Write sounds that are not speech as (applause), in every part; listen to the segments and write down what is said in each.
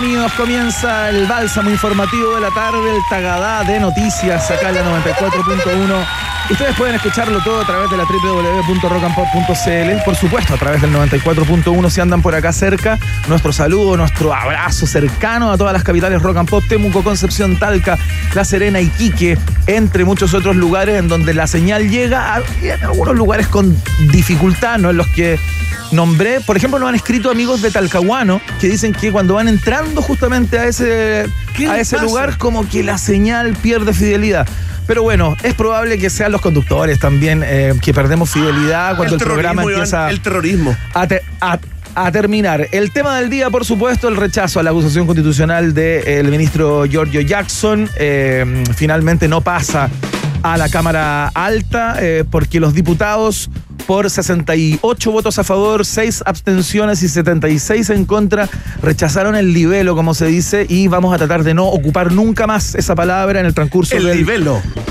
bienvenidos. Comienza el bálsamo informativo de la tarde, el Tagadá de noticias acá en la 94.1. Ustedes pueden escucharlo todo a través de la www.rockandpop.cl, por supuesto a través del 94.1 si andan por acá cerca. Nuestro saludo, nuestro abrazo cercano a todas las capitales rock and pop, Temuco, Concepción, Talca, La Serena, Iquique, entre muchos otros lugares en donde la señal llega a, en algunos lugares con dificultad, ¿no? En los que nombré, por ejemplo, nos han escrito amigos de Talcahuano que dicen que cuando van entrando justamente a ese, a ese lugar, como que la señal pierde fidelidad. Pero bueno, es probable que sean los conductores también eh, que perdemos fidelidad cuando el, programa empieza. el terrorismo. A, terminar. El tema del día, por supuesto, el rechazo a la acusación constitucional del ministro Giorgio Jackson. Eh, finalmente no pasa a la Cámara Alta eh, porque los diputados por 68 votos a favor, 6 abstenciones y 76 en contra. Rechazaron el libelo, como se dice, y vamos a tratar de no ocupar nunca más esa palabra en el transcurso del,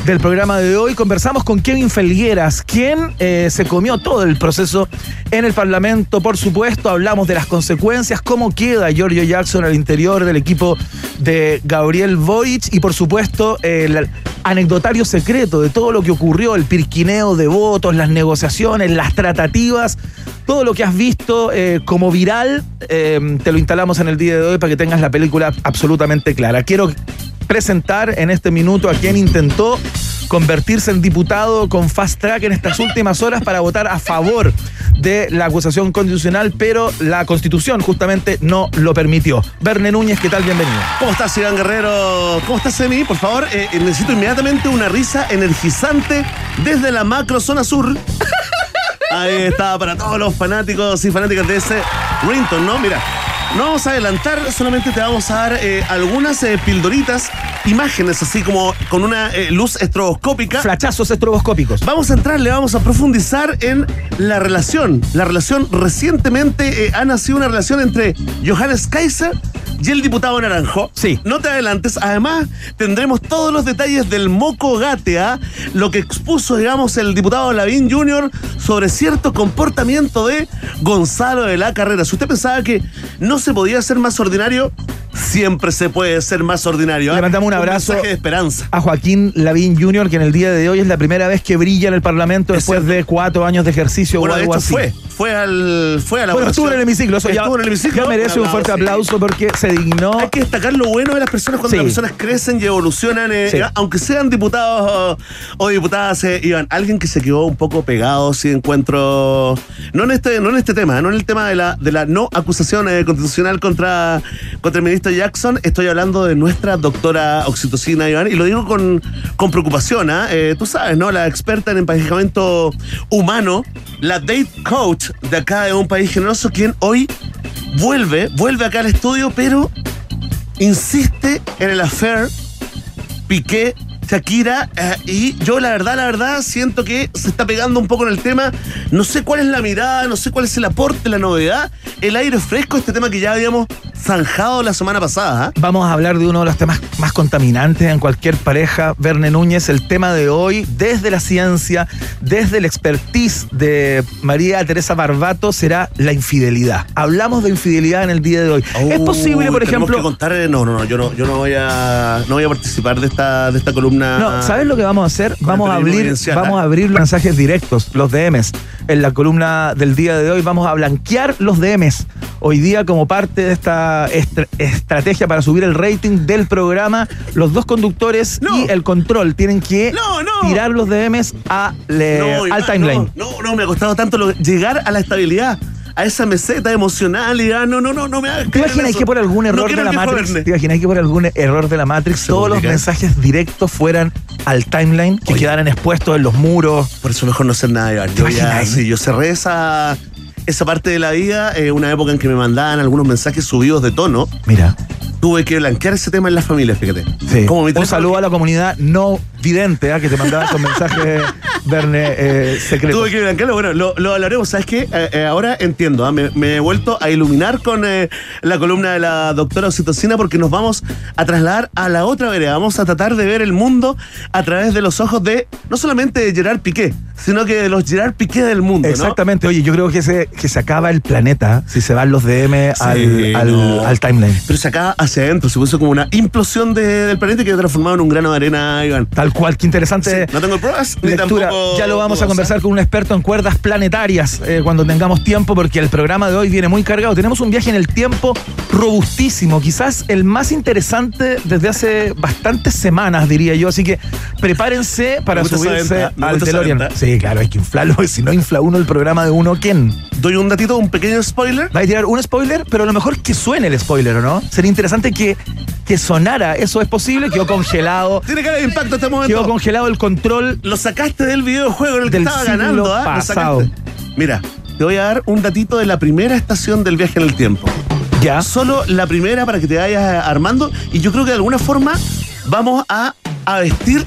del programa de hoy. Conversamos con Kevin Felgueras, quien eh, se comió todo el proceso en el Parlamento, por supuesto. Hablamos de las consecuencias, cómo queda Giorgio Jackson al interior del equipo de Gabriel Boric y, por supuesto, el anecdotario secreto de todo lo que ocurrió, el pirquineo de votos, las negociaciones las tratativas, todo lo que has visto eh, como viral, eh, te lo instalamos en el día de hoy para que tengas la película absolutamente clara. Quiero presentar en este minuto a quien intentó convertirse en diputado con fast track en estas últimas horas para votar a favor de la acusación constitucional, pero la constitución justamente no lo permitió. Verne Núñez, ¿qué tal? Bienvenido. ¿Cómo estás, Iván Guerrero? ¿Cómo estás, Emi? Por favor, eh, necesito inmediatamente una risa energizante desde la macro zona sur. Ahí está, para todos los fanáticos y fanáticas de ese Rinton, ¿no? Mira, no vamos a adelantar, solamente te vamos a dar eh, algunas eh, pildoritas, imágenes así como con una eh, luz estroboscópica. Flachazos estroboscópicos. Vamos a entrar, le vamos a profundizar en la relación. La relación recientemente ha nacido una relación entre Johannes Kaiser y el diputado Naranjo. Sí. No te adelantes. Además, tendremos todos los detalles del moco gatea, lo que expuso, digamos, el diputado Lavín Jr. sobre cierto comportamiento de Gonzalo de la Carrera. Si usted pensaba que no se podía ser más ordinario, siempre se puede ser más ordinario. ¿eh? Levantamos un abrazo de esperanza. a Joaquín Lavín Jr., que en el día de hoy es la primera vez que brilla en el Parlamento después de cuatro años de ejercicio o algo así. Fue, fue, al, fue a la Bueno, estuvo en el hemiciclo, eso estuvo ya, en el hemiciclo. ya merece un, fuerte aplauso porque se dignó. Hay que destacar lo bueno de las personas cuando las personas crecen y evolucionan, eh, eh, aunque sean diputados o, diputadas, Iván. Alguien que se quedó un poco pegado, si encuentro. No en este, no en este tema, no en el tema de la, de la no acusación constitucional contra, contra el ministro Jackson, estoy hablando de nuestra doctora oxitocina, Iván, y lo digo con, con preocupación, ¿ah? eh, tú sabes, ¿no? La experta en emparejamiento humano, la date coach de acá de un país generoso, quien hoy vuelve, vuelve acá al estudio, pero insiste en el affair Piqué Shakira, eh, y yo la verdad, la verdad, siento que se está pegando un poco en el tema. No sé cuál es la mirada, no sé cuál es el aporte, la novedad, el aire fresco, este tema que ya habíamos zanjado la semana pasada. ¿ah? Vamos a hablar de uno de los temas más contaminantes en cualquier pareja, Verne Núñez, el tema de hoy, desde la ciencia, desde el expertise de María Teresa Barbato, será la infidelidad. Hablamos de infidelidad en el día de hoy. ¿Es posible, por ejemplo... Que contar, eh, no, no, no, yo no, yo no voy a, no voy a participar de esta, de esta columna no, ¿sabes lo que vamos a hacer? Vamos a abrir, vamos a abrir los mensajes directos, los DMs. En la columna del día de hoy vamos a blanquear los DMs. Hoy día, como parte de esta estrategia para subir el rating del programa, los dos conductores y el control tienen que tirar los DMs a al timeline. No, no, me ha costado tanto llegar a la estabilidad a esa meseta emocional y ah, no, no, no, no me hagas. ¿Te imaginas que por algún error de la Matrix? ¿Te imaginas que por algún error de la Matrix todos los mensajes directos fueran al timeline, que quedaran expuestos en los muros? Por eso mejor no hacer nada, Iván. Yo ya, sí, yo cerré esa esa parte de la vida, eh, una época en que me mandaban algunos mensajes subidos de tono. Mira. Tuve que blanquear ese tema en la familia, fíjate. Sí. Como Un saludo a la comunidad no vidente, ¿eh? que te mandaba esos mensajes Verne eh, secreto. Tuve que blanquearlo, bueno, lo, lo hablaremos. ¿Sabes qué? Eh, eh, ahora entiendo, ¿ah? me, me he vuelto a iluminar con eh, la columna de la doctora Oxitocina porque nos vamos a trasladar a la otra vereda. Vamos a tratar de ver el mundo a través de los ojos de no solamente de Gerard Piqué, sino que de los Gerard Piqué del mundo. ¿no? Exactamente, oye, yo creo que se, que se acaba el planeta si se van los DM al, al- no. al timeline. Pero se acaba hacia adentro, se puso como una implosión de- del planeta que ha transformado en un grano de arena, Iván. Tal cual, qué interesante. Sí, no tengo pruebas ni lectura. tampoco Ya lo vamos a conversar ¿eh? con un experto en cuerdas planetarias eh, cuando tengamos tiempo, porque el programa de hoy viene muy cargado. Tenemos un viaje en el tiempo robustísimo, quizás el más interesante desde hace bastantes semanas, diría yo. Así que prepárense para subirse me al DeLorean. venta. Sí, claro, hay que inflarlo. (laughs) Si no infla uno el programa de uno, ¿quién? Doy un datito, un pequeño spoiler. Va a tirar un spoiler, pero a lo mejor que suene el spoiler, ¿o no? Sería interesante que, que sonara. Eso es posible. Quedó congelado. Tiene cara de impacto este Quedó momento. congelado el control Lo sacaste del videojuego en el que estaba ganando, ¿ah? Pasado. Mira, te voy a dar un datito de la primera estación del viaje en el tiempo. ya. Solo la primera para que te vayas armando. Y yo creo que de alguna forma vamos a, a vestir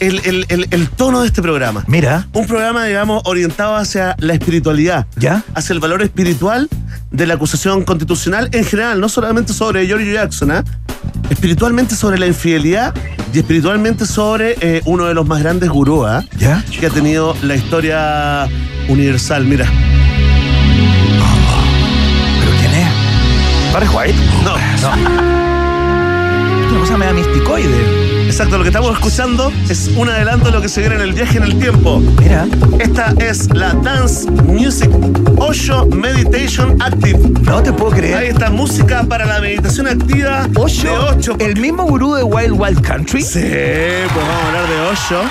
el, el- el- el tono de este programa. Mira, Un programa, digamos, orientado hacia la espiritualidad. ¿Ya? Hacia el valor espiritual de la acusación constitucional en general, no solamente sobre Giorgio Jackson, ¿ah? espiritualmente sobre la infidelidad y espiritualmente sobre eh, uno de los más grandes gurús ¿ah? ¿Ya? que ha tenido la historia universal. Mira, ¿Pero quién es? ¿Barry White? no, Es una cosa media misticoide. Exacto, lo que estamos escuchando es un adelanto de lo que se viene en el viaje en el tiempo. Mira. Esta es la Dance Music Osho Meditation Active. No te puedo Ahí creer. está, música para la meditación activa de Osho, 8. el mismo gurú de Wild Wild Country. Sí, pues vamos a hablar de Osho.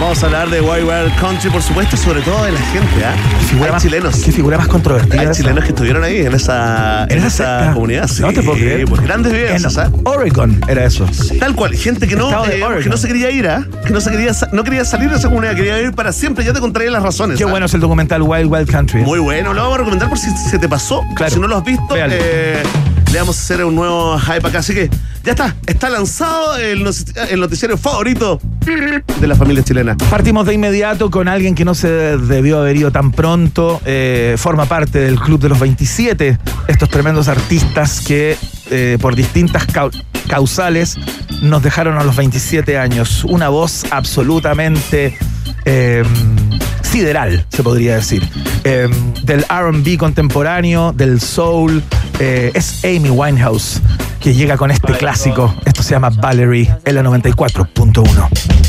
Vamos a hablar de Wild Wild Country, por supuesto, sobre todo de la gente, ¿ah? Figura Hay chilenos. Qué figura más controvertida. Hay esa. chilenos que estuvieron ahí en esa, En esa comunidad. No sí, te puedo creer. Pues grandes ¿ah? En Oregon era eso. Tal cual, gente que no, eh, que no se quería ir, ¿ah? que no se quería, no quería salir de esa comunidad, quería ir para siempre. Ya te contaré las razones. Qué ¿ah? bueno es el documental Wild Wild Country. Muy bueno, lo vamos a recomendar por si se te pasó. Claro. Si no lo has visto, eh, le vamos a hacer un nuevo hype acá. Así que ya está, está lanzado el, noticiario favorito de la familia chilena. Partimos de inmediato con alguien que no se debió haber ido tan pronto. eh, forma parte del Club de los 27. Estos tremendos artistas que eh, por distintas cau- causales nos dejaron a los 27 años. Una voz absolutamente eh, sideral, se podría decir. Eh, del RB contemporáneo, del soul. Eh, es Amy Winehouse que llega con este clásico. Esto se llama Valerie en la 94.1.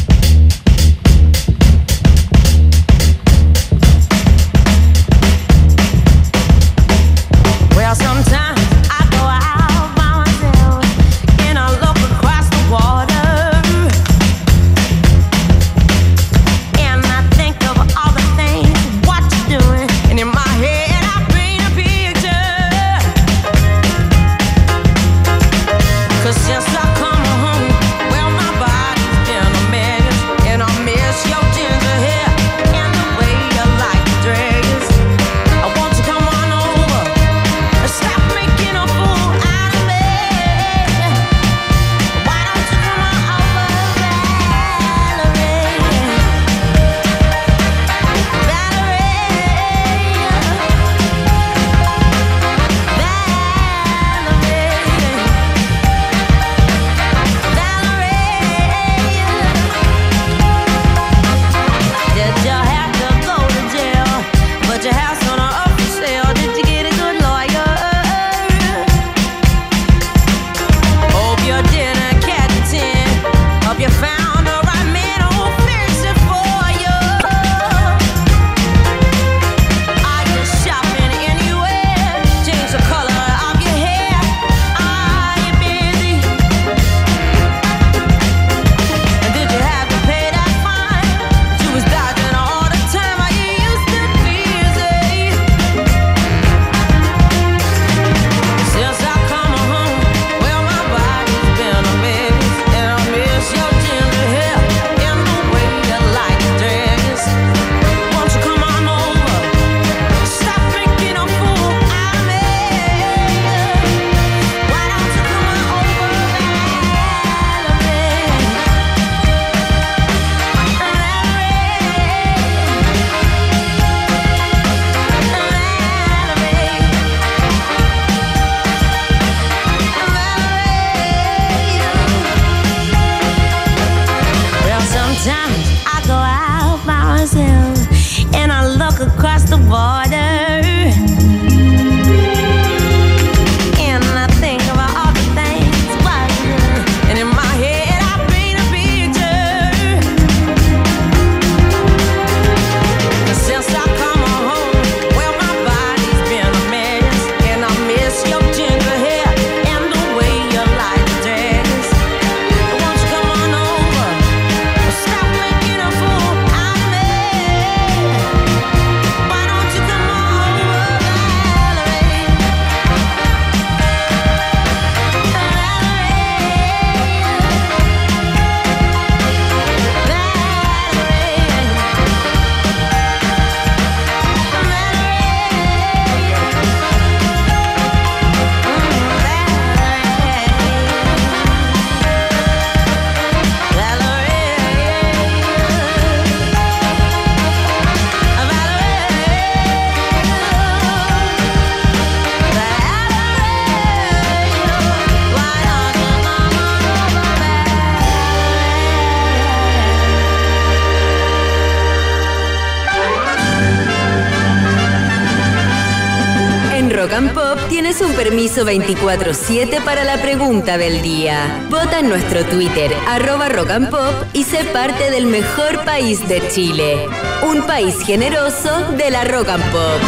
Rock and Pop tienes un permiso 24-7 para la pregunta del día. Vota en nuestro Twitter, arroba Rock and Pop, y sé parte del mejor país de Chile. Un país generoso de la Rock and Pop.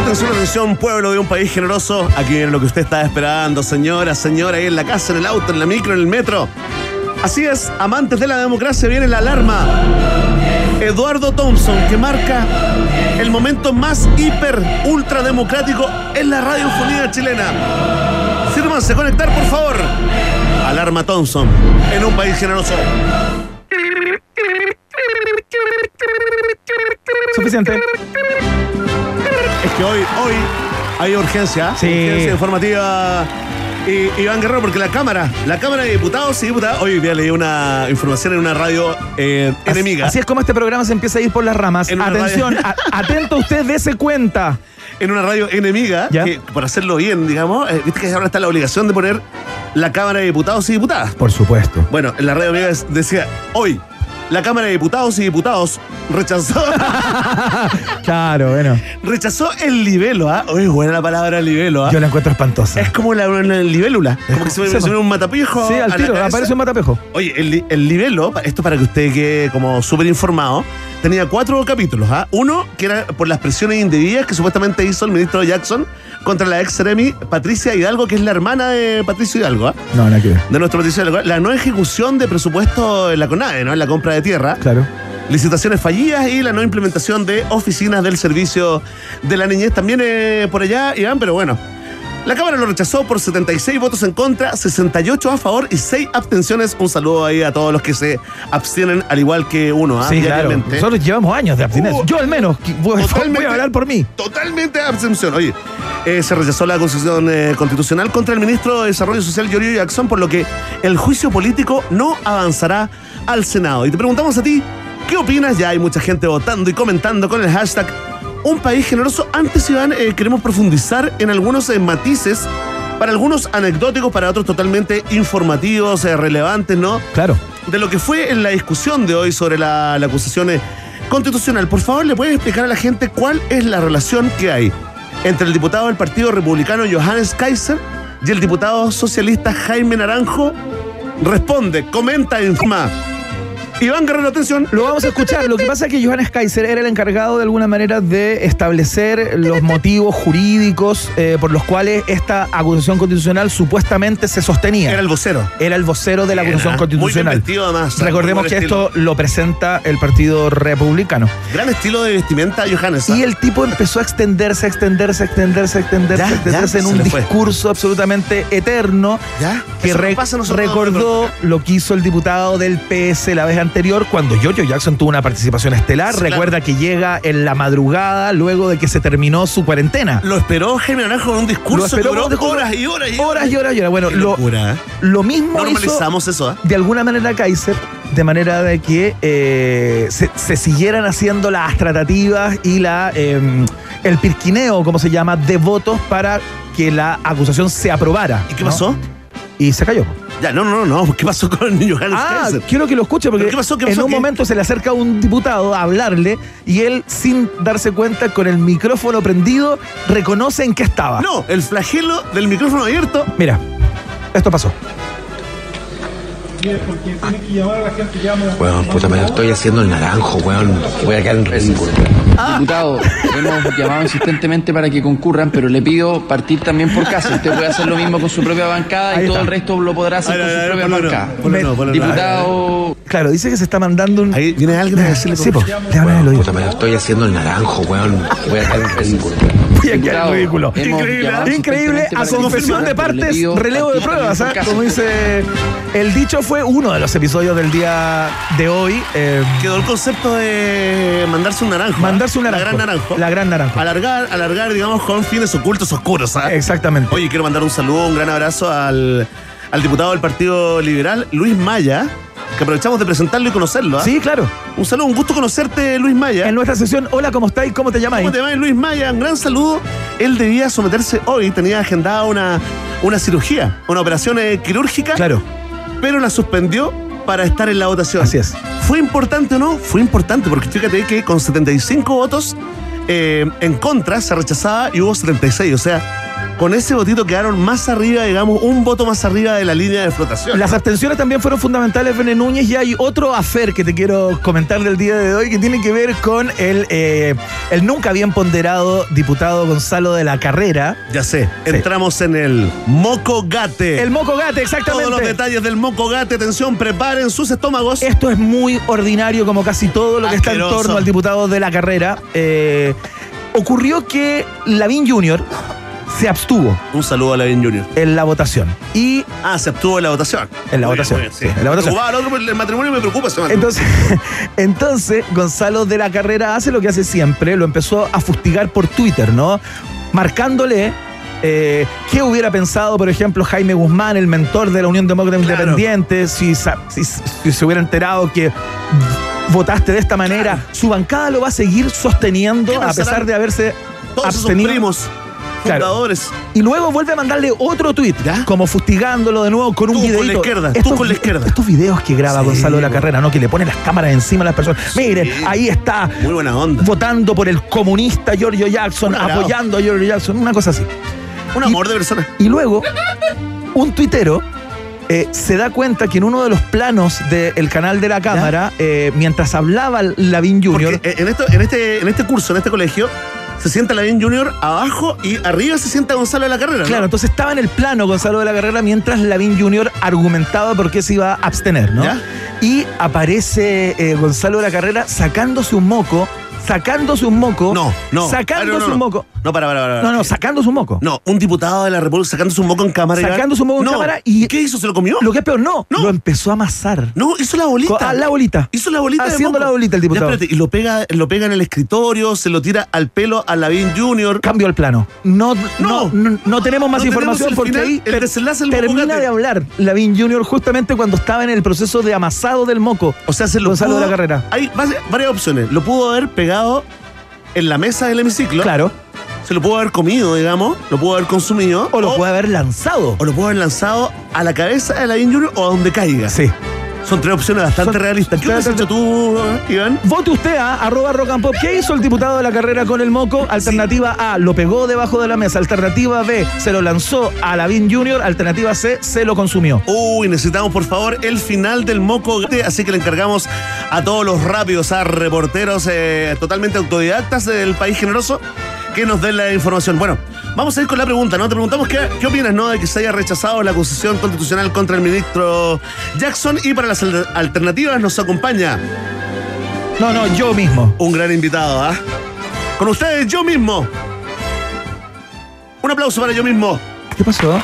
Atención, atención, pueblo de un país generoso. Aquí viene lo que usted estaba esperando, señora, señora, ahí en la casa, en el auto, en la micro, en el metro. Así es, amantes de la democracia, viene la alarma. Eduardo Thompson, que marca el momento más hiper, ultra democrático en la radiofonía chilena. Sírvanse conectar, por favor. Alarma Thompson, en un país generoso. Suficiente. Es que hoy, hoy hay urgencia, Sí. urgencia informativa. Y, Iván Guerrero, porque la Cámara, la Cámara de Diputados y Diputadas, hoy día leí una información en una radio eh, Así- enemiga. Así es como este programa se empieza a ir por las ramas. Atención, radio- (laughs) a- atento usted, dése cuenta. En una radio enemiga, Ya. que por hacerlo bien, digamos, eh, viste que ahora está la obligación de poner la Cámara de Diputados y Diputadas. Por supuesto. Bueno, en la radio es- decía, hoy, la Cámara de Diputados y Diputados rechazó, (laughs) Claro, bueno. rechazó el libelo, ¿ah? Oye, buena la palabra libelo, ¿ah? Yo la encuentro espantosa. Es como la, la libélula, como que se me un matapijo. Sí, al tiro, aparece un matapejo. Oye, el, el libelo, esto para que usted quede como súper informado, tenía cuatro capítulos. ¿ah? Uno, que era por las presiones indebidas que supuestamente hizo el ministro Jackson contra la ex Seremi Patricia Hidalgo, que es la hermana de Patricio Hidalgo, ¿ah? No, nada que ver. de nuestro Patricio Hidalgo. La no ejecución de presupuesto en la CONADE, ¿no? En la compra de tierra. Claro. Licitaciones fallidas y la no implementación de oficinas del servicio de la niñez. También eh, por allá, Iván, pero bueno. La Cámara lo rechazó por 76 votos en contra, 68 a favor y 6 abstenciones. Un saludo ahí a todos los que se abstienen, al igual que uno, ¿ah? Sí, claro. Nosotros llevamos años de abstinencia. Uh, Yo al menos. Voy, voy a hablar por mí. Totalmente abstención. Oye, eh, se rechazó la constitución eh, constitucional contra el ministro de Desarrollo Social, Giorgio Jackson, por lo que el juicio político no avanzará al Senado. Y te preguntamos a ti, ¿qué opinas? Ya hay mucha gente votando y comentando con el hashtag Un País Generoso. Antes, Iván, eh, queremos profundizar en algunos eh, matices, para algunos anecdóticos, para otros totalmente informativos, eh, relevantes, ¿no? Claro. de lo que fue en la discusión de hoy sobre la, la acusación constitucional. Por favor, ¿le puedes explicar a la gente cuál es la relación que hay entre el diputado del Partido Republicano Johannes Kaiser y el diputado socialista Jaime Naranjo? Responde, comenta, informa. Iván Guerrero, atención. Lo vamos a escuchar. Lo que pasa es que Johannes Kaiser era el encargado de alguna manera de establecer los motivos jurídicos eh, por los cuales esta acusación constitucional supuestamente se sostenía. Era el vocero. Era el vocero de la acusación ¿ah? Muy bien constitucional. vestido, además. Recordemos que esto lo presenta el Partido Republicano. Gran estilo de vestimenta, Johannes. ¿ah? Y el tipo empezó a extenderse, a extenderse, a extenderse, a extenderse, Ya, extenderse ya, en un fue. discurso absolutamente eterno ¿Ya? que re- recordó lo que hizo el diputado del PS la vez anterior cuando Giorgio Jackson tuvo una participación estelar. Sí, claro. Recuerda que llega en la madrugada luego de que se terminó su cuarentena. Lo esperó Jaime Naranjo con un discurso que duró horas y horas y Horas y horas y horas. Bueno, Qué lo, ¿eh? lo mismo hizo Normalizamos eso, ¿ah? de alguna manera Kaiser, de manera de que eh, se, se siguieran haciendo las tratativas y la eh, el pirquineo, como se llama, de votos para que la acusación se aprobara. ¿Y qué ¿no? pasó? Y se cayó. Ya, no, no, no. ¿Qué pasó con Johannes Ah, Kaiser? quiero que lo escuche porque ¿Pero qué pasó? ¿Qué en un ¿Qué? momento se le acerca un diputado a hablarle y él, sin darse cuenta, con el micrófono prendido, reconoce en qué estaba. No, el flagelo del micrófono abierto. Mira, esto pasó. Weón, puta, me lo estoy haciendo el naranjo, weón. Voy a quedar en ridículo. Diputado, hemos llamado insistentemente para que concurran, pero le pido partir también por casa. Usted puede hacer lo mismo con su propia bancada y todo el resto lo podrá hacer con su propia bancada. Diputado, Claro, dice que se está mandando un. Ahí viene alguien a decirle. Sí, por- pues. Puta, me lo estoy haciendo el naranjo, weón. Voy a quedar en ridículo. Ridículo. hemos Increíble, Increíble, a confesión de partes, relevo de pruebas, casa. Como dice. El dicho fue uno de los episodios del día de hoy. eh, Quedó el concepto de mandarse un naranjo. ¿ah? mandarse un naranjo. La gran naranjo. La gran naranjo. Alargar, alargar, digamos, con fines ocultos, oscuros. ¿sabes? Exactamente. Oye, quiero mandar un saludo, un gran abrazo al, al diputado del Partido Liberal, Luis Maya, que aprovechamos de presentarlo y conocerlo. ¿ah? Sí, claro. Un saludo, un gusto conocerte, Luis Maya. En nuestra sesión, hola, ¿cómo estáis? ¿Cómo te llamáis? ¿Cómo te va, Luis Maya? Un gran saludo. Él debía someterse hoy, tenía agendada una, una cirugía, una operación eh, quirúrgica, Claro. pero la suspendió para estar en la votación. Así es. ¿Fue importante o no? Fue importante, porque fíjate que con 75 votos eh, en contra se rechazaba y hubo 76. O sea, con ese votito quedaron más arriba, digamos, un voto más arriba de la línea de flotación. Las abstenciones también fueron fundamentales, Bene Núñez, y hay otro afer que te quiero comentar del día de hoy que tiene que ver con el, eh, el nunca bien ponderado diputado Gonzalo de la Carrera. Ya sé, entramos en el Moco Gate. El Moco Gate, exactamente. Todos los detalles del Moco Gate, atención, preparen sus estómagos. Esto es muy ordinario, como casi todo lo que está en torno al diputado de la carrera. Eh, ocurrió que Lavín Jr. se abstuvo Un saludo a Lavín Junior. en la votación. Y Ah, se abstuvo en la votación. En la Muy votación, muy sí, en la votación. Me preocupaba el, otro, el matrimonio me preocupa ese matrimonio. entonces, (laughs) entonces Gonzalo de la carrera hace lo que hace siempre, lo empezó a fustigar por Twitter, ¿no? Marcándole eh, qué hubiera pensado, por ejemplo, Jaime Guzmán, el mentor de la Unión Demócrata Claro. Independiente, si, sa- si- si se hubiera enterado que votaste de esta manera. Su bancada lo va a seguir sosteniendo ¿Qué a pensarán pesar de haberse Todos esos abstenido. primos, Claro. fundadores. Y luego vuelve a mandarle otro tuit, ¿Ya? como fustigándolo de nuevo con un Tú con la videito. izquierda, tú con la izquierda. Estos videos que graba Sí, Gonzalo de la. Carrera, ¿no? Que le pone las cámaras encima a las personas. Miren, ahí está, Muy buena onda. votando por el comunista Giorgio Jackson, apoyando a Giorgio Jackson, una cosa así. Un y- amor de persona. Y luego, un tuitero eh, se da cuenta que en uno de los planos del canal de la cámara, eh, mientras hablaba Lavín Jr., Porque en, esto, en, este, en este curso, en este colegio, se sienta Lavín Junior abajo y arriba se sienta Gonzalo de la Carrera. ¿no? Claro, entonces estaba en el plano Gonzalo de la Carrera mientras Lavín Jr. argumentaba por qué se iba a abstener, ¿no? ¿Ya? Y aparece eh, Gonzalo de la Carrera sacándose un moco, sacándose un moco. No, no. Sacándose Ah, no, no, un moco. No, para, para, para. No, no, sacándose un moco. No, un diputado de la República sacándose un moco en cámara. Iván. Sacándose un moco en No. cámara y- ¿Qué hizo? ¿Se lo comió? Lo que es peor, no, No. lo empezó a amasar. No, hizo la bolita. Co- la bolita. Hizo la bolita. de Haciendo moco. la bolita el diputado. Ya, espérate, y lo pega, lo pega en el escritorio, se lo tira al pelo a Lavín Junior. Cambio al plano. No, no, No. no, tenemos más tenemos información el porque final, ahí el desenlace termina de hablar Lavín Jr. justamente cuando estaba en el proceso de amasado del moco. O sea, se lo Gonzalo pudo- de la Carrera. Hay vari- varias opciones. Lo pudo haber pegado en la mesa del hemiciclo. Claro. Se lo pudo haber comido, digamos. Lo pudo haber consumido. O lo puede haber lanzado. o lo pudo haber lanzado a la cabeza de Lavín Junior o a donde caiga. Sí. Son tres opciones bastante Son- realistas. ¿Qué has hecho tú, Iván? Vote usted a arroba rock and pop. ¿Qué hizo el diputado de la carrera con el moco? Alternativa A, lo pegó debajo de la mesa. Alternativa B, se lo lanzó a Lavín Jr. Alternativa C, se lo consumió. Uy, necesitamos por favor el final del moco, así que le encargamos a todos los rápidos, a reporteros eh, totalmente autodidactas del país generoso que nos den la información. Bueno, vamos a ir con la pregunta, ¿no? Te preguntamos qué, qué opinas, ¿no? De que se haya rechazado la acusación constitucional contra el ministro Jackson y para las al- alternativas nos acompaña No, no, yo mismo. un gran invitado, ¿ah? Con ustedes, yo mismo. Un aplauso para yo mismo. ¿Qué pasó?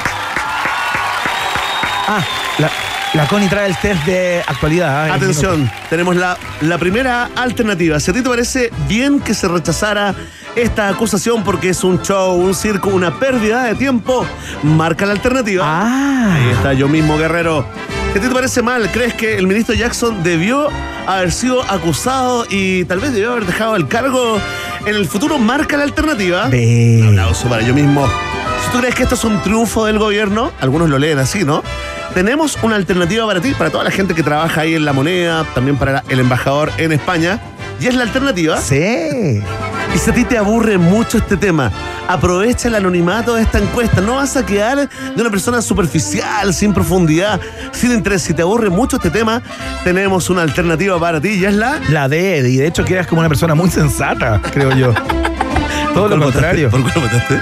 Ah, la, la Connie trae el test de actualidad. ¿eh? Atención, tenemos la, la primera alternativa. Si a ti te parece bien que se rechazara esta acusación porque es un show, un circo, una pérdida de tiempo, marca la alternativa. Ah. Ahí está yo mismo, Guerrero. Ti te parece mal, crees que el ministro Jackson debió haber sido acusado y tal vez debió haber dejado el cargo en el futuro, marca la alternativa. Ve. Un aplauso para yo mismo. Si tú crees que esto es un triunfo del gobierno, algunos lo leen así, ¿no? Tenemos una alternativa para ti, para toda la gente que trabaja ahí en la moneda, también para el embajador en España. Y es la alternativa. Sí. Y si a ti te aburre mucho este tema, aprovecha el anonimato de esta encuesta. No vas a quedar de una persona superficial, sin profundidad, sin interés. Si te aburre mucho este tema, tenemos una alternativa para ti y es la. La D, y de hecho quedas como una persona muy sensata, creo yo. (laughs) Todo ¿Por lo contrario. ¿Por cuál votaste?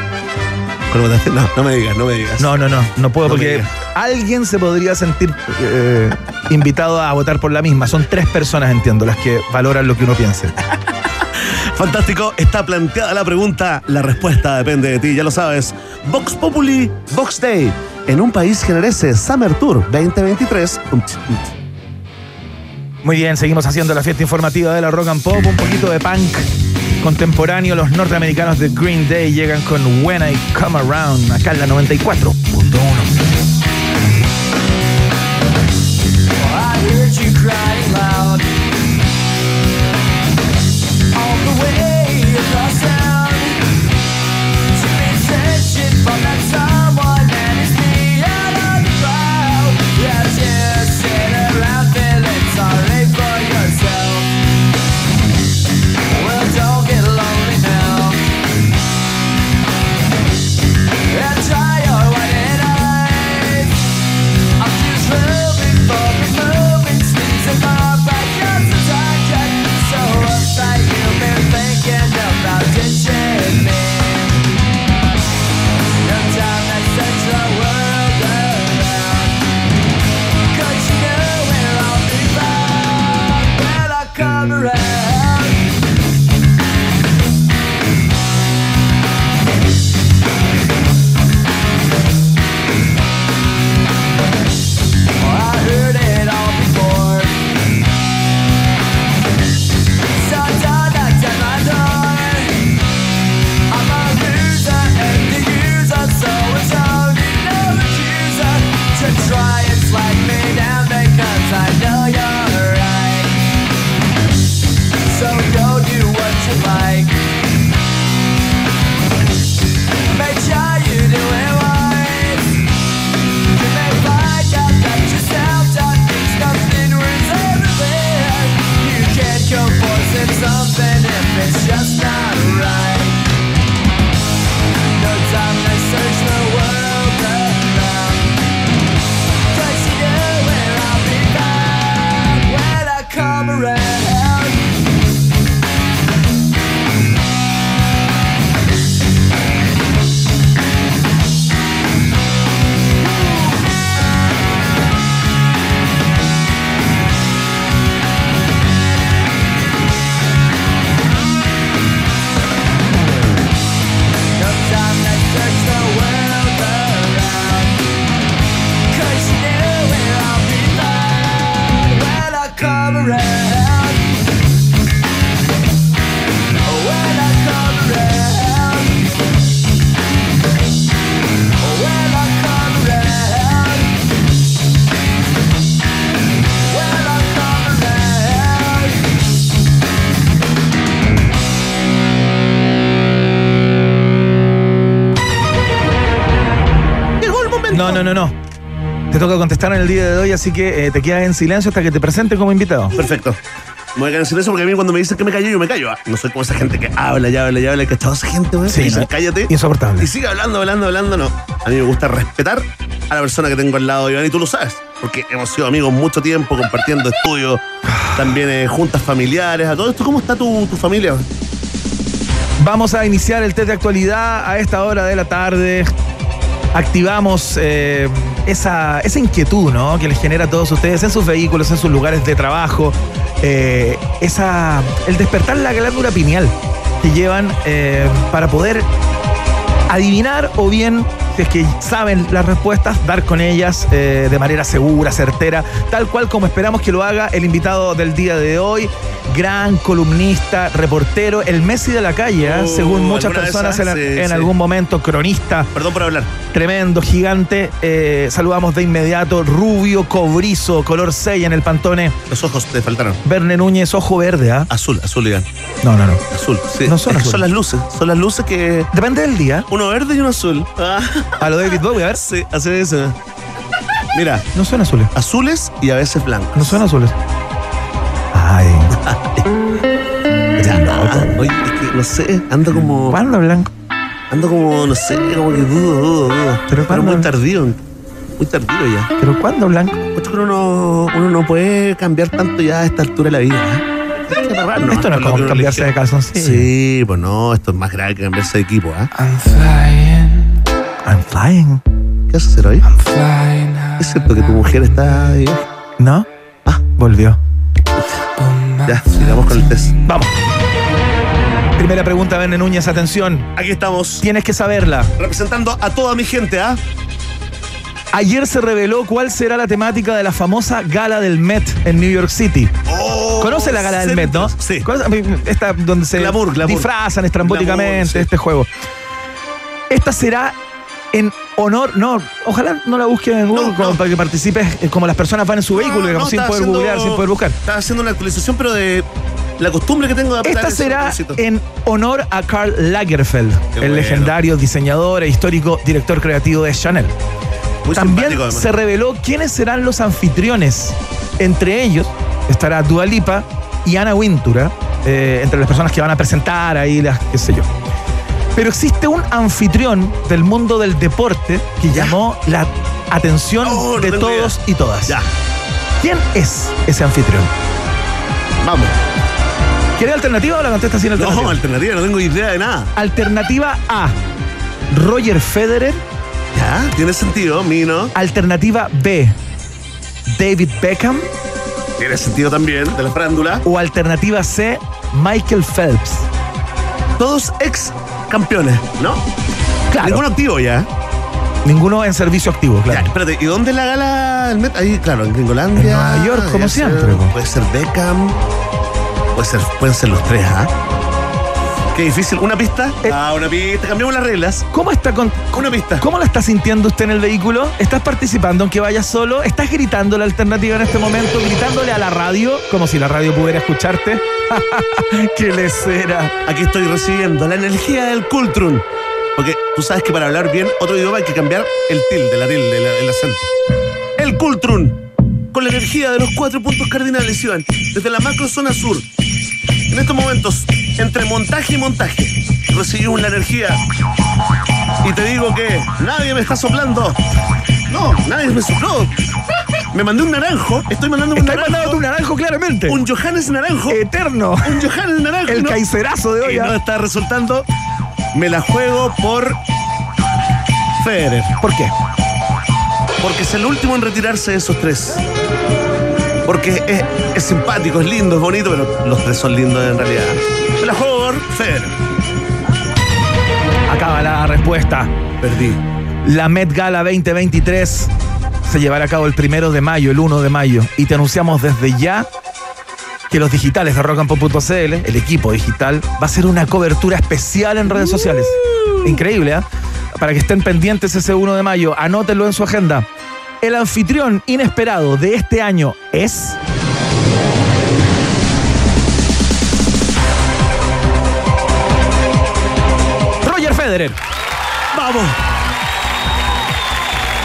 ¿Cuál votaste? No, no me digas, no me digas. No, no, no, no puedo No porque alguien se podría sentir eh, invitado a votar por la misma. Son tres personas, entiendo, las que valoran lo que uno piense. (laughs) Fantástico, está planteada la pregunta, la respuesta depende de ti, ya lo sabes. Vox Populi, Vox Day, en un país que merece Summer Tour 2023. Um, ch, um, ch. Muy bien, seguimos haciendo la fiesta informativa de la Rock and Pop, un poquito de punk contemporáneo. Los norteamericanos de Green Day llegan con When I Come Around, acá en la 94.1. I heard you crying loud Te toca contestar en el día de hoy, así que eh, te quedas en silencio hasta que te presente como invitado. Perfecto. Me voy a quedar en silencio porque a mí cuando me dicen que me callo, yo me callo. ah. No soy como esa gente que habla, ya habla, ya habla. ¿Cachado esa gente, güey? Sí, Que cállate. Insoportable. Y sigue hablando, hablando, hablando. No. A mí me gusta respetar a la persona que tengo al lado, Iván, y tú lo sabes. Porque hemos sido amigos mucho tiempo, compartiendo estudios, también eh, juntas familiares, a todo esto. ¿Cómo está tu, tu familia? Vamos a iniciar el test de actualidad a esta hora de la tarde. Activamos eh, esa, esa inquietud ¿no? que les genera a todos ustedes en sus vehículos, en sus lugares de trabajo. eh, esa, el despertar la glándula pineal que llevan eh, para poder adivinar o bien, si es que saben las respuestas, dar con ellas de manera segura, certera, tal cual como esperamos que lo haga el invitado del día de hoy, gran columnista, reportero, el Messi de la calle, ¿eh? Oh, según muchas ¿alguna de personas en, esas? Sí, en sí. algún momento, cronista, Perdón por hablar. tremendo, gigante. Eh, saludamos de inmediato, rubio, cobrizo, color 6 en el pantone. Los ojos te faltaron. Verne Núñez, ojo verde, ¿ah? Azul, azul, Iván. No, no, no. Azul. Sí. No son. Son las luces. Son las luces que. Depende del día. Uno verde y uno azul. Ah, A lo David Bowie, a ver. sí, hace eso. Mira, No son azules. azules y a veces blancos. No son azules. Ay. No. Oye, es que no sé, ando como. ¿Cuándo blanco? Ando como, no sé, como que dudo, dudo, dudo. Pero Pero, muy tardío. Muy tardío ya. ¿Pero cuándo blanco? Esto que uno, uno no puede cambiar tanto ya a esta altura de la vida. ¿eh? Esto no es como uno cambiarse de calzoncillo. Sí, pues no, esto es más grave que cambiarse de equipo, ¿ah? I'm flying, I'm flying. ¿Qué vas a hacer hoy? flying high. ¿Es cierto que tu mujer está ahí? ¿No? Ah, volvió. Ya, sigamos con el test. Vamos. Primera pregunta, Verne Núñez, atención. Aquí estamos. Tienes que saberla. Representando a toda mi gente, ¿ah? Ayer se reveló cuál será la temática de la famosa gala del Met en New York City. Oh, ¿Conoce la gala del Met, no? Sí. Esta donde se Glamour, glamour. disfrazan estrambóticamente Glamour, sí. este juego. Esta será en honor, no, ojalá no la busquen en Google No, como no. para que participes eh, como las personas van en su vehículo, digamos, sin poder haciendo- googlear, sin poder buscar. Estaba haciendo una actualización, pero de la costumbre que tengo de Esta será en honor a Karl Lagerfeld, Qué el bueno. legendario diseñador e histórico director creativo de Chanel. Muy También se reveló quiénes serán los anfitriones. Entre ellos estará Dua Lipa y Ana Wintura, eh, entre las personas que van a presentar ahí, las qué sé yo. Pero existe un anfitrión del mundo del deporte que Ya. llamó la atención Oh, de todos idea. y todas. Ya, ¿Quién es ese anfitrión? vamos. ¿Quiere alternativa o la contesta sin alternativa? No, alternativa, no tengo idea de nada. Alternativa A, Roger Federer. Ya, tiene sentido, Mino. Alternativa B, David Beckham. Tiene sentido también, de la frándula. O alternativa C, Michael Phelps. Todos ex campeones, ¿no? Claro. Ninguno activo ya. Ninguno en servicio activo, Ya, claro. espérate, ¿y dónde la gala el Met? Ahí, claro, en Gringolandia. En Nueva York, como Ya siempre, po. Puede ser Beckham. Puede ser, pueden ser los tres, ¿ah? Qué difícil. ¿Una pista? Eh. ah, una pista. Cambiamos las reglas. ¿Cómo está con, Una pista. ¿Cómo la está sintiendo usted en el vehículo? ¿Estás participando aunque vayas solo? ¿Estás gritando la alternativa en este momento? ¿Gritándole a la radio? Como si la radio pudiera escucharte. (laughs) ¡Qué lecera! Aquí estoy recibiendo la energía del Cultrun. Porque tú sabes que para hablar bien otro idioma hay que cambiar el tilde, la tilde, la- el acento. El Cultrun. Con la energía de los cuatro puntos cardinales, Iván. Desde la macro zona sur. En estos momentos, entre montaje y montaje, recibimos la energía. Y te digo que nadie me está soplando. No, nadie me sopló. Me mandé un naranjo. Estoy mandando un Estás naranjo. mandando un naranjo claramente. Un Johannes naranjo. eterno. Un Johannes naranjo. El ¿no? caicerazo de hoy. Y no está resultando. Me la juego por Federer. ¿Por qué? Porque es el último en retirarse de esos tres. Porque es, es simpático, es lindo, es bonito, pero los tres son lindos en realidad. Me la juego por Federer. Acaba la respuesta. Perdí. La Met Gala 2023 se llevará a cabo el primero de mayo, el 1 de mayo. Y te anunciamos desde ya que los digitales de rockandpop.cl, el equipo digital, va a hacer una cobertura especial en redes sociales. Increíble, ¿ah? Para que estén pendientes ese 1 de mayo, anótenlo en su agenda. El anfitrión inesperado de este año es. Roger Federer. ¡Vamos!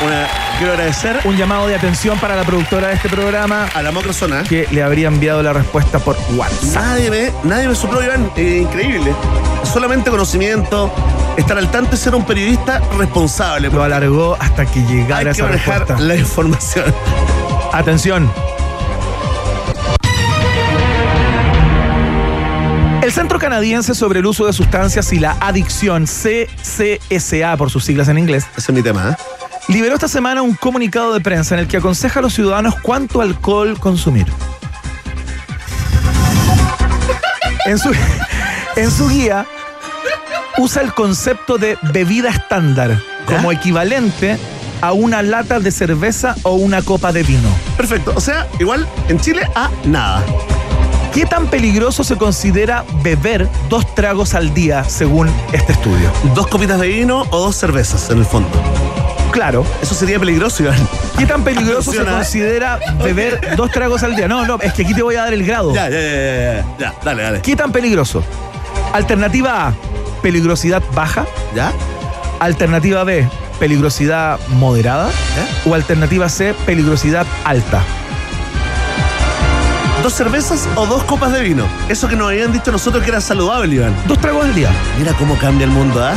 Una, quiero agradecer Un llamado de atención para la productora de este programa a la macrozona. que le habría enviado la respuesta por WhatsApp. Nadie me, nadie me supló, Iván. Eh, increíble. Solamente conocimiento, estar al tanto y ser un periodista responsable. Lo alargó hasta que Hay llegara que esa manejar respuesta. la información. Atención. El Centro Canadiense sobre el Uso de Sustancias y la Adicción, CCSA por sus siglas en inglés, Ese es mi tema, ¿eh? Liberó esta semana un comunicado de prensa en el que aconseja a los ciudadanos cuánto alcohol consumir. En su, (laughs) en su guía usa el concepto de bebida estándar como equivalente a una lata de cerveza o una copa de vino. Perfecto. O sea, igual en Chile a nada. ¿Qué tan peligroso se considera beber dos tragos al día según este estudio? Dos copitas de vino o dos cervezas, en el fondo. Claro. Eso sería peligroso, Iván. (laughs) ¿Qué tan peligroso se Funciona. considera beber dos tragos al día? No, no, es que aquí te voy a dar el grado. Ya, ya, ya, ya, ya. Ya, dale, dale. ¿Qué tan peligroso? Alternativa A, peligrosidad baja. ¿Ya? Alternativa B, peligrosidad moderada. O alternativa C, peligrosidad alta. ¿Dos cervezas o dos copas de vino? Eso que nos habían dicho nosotros que era saludable, Iván. Dos tragos al día. Mira cómo cambia el mundo, ¿ah?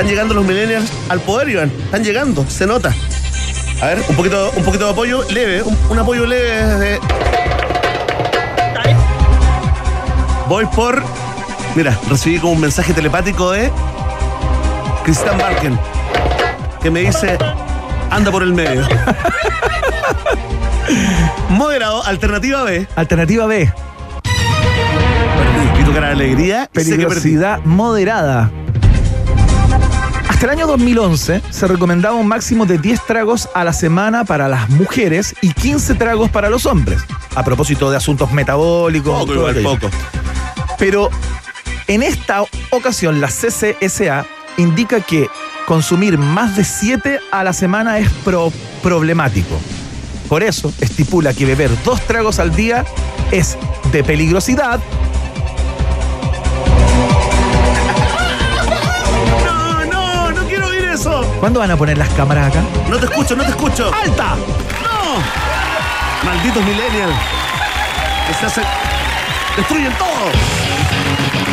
Están llegando los millennials al poder, Iván. Están llegando, se nota. A ver, un poquito, un poquito de apoyo leve, un, un apoyo leve desde. Voy por. Mira, recibí como un mensaje telepático de Cristian Barken, que me dice: anda por el medio. (laughs) Moderado, alternativa B. Alternativa B, Perdí, tu cara de alegría. peligrosidad moderada. Hasta el año 2011 se recomendaba un máximo de 10 tragos a la semana para las mujeres y 15 tragos para los hombres. A propósito de asuntos metabólicos. Poco, todo igual, aquello. poco. Pero en esta ocasión la CCSA indica que consumir más de 7 a la semana es pro- problemático. Por eso estipula que beber dos tragos al día es de peligrosidad ¿Cuándo van a poner las cámaras acá? No te escucho, no te escucho. ¡Alta! ¡No! Malditos millennials. Que se hacen. Destruyen todo.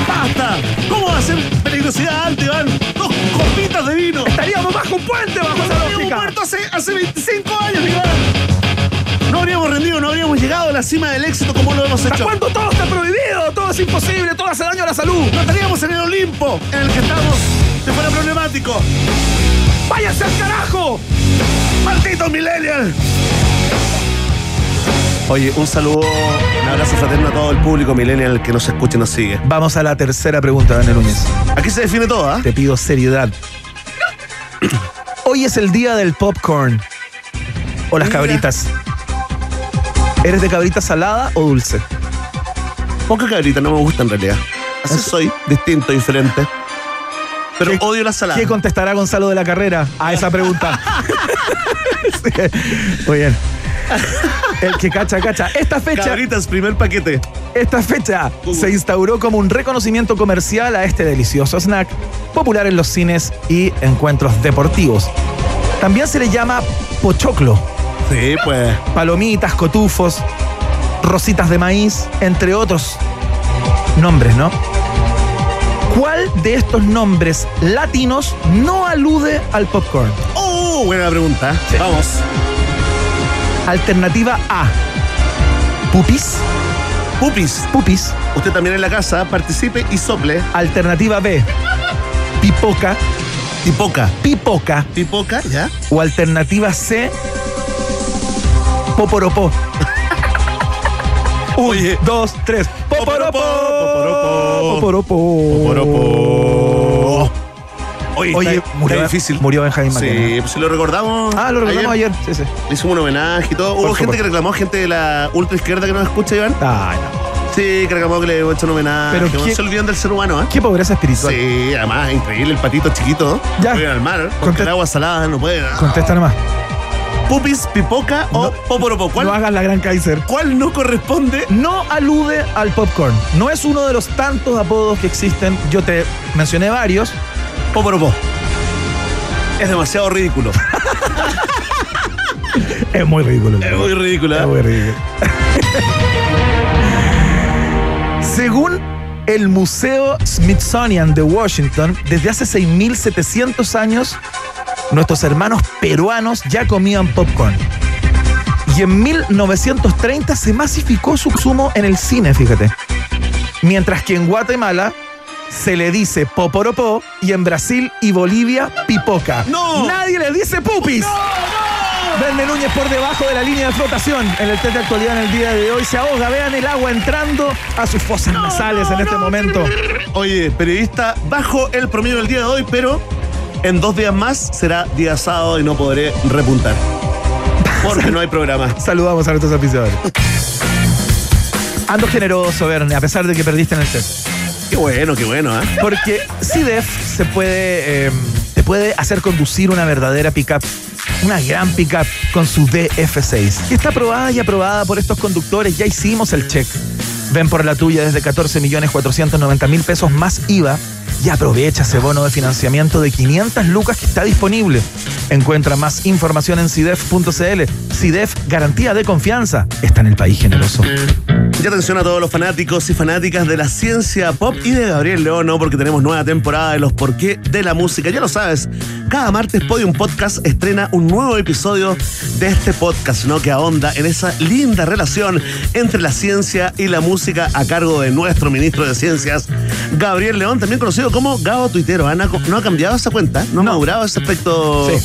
¡Basta! ¿Cómo va a ser peligrosidad alta, Iván? Dos copitas de vino. Estaríamos bajo un puente bajo esa lógica. muerto hace, hace 25 años, Iván. No habríamos rendido, no habríamos llegado a la cima del éxito como lo hemos ¿Hasta hecho. cuándo todo está prohibido? Todo es imposible, todo hace daño a la salud. No estaríamos en el Olimpo en el que estamos si fuera problemático. ¡Váyanse al carajo! ¡Malditos millennials! Oye, un saludo, un abrazo fraterno a todo el público millennial que nos escucha y nos sigue. Vamos a la tercera pregunta, Daniel Núñez. Aquí se define todo, ¿ah? Te pido seriedad. Hoy es el día del popcorn. O las Mira. cabritas. ¿Eres de cabrita salada o dulce? Poca cabrita, no me gusta en realidad. Así soy, distinto, diferente. Pero ¿Qué- odio la salada. ¿Qué contestará Gonzalo de la Carrera a esa pregunta? (laughs) Sí, Muy bien. El que cacha, cacha. Esta fecha, Cabritas, primer paquete. esta fecha se instauró como un reconocimiento comercial a este delicioso snack, popular en los cines y encuentros deportivos. También se le llama pochoclo. Sí, pues. palomitas, cotufos, rositas de maíz, entre otros nombres, ¿no? ¿Cuál de estos nombres latinos no alude al popcorn? ¡Oh! Buena pregunta. Vamos. Alternativa A. Pupis. Pupis. Pupis. Usted también en la casa participe y sople. Alternativa B. Pipoca. Tipoca. Pipoca. Tipoca, ¿ya? O alternativa C. Poporopó. Un, Oye. dos, tres. Poporopó. Poporopó. Poporopó. Poropo. Oye, Oye, está, murió, está difícil. murió Benjamín Sí, pues si lo recordamos. Ah, lo recordamos ayer. Sí, sí. Le hicimos un homenaje y todo. Hubo gente que reclamó, gente de la ultra izquierda que nos escucha, Iván. Ay, no. Sí, que reclamó que le hemos hecho un homenaje. Pero que no ¿qué- se olvidan del ser humano, ¿ah? Qué pobreza espiritual. Sí, además, increíble el patito chiquito. Ya. Puede ir al mar, porque Conte- el agua salada no puede. Contesta nomás. Pupis, pipoca o No. poporopo. ¿Cuál, No hagas la gran Kaiser. ¿Cuál no corresponde? No alude al popcorn. No es uno de los tantos apodos que existen. Yo te mencioné varios. Poporopo. Es demasiado ridículo. (laughs) Es muy ridículo. Es muy ridícula. Es muy ridículo. (laughs) Según el Museo Smithsonian de Washington, desde hace 6.700 años, nuestros hermanos peruanos ya comían popcorn. Y en 1930 se masificó su consumo en el cine, fíjate. Mientras que en Guatemala se le dice poporopó y en Brasil y Bolivia pipoca. ¡No! Nadie le dice pupis. Verne Núñez por debajo de la línea de flotación en el test de actualidad en el día de hoy. Se ahoga, vean el agua entrando a sus fosas nasales en este momento. Oye, periodista bajo el promedio del día de hoy, pero en dos días más será día sábado y no podré repuntar. Porque no hay programa. (laughs) Saludamos a nuestros aficionados. Ando generoso, Verne, a pesar de que perdiste en el test. Qué bueno, qué bueno, ¿eh? Porque CDEF se puede, eh, te puede hacer conducir una verdadera pickup. Una gran pickup con su DF6. Que está aprobada y aprobada por estos conductores. Ya hicimos el check. Ven por la tuya desde 14 millones 490 mil pesos más IVA y aprovecha ese bono de financiamiento de 500 lucas que está disponible. Encuentra más información en CIDEF.cl. CIDEF, garantía de confianza. Está en el país generoso. Y atención a todos los fanáticos y fanáticas de la ciencia pop y de Gabriel León, ¿no? porque tenemos nueva temporada de los porqué de la música. Ya lo sabes, cada martes Podium Podcast estrena un nuevo episodio de este podcast, ¿no? Que ahonda en esa linda relación entre la ciencia y la música a cargo de nuestro ministro de Ciencias, Gabriel León, también conocido como Gabo Tuitero. ¿ah? ¿No ha- ¿No cambiado esa cuenta? ¿No ha madurado ese aspecto? Sí.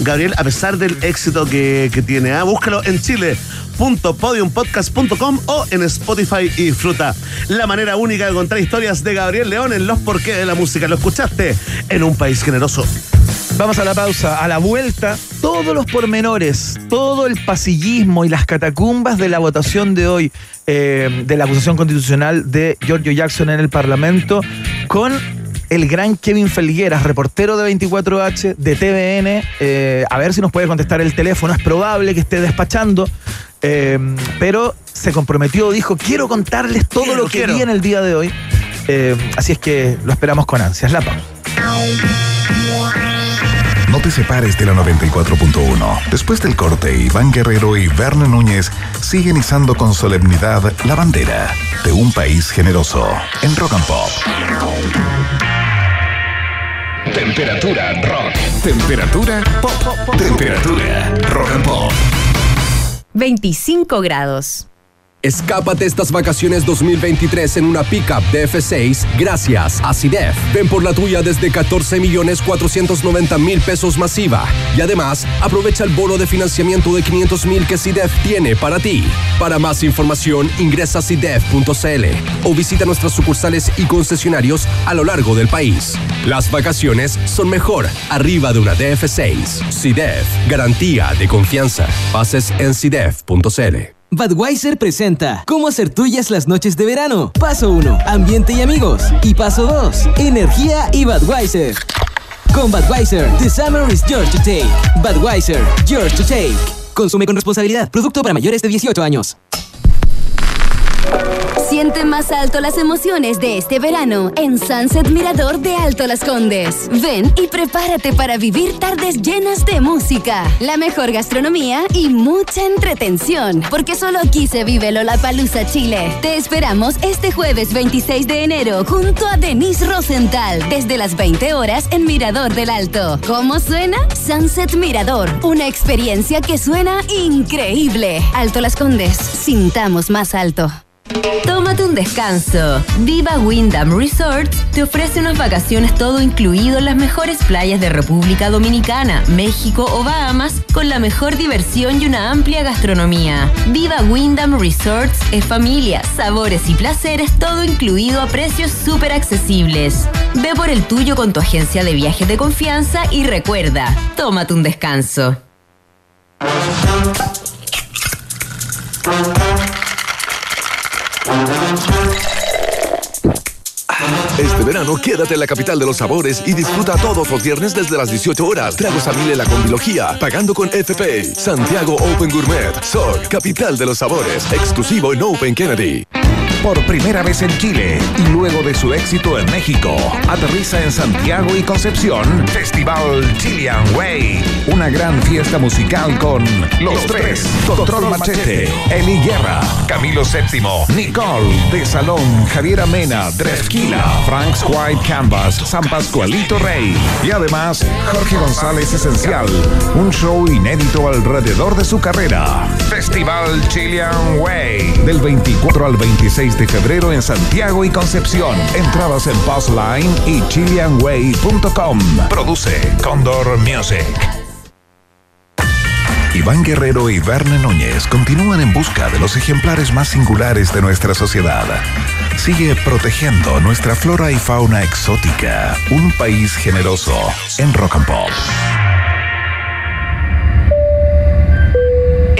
Gabriel, a pesar del éxito que, que tiene. ¿ah? Búscalo en chile.podiumpodcast.com o en Spotify y Fruta. La manera única de contar historias de Gabriel León en los porqué de la música. Lo escuchaste en un país generoso. Vamos a la pausa. A la vuelta, todos los pormenores, todo el pasillismo y las catacumbas de la votación de hoy eh, de la acusación constitucional de Giorgio Jackson en el Parlamento con el gran Kevin Felgueras, reportero de 24H, de TVN. eh, a ver si nos puede contestar el teléfono. Es probable que esté despachando. eh, pero se comprometió, dijo, quiero contarles todo Quiero, lo que quiero. vi en el día de hoy. Eh, así es que lo esperamos con ansias. La pausa. No te separes de la 94.1. Después del corte, Iván Guerrero y Verne Núñez siguen izando con solemnidad la bandera de un país generoso en Rock and Pop. Temperatura rock. Temperatura pop. Temperatura rock and pop. 25 grados. Escápate estas vacaciones 2023 en una pickup DF6 gracias a CIDEF. Ven por la tuya desde 14 millones 490 mil pesos masiva. Y además, aprovecha el bono de financiamiento de 500 mil que CIDEF tiene para ti. Para más información, ingresa a CIDEF.cl o visita nuestras sucursales y concesionarios a lo largo del país. Las vacaciones son mejor arriba de una DF6. CIDEF, garantía de confianza. Bases en CIDEF.cl. Budweiser presenta Cómo hacer tuyas las noches de verano. Paso 1. Ambiente y amigos. Y paso 2. Energía y Budweiser. Con Budweiser, the summer is yours to take. Budweiser, yours to take. Consume con responsabilidad. Producto para mayores de 18 años. Siente más alto las emociones de este verano en Sunset Mirador de Alto Las Condes. Ven y prepárate para vivir tardes llenas de música, la mejor gastronomía y mucha entretención, porque solo aquí se vive Lollapalooza Chile. Te esperamos este jueves 26 de enero junto a Denise Rosenthal desde las 20 horas en Mirador del Alto. ¿Cómo suena? Sunset Mirador, una experiencia que suena increíble. Alto Las Condes, sintamos más alto. Tómate un descanso. Viva Wyndham Resorts te ofrece unas vacaciones todo incluido en las mejores playas de República Dominicana, México o Bahamas con la mejor diversión y una amplia gastronomía. Viva Wyndham Resorts es familia, sabores y placeres todo incluido a precios súper accesibles. Ve por el tuyo con tu agencia de viajes de confianza y recuerda, tómate un descanso. Verano quédate en la capital de los sabores y disfruta todos los viernes desde las 18 horas. Tragos a mil en la combilogía, pagando con FP. Santiago Open Gourmet, SOC, capital de los sabores, exclusivo en Open Kennedy. Por primera vez en Chile y luego de su éxito en México, aterriza en Santiago y Concepción Festival Chilean Way. Una gran fiesta musical con Los Tres, Control Machete, Eli Guerra, Camilo VII, Nicole de Salón, Javiera Mena, Dresquila, Frank's White Canvas, San Pascualito Rey y además Jorge González Esencial. Un show inédito alrededor de su carrera. Festival Chilean Way. Del 24 al 26 de febrero en Santiago y Concepción. Entradas en Postline y chileanway.com. Produce Condor Music. Iván Guerrero y Verne Núñez continúan en busca de los ejemplares más singulares de nuestra sociedad. Sigue protegiendo nuestra flora y fauna exótica. Un país generoso en Rock and Pop.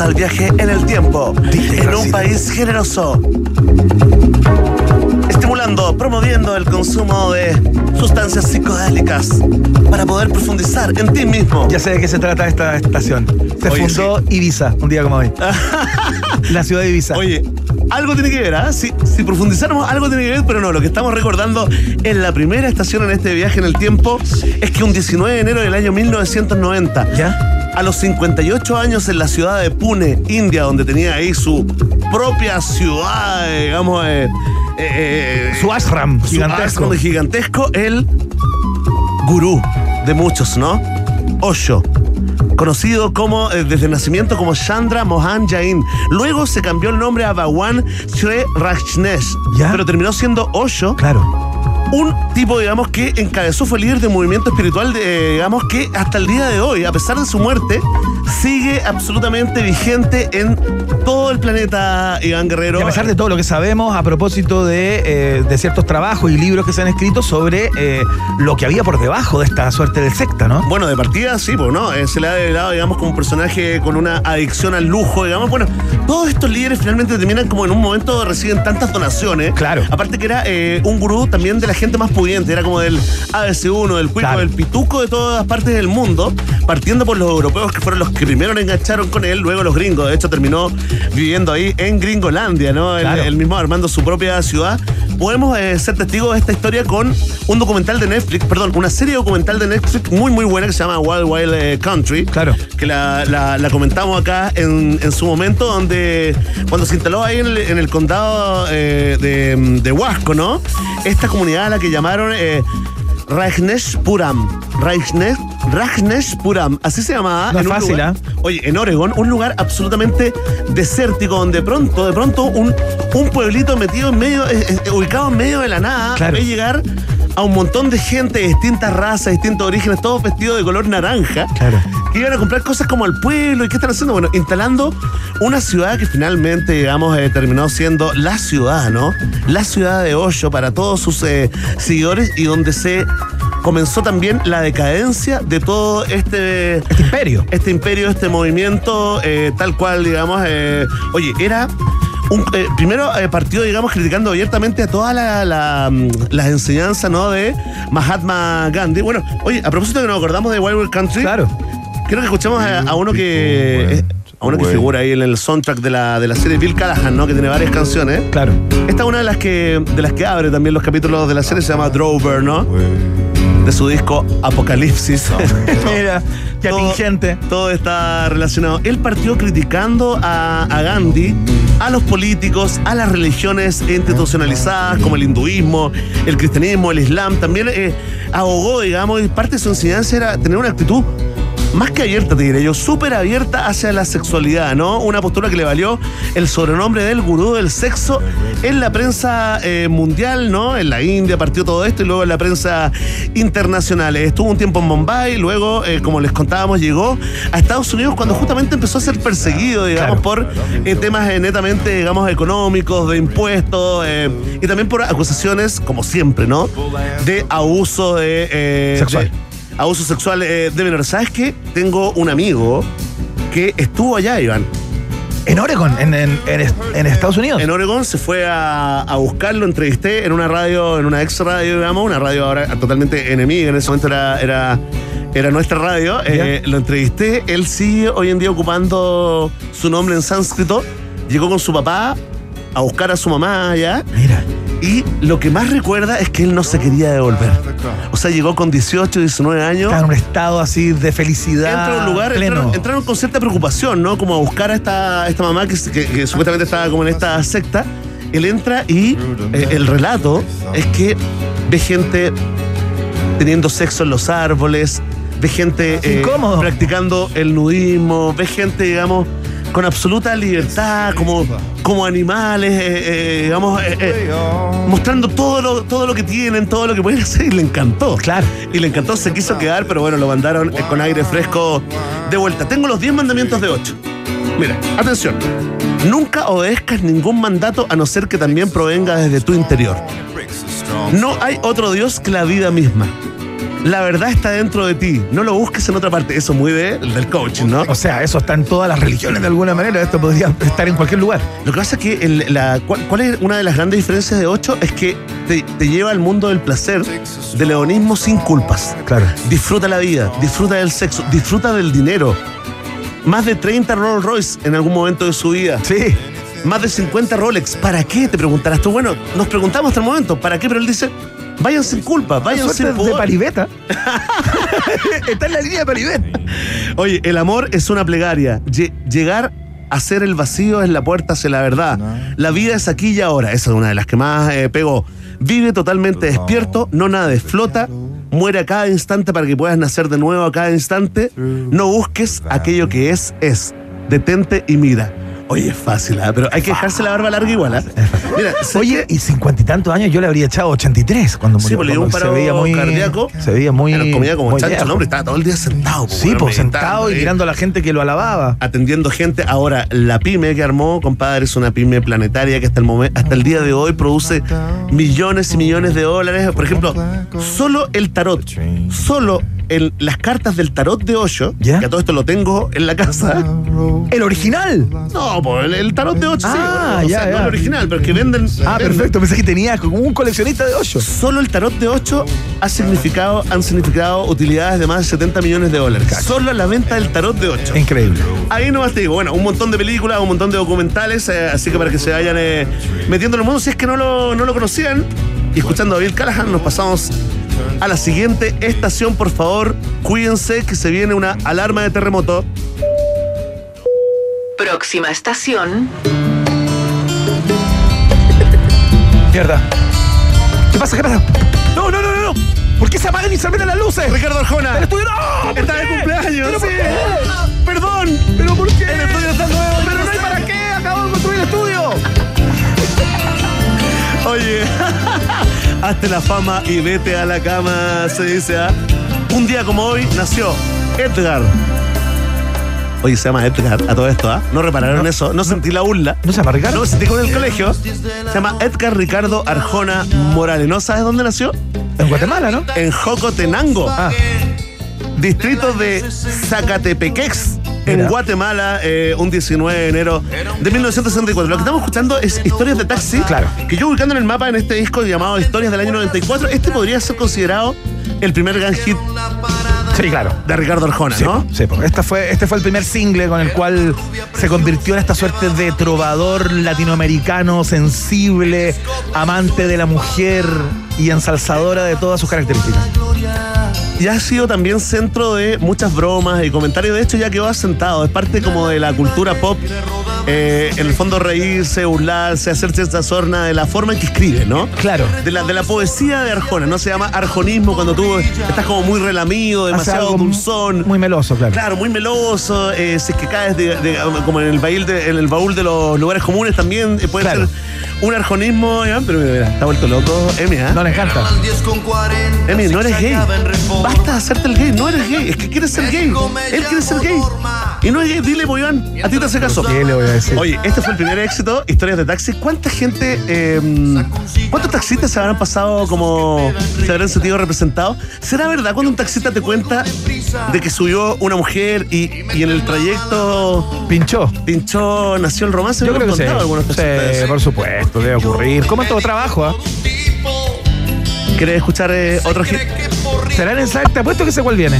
Al viaje en el tiempo, en un país generoso. Estimulando, promoviendo el consumo de sustancias psicodélicas para poder profundizar en ti mismo. Ya sé de qué se trata esta estación. Se Oye, fundó Ibiza, un día como hoy. (laughs) la ciudad de Ibiza. Oye, algo tiene que ver, ¿ah? Si, si profundizáramos, algo tiene que ver, pero no, lo que estamos recordando en la primera estación en este viaje en el tiempo es que un 19 de enero del año 1990, ¿Ya? A los 58 años en la ciudad de Pune, India, donde tenía ahí su propia ciudad, digamos, eh, eh, Su ashram su gigantesco. ashram gigantesco, el gurú de muchos, ¿no? Osho. Conocido como eh, desde el nacimiento como Chandra Mohan Jain. Luego se cambió el nombre a Bhagwan Sri Rajneesh. ¿Ya? Pero terminó siendo Osho. Claro. Un tipo, digamos, que encabezó, fue líder de movimiento espiritual, de, digamos, que hasta el día de hoy, a pesar de su muerte, sigue absolutamente vigente en todo el planeta, Iván Guerrero. Y a pesar de todo lo que sabemos a propósito de, eh, de ciertos trabajos y libros que se han escrito sobre eh, lo que había por debajo de esta suerte de secta, ¿no? Bueno, de partida sí, pues no, Eh, se le ha develado, digamos, como un personaje con una adicción al lujo, digamos. Bueno, todos estos líderes finalmente terminan como en un momento reciben tantas donaciones. Claro. Aparte que era un gurú también de la gente más pudiente, era como del ABC1, del cuico, Claro. del pituco de todas partes del mundo, partiendo por los europeos que fueron los que primero le engancharon con él, luego los gringos. De hecho, terminó viviendo ahí en Gringolandia, ¿no? Claro. el mismo armando su propia ciudad. Podemos eh, ser testigos de esta historia con un documental de Netflix, perdón, una serie documental de Netflix muy, muy buena que se llama Wild Wild eh, Country. Claro. Que la, la- la comentamos acá en, en su momento, donde cuando se instaló ahí en el, en el condado eh, de, de Huasco, ¿no? Esta comunidad a la que llamaron eh, Rajneshpuram. Rajnesh, Rajneshpuram, así se llamaba. No es en un fácil, lugar- ¿ah? Oye, en Oregon, un lugar absolutamente desértico, donde de pronto, de pronto, un, un pueblito metido en medio, eh, eh, ubicado en medio de la nada, Claro. ve llegar a un montón de gente de distintas razas, distintos orígenes, todos vestidos de color naranja, Claro. que iban a comprar cosas como al pueblo. ¿Y qué están haciendo? Bueno, instalando una ciudad que finalmente, digamos, eh, terminó siendo la ciudad, ¿no? La ciudad de Osho para todos sus eh, seguidores y donde se comenzó también la decadencia de todo este Este imperio. este imperio, este movimiento, eh, tal cual, digamos, eh, oye, era un eh, primero eh, partido, digamos, criticando abiertamente a todas la, la, mm, las enseñanzas, ¿no? De Mahatma Gandhi. Bueno, oye, a propósito que nos acordamos de Wild Wild Country, Claro. creo que escuchamos a, a uno que eh, a uno que figura ahí en el soundtrack de la, de la serie Bill Callahan, ¿no? Que tiene varias canciones. Claro. Esta es una de las que de las que abre también los capítulos de la serie, se llama Drover, ¿no? De su disco Apocalipsis. (laughs) Mira, qué Todo- atingente. Todo está relacionado. Él partió criticando a, a Gandhi, a los políticos, a las religiones institucionalizadas como el hinduismo, el cristianismo, el islam. También eh, abogó, digamos, y parte de su enseñanza era tener una actitud más que abierta, te diré yo, súper abierta hacia la sexualidad, ¿no? Una postura que le valió el sobrenombre del gurú del sexo en la prensa eh, mundial, ¿no? En la India partió todo esto y luego en la prensa internacional. Estuvo un tiempo en Bombay, luego, eh, como les contábamos, llegó a Estados Unidos cuando justamente empezó a ser perseguido, digamos, por eh, temas netamente, digamos, económicos, de impuestos y también por acusaciones, como siempre, ¿no? De abuso de... Sexual. de- abuso sexual eh, de menores. ¿Sabes qué? Tengo un amigo que estuvo allá, Iván. En Oregon, en, en- en Estados Unidos. En Oregon se fue a, a buscarlo, entrevisté en una radio, en una ex radio, digamos, una radio ahora totalmente enemiga, en ese momento era, era, era nuestra radio. Eh, lo entrevisté, él sigue hoy en día ocupando su nombre en sánscrito. Llegó con su papá a buscar a su mamá allá. Mira. Y lo que más recuerda es que él no se quería devolver. O sea, llegó con 18, 19 años. Está en un estado así de felicidad. A un lugar, pleno. entraron, entraron con cierta preocupación, ¿no? Como a buscar a esta, esta mamá que, que- que supuestamente estaba como en esta secta. Él entra y eh, el relato es que ve gente teniendo sexo en los árboles, ve gente eh, practicando el nudismo, ve gente, digamos, con absoluta libertad, como, como animales, eh, eh, digamos, eh, eh, mostrando todo lo, todo lo que tienen, todo lo que pueden (laughs) hacer, y le encantó. Claro. Y le encantó, se quiso quedar, pero bueno, lo mandaron con aire fresco de vuelta. Tengo los 10 mandamientos de 8. Mira, atención. Nunca obedezcas ningún mandato a no ser que también provenga desde tu interior. No hay otro Dios que la vida misma. La verdad está dentro de ti. No lo busques en otra parte. Eso muy de, del coaching, ¿no? O sea, eso está en todas las religiones de alguna manera. Esto podría estar en cualquier lugar. Lo que pasa es que el- la, ¿cuál, cuál es una de las grandes diferencias de 8? Es que te, te lleva al mundo del placer, del hedonismo sin culpas. Claro. Disfruta la vida, disfruta del sexo, disfruta del dinero. Más de 30 Rolls Royce en algún momento de su vida. Sí. Más de 50 Rolex. ¿Para qué? Te preguntarás tú. Bueno, nos preguntamos hasta el momento. ¿Para qué? Pero él dice, vayan sin culpa, vayan sin de pudor. Paribeta. (laughs) está en la línea de Paribeta. (laughs) Oye, el amor es una plegaria. Lle- llegar a ser el vacío es la puerta hacia la verdad. La vida es aquí y ahora. Esa es una de las que más eh, pegó. Vive totalmente despierto, no nades, flota, muere a cada instante para que puedas nacer de nuevo a cada instante. No busques aquello que es, es. Detente y mira. Oye, es fácil, ¿ah? pero hay que dejarse la barba larga igual. ¿ah? (laughs) Mira, ¿sabes Oye, y cincuenta y tantos años yo le habría echado 83 cuando murió. Sí, pues le dio un se veía muy cardíaco. Se veía muy. Pero comía como muy chancho, el hombre estaba todo el día sentado. Sí, weón, pues sentado y mirando a la gente que lo alababa. atendiendo gente. Ahora, la pyme que armó, compadre, es una pyme planetaria que hasta el, momen- hasta el día de hoy produce millones y millones de dólares. Por ejemplo, solo el tarot, solo el- las cartas del tarot de Hoyo, ¿Ya? que a todo esto lo tengo en la casa. El original. No, pues el, el tarot de sí. Ah, o ya, sea, no ya. el original, pero que venden. Ah, venden. perfecto. Pensé que tenía como un coleccionista de hoyos. Solo el tarot de 8 ha significado, han significado utilidades de más de 70 millones de dólares. Solo la venta del tarot de 8. Increíble. Ahí nomás te digo, bueno, un montón de películas, un montón de documentales, eh, así que para que se vayan eh, metiendo en el mundo, si es que no lo, no lo conocían, y escuchando a Bill Callahan, nos pasamos a la siguiente estación, por favor, cuídense que se viene una alarma de terremoto. Próxima estación, Mierda. ¿Qué pasa? ¿Qué pasa? No, no, no, no. no. ¿Por qué se apagan y se meten las luces? Ricardo Arjona, El estudio no. ¿por está de qué? cumpleaños. ¿Pero por sí. qué? Perdón, ¿Pero por qué? el estudio está nuevo. Pero no hay para qué. Acabamos de construir el estudio. Oye, (laughs) hazte la fama y vete a la cama, se dice. ¿ah? Un día como hoy nació Edgar. Oye, se llama Edgar a todo esto, ¿ah? No repararon eso, no sentí la burla. ¿No se llama Ricardo? No, sentí con el colegio. Se llama Edgar Ricardo Arjona Morales. ¿No sabes dónde nació? En Guatemala, ¿no? En Jocotenango, Ah, distrito de Zacatepequex. En. Guatemala, eh, un 19 de enero de 1964. Lo que estamos escuchando es Historias de Taxi. Claro. Que yo ubicando en el mapa en este disco llamado Historias del año 94, este podría ser considerado el primer gran hit sí, claro. de Ricardo Arjona, Sí, ¿no? sí, porque esta fue, este fue el primer single con el cual se convirtió en esta suerte de trovador latinoamericano, sensible, amante de la mujer y ensalzadora de todas sus características. Y ha sido también centro de muchas bromas y comentarios. De hecho, ya quedó asentado. Es parte como de la cultura pop eh, en el fondo reírse, burlarse, hacerse esta sorna de la forma en que escribe, ¿no? Claro. De la, de la poesía de Arjona, ¿no? Se llama arjonismo cuando tú estás como muy relamido, demasiado dulzón. Muy meloso, claro. Claro, muy meloso, eh, si es que caes de- de- como en el, baúl de, en el baúl de los lugares comunes también eh, puede Claro. ser un arjonismo, pero mira, mira, está vuelto loco, Emi, ¿ah? No le encanta. Emi, no eres gay. Basta de hacerte el gay, no eres gay, es que quieres ser gay. Él quiere ser gay. Y no es gay, dile, Boyán, a ti te hace caso. ¿Qué le voy a decir? Oye, este fue el primer éxito, historias de taxi. ¿Cuánta gente, eh, cuántos taxistas se habrán pasado como, se habrán sentido representados? ¿Será verdad cuando un taxista te cuenta de que subió una mujer y, y en el trayecto Pinchó. pinchó, nació el romance? Yo creo que sí. contado algunos Sí, por supuesto, debe ocurrir. Como en todo trabajo, ¿ah? ¿Quieres escuchar eh, otro hit? ¿Será en exacta? Apuesto que sé cuál viene.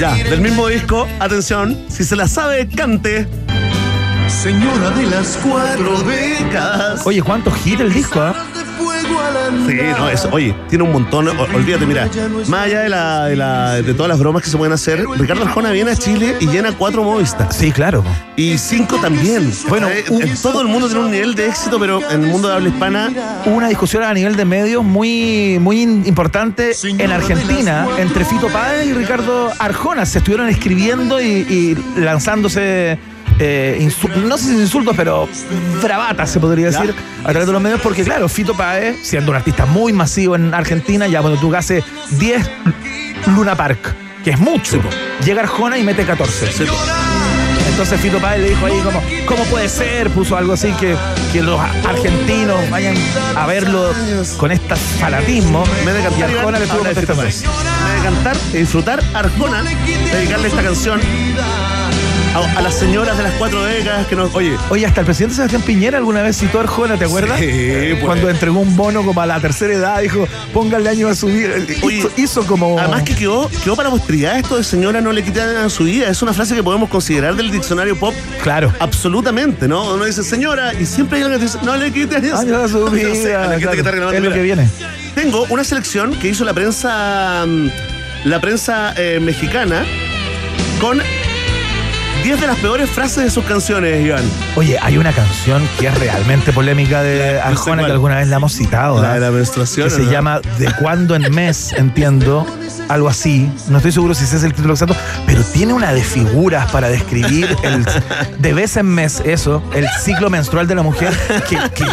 Ya, del mismo disco, atención, si se la sabe, cante. Señora de las cuatro décadas. Oye, ¿cuántos hits el disco, ah? Sí, no, eso, oye, tiene un montón. o- olvídate, mira, más allá de, la, de, la- de todas las bromas que se pueden hacer, Ricardo Arjona viene a Chile y llena cuatro Movistar. Sí, claro. Y cinco también. Bueno, Eh, en todo el mundo tiene un nivel de éxito, pero en el mundo de habla hispana, Hubo una discusión a nivel de medios muy, muy importante en Argentina entre Fito Páez y Ricardo Arjona. Se estuvieron escribiendo y, y lanzándose, eh, no sé si insultos, pero bravatas se podría decir, a través de los medios, porque claro, Fito Páez, siendo un artista muy masivo en Argentina, ya cuando tú haces 10 Luna Park, que es mucho, llega Arjona y mete 14. Entonces Fito Páez le dijo ahí como, ¿cómo puede ser? Puso algo así que, que los argentinos vayan a verlo con este fanatismo. me de Y cantar, Arjona le de contestando. Páez. Me de cantar y disfrutar Arjona, dedicarle esta canción a, a las señoras de las cuatro décadas que nos. Oye, Oye, hasta el presidente Sebastián Piñera alguna vez citó a Arjona, ¿te acuerdas? Sí, pues. Cuando entregó un bono como a la tercera edad, dijo, pónganle año a su vida. Oye, hizo, hizo como... Además que quedó, quedó para posteridad esto de señora no le quitan a su vida. Es una frase que podemos considerar del diccionario pop Claro. absolutamente, ¿no? Uno dice señora y siempre hay alguien que dice no le quiten Año a su (laughs) No sé, vida. a la gente claro, que está es lo mira, que viene. Tengo una selección que hizo la prensa mm, la prensa eh, mexicana con 10 de las peores frases de sus canciones, Iván. Oye, hay una canción que es realmente polémica de Arjona que alguna vez la hemos citado. La ¿ah? de la menstruación, Que se ¿no? llama De cuándo en mes, entiendo. Algo así. No estoy seguro si ese es el título exacto, pero tiene una de figuras para describir el (laughs) de vez en mes, eso, el ciclo menstrual de la mujer, que, que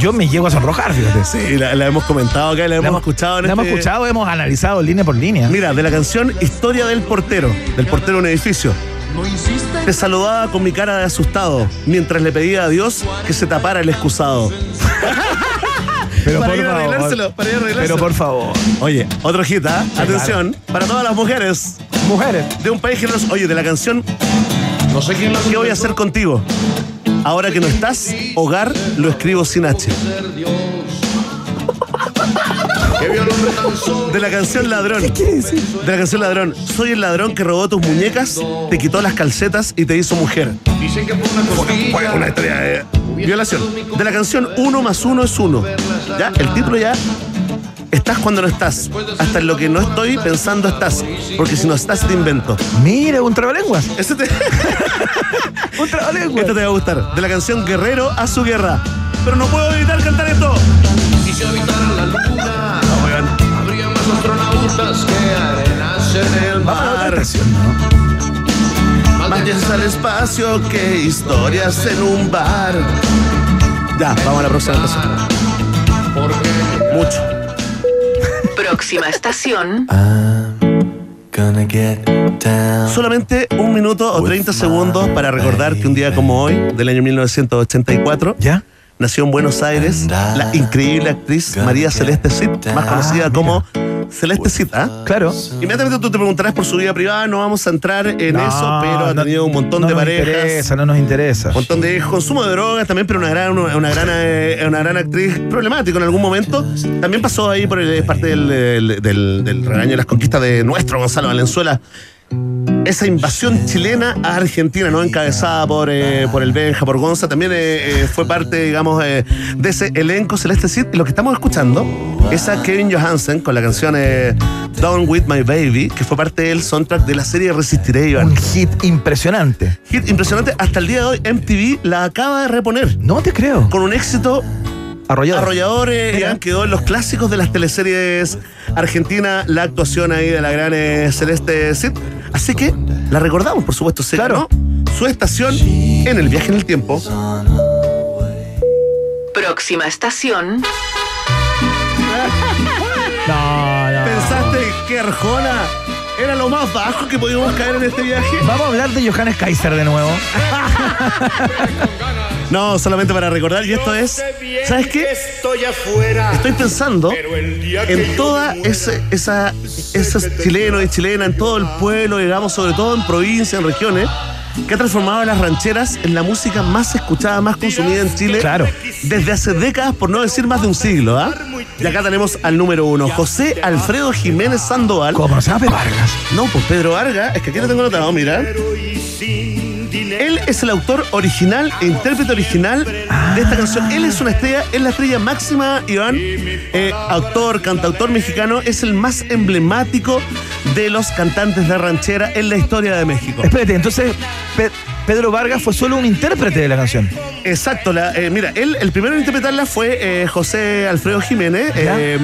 yo me llego a sonrojar, fíjate. Sí, la, la hemos comentado acá, la hemos escuchado en La hemos este- escuchado, hemos analizado línea por línea. Mira, de la canción Historia del portero, del portero de un edificio. Te saludaba con mi cara de asustado mientras le pedía a Dios que se tapara el excusado. (laughs) pero para por ir a favor. arreglárselo, para ir a arreglárselo. Pero por favor. Oye, otro hit, ¿ah? Atención, para todas las mujeres Mujeres. de un país generoso. Oye, de la canción ¿Qué voy a hacer contigo? Ahora que no estás, hogar lo escribo sin H. De la canción Ladrón. ¿Qué quiere decir? De la canción Ladrón. Soy el ladrón que robó tus muñecas, te quitó las calcetas y te hizo mujer. Fue una historia de violación. De la canción Uno más uno es uno. ¿Ya? El título ya. Estás cuando no estás. Hasta en lo que no estoy pensando estás. Porque si no estás, te invento. Mira, un trabalenguas. Este te, (laughs) Un trabalenguas. este te va a gustar. De la canción Guerrero a su guerra. Pero no puedo evitar cantar esto. Y si astronautas que arenas en el mar. Más viajes al espacio que historias en un bar. Ya, vamos a la próxima estación. Mucho. Próxima estación. Solamente un minuto o 30 segundos para recordar que un día como hoy, del año 1984, ¿Ya? nació en Buenos Aires la increíble actriz María Celeste Cid, más conocida como ¿ah? Claro. Inmediatamente tú te preguntarás por su vida privada, no vamos a entrar en No, eso, pero ha no- tenido un montón no de nos parejas. interesa, no nos interesa. Un montón de consumo de drogas también, pero una gran, una gran, eh, una gran actriz problemática en algún momento. También pasó ahí por el, es parte del, del, del- del regaño de las conquistas de nuestro Gonzalo Valenzuela. Esa invasión chilena a Argentina, ¿no? Encabezada por, eh, por el Benja, por Gonza, también eh, eh, fue parte, digamos, eh, de ese elenco Celeste Cid. Y lo que estamos escuchando es a Kevin Johansen con la canción Down With My Baby, que fue parte del soundtrack de la serie Resistiré, Iván. Un hit impresionante. Hit impresionante. Hasta el día de hoy, MTV la acaba de reponer. No te creo. Con un éxito Arrollador. arrollador. eh, Mira. Iván, quedó en los clásicos de las teleseries argentinas la actuación ahí de la gran eh, Celeste Cid. Así que la recordamos, por supuesto. Se Claro. ganó su estación en el viaje en el tiempo. Próxima estación. No, no. ¿Pensaste que Arjona era lo más bajo que podíamos caer en este viaje? Vamos a hablar de Johannes Kaiser de nuevo. (laughs) No, solamente para recordar, y esto es. ¿Sabes qué? Estoy afuera. Estoy pensando en toda muera, ese, esa, esos chilenos y chilenas, en todo el pueblo, digamos, sobre todo en provincias, en regiones, que ha transformado a las rancheras en la música más escuchada, más consumida en Chile Claro. desde hace décadas, por no decir más de un siglo. ¿ah? Y acá tenemos al número uno, José Alfredo Jiménez Sandoval. ¿Cómo se llama Pepe Vargas? No, pues Pedro Vargas, es que aquí lo tengo notado, mira. Él es el autor original e intérprete original de esta canción. Él es una estrella, es la estrella máxima, Iván. Eh, autor, cantautor mexicano, es el más emblemático de los cantantes de ranchera en la historia de México. Espérate, entonces Pedro Vargas fue solo un intérprete de la canción. Exacto, la, eh, mira, él, el primero en interpretarla fue eh, José Alfredo Jiménez. Eh,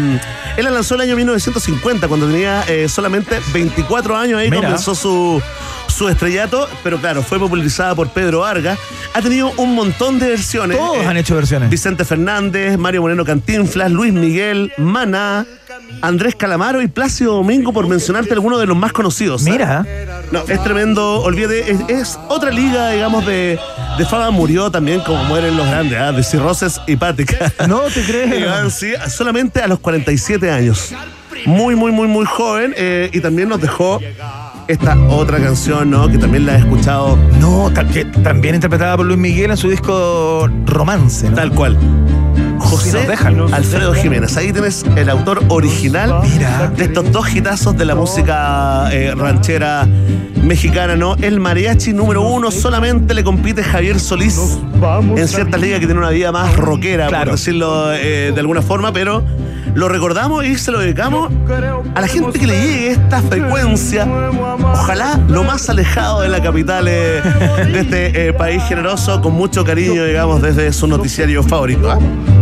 él la lanzó el año 1950, cuando tenía solamente 24 años. Ahí Mira. comenzó su, su estrellato, pero claro, fue popularizada por Pedro Vargas. Ha tenido un montón de versiones. Todos han hecho versiones. Vicente Fernández, Mario Moreno Cantinflas, Luis Miguel, Maná, Andrés Calamaro y Plácido Domingo, por mencionarte algunos de los más conocidos. ¿eh? Mira, No, es tremendo, olvídate, es, es otra liga, digamos, de, de fama. Murió también como mueren los grandes, ¿ah? de cirrosis hepática. no te. (laughs) Iván, sí, solamente a los 47 años. Muy, muy, muy, muy joven. eh, y también nos dejó esta otra canción, ¿no? Que también la he escuchado No, ta- que también interpretada por Luis Miguel en su disco Romance. ¿no? tal cual. José. Alfredo Jiménez. Ahí tienes el autor original Mira. de estos dos hitazos de la música eh, ranchera mexicana, ¿no? El mariachi número uno solamente le compite Javier Solís en ciertas ligas que tiene una vida más rockera, Claro. por decirlo eh, de alguna forma, pero lo recordamos y se lo dedicamos a la gente que le llegue esta frecuencia, ojalá lo más alejado de la capital eh, de este eh, país generoso, con mucho cariño, digamos, desde su noticiario favorito. ¿ah?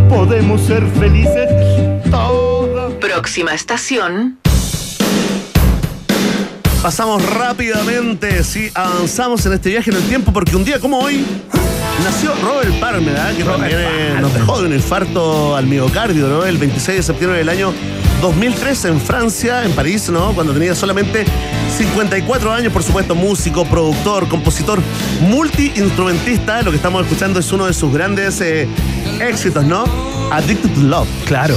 podemos ser felices toda Próxima estación. Pasamos rápidamente, sí, avanzamos en este viaje en el tiempo, porque un día como hoy nació Robert Palmer, ¿ah? que Robert también eh, nos dejó de un infarto al miocardio, ¿no? El 26 de septiembre del año 2003 en Francia, en París, ¿no? Cuando tenía solamente 54 años, por supuesto, músico, productor, compositor, multiinstrumentista. Lo que estamos escuchando es uno de sus grandes eh, éxitos, ¿no? Addicted to Love. Claro.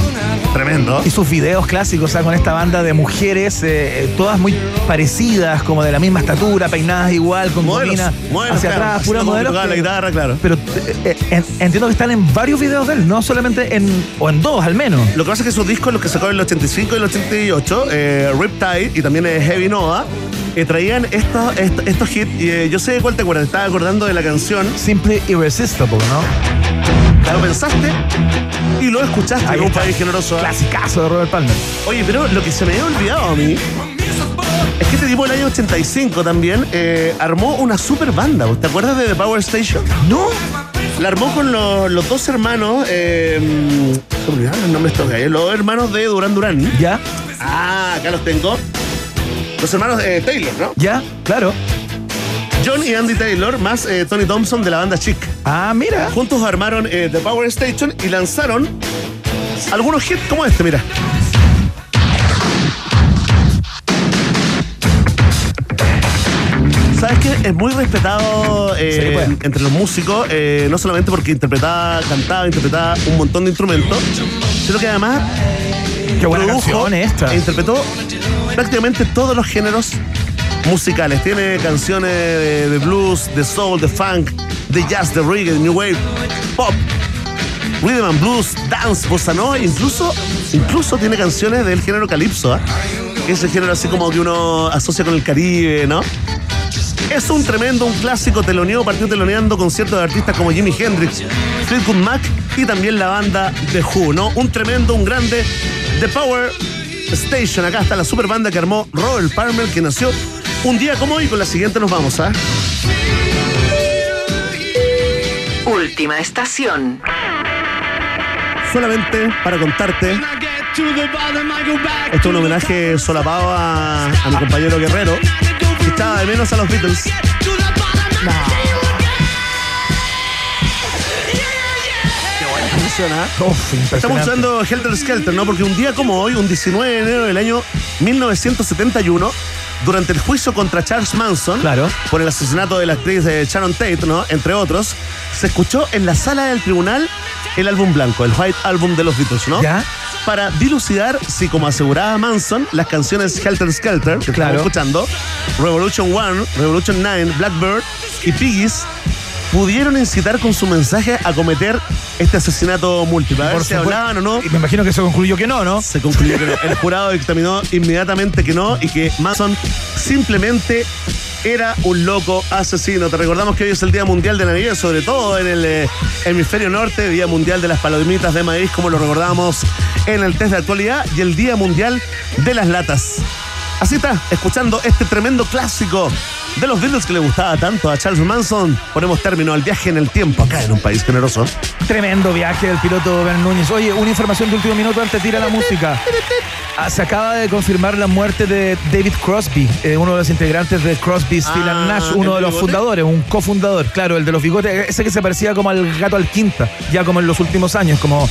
Tremendo. Y sus videos clásicos, o sea, con esta banda de mujeres, eh, eh, todas muy parecidas, como de la misma estatura, peinadas igual, con Modelos, modelos, hacia claro, atrás, modelos. tocaba la guitarra, claro. Pero eh, en- entiendo que están en varios videos de él, no solamente en, o en dos al menos. Lo que pasa es que sus discos, los que sacó en el 85 y el 88, eh, Riptide y también eh, Heavy Nova, eh, traían estos, estos, estos hits. Y eh, yo sé de cuál te acuerdas, estaba acordando de la canción. Simply Irresistible, ¿no? Lo pensaste y lo escuchaste en un país generoso. ¿eh? Clasicazo de Robert Palmer. Oye, pero lo que se me había olvidado a mí es que este tipo el año 85 también eh, armó una super banda. ¿Te acuerdas de The Power Station? No. La armó con los, los dos hermanos, eh, se me olvidaron los nombres estos gallos, los hermanos de Durán Durán. ¿Ya? Ah, acá los tengo. Los hermanos eh, Taylor, ¿no? ¿Ya? Claro. John y Andy Taylor, más eh, Tony Thompson de la banda Chic. Ah, mira. Juntos armaron eh, The Power Station y lanzaron algunos hits como este, mira. ¿Sabes qué? Es muy respetado eh, Sí, pues. entre los músicos, eh, no solamente porque interpretaba, cantaba, interpretaba un montón de instrumentos, sino que además Qué buena produjo esta. e interpretó prácticamente todos los géneros musicales. Tiene canciones de, de blues, de soul, de funk, de jazz, de reggae, de new wave, pop, rhythm and blues, dance, bossa nova, incluso, incluso tiene canciones del género calipso, ¿ah? que es el género así como que uno asocia con el Caribe, ¿no? Es un tremendo, un clásico teloneo, partió teloneando conciertos de artistas como Jimi Hendrix, Fleetwood Mac y también la banda The Who, ¿no? Un tremendo, un grande, The Power Station. Acá está la super banda que armó Robert Palmer, que nació un día como hoy. Con la siguiente nos vamos, ¿ah? Última estación. Solamente para contarte. Esto es un homenaje solapado a, a mi compañero Guerrero, estaba de menos a los Beatles. Qué buena canción, ¿ah? Uf, Estamos impresionante. usando Helter Skelter, ¿no? Porque un día como hoy, un 19 de enero del año 1971, durante el juicio contra Charles Manson Claro. por el asesinato de la actriz de Sharon Tate, ¿no? Entre otros, se escuchó en la sala del tribunal el álbum blanco, el White Album de los Beatles, ¿no? ¿Ya? Para dilucidar si, como aseguraba Manson, las canciones Helter Skelter, que Claro. estamos escuchando, Revolution 1, Revolution 9, Blackbird y Piggies, pudieron incitar con su mensaje a cometer este asesinato múltiple. A ver Por si supuesto. hablaban o no. Y me imagino que se concluyó que no, ¿no? Se concluyó que no. El jurado dictaminó inmediatamente que no y que Manson simplemente era un loco asesino. Te recordamos que hoy es el Día Mundial de la Navidad, sobre todo en el eh, hemisferio norte, Día Mundial de las Palomitas de Maíz, como lo recordamos en el test de actualidad, y el Día Mundial de las Latas. Así está, escuchando este tremendo clásico de los Beatles que le gustaba tanto a Charles Manson, ponemos término al viaje en el tiempo acá en un país generoso. Tremendo viaje del piloto Ben Núñez. Oye, una información de último minuto antes de tirar la música. Ah, Se acaba de confirmar la muerte de David Crosby, eh, uno de los integrantes de Crosby, Still and Ah, Nash, uno ¿el de los bigote? fundadores, un cofundador, claro, el de los bigotes, ese que se parecía como al gato al quinta, ya como en los últimos años, como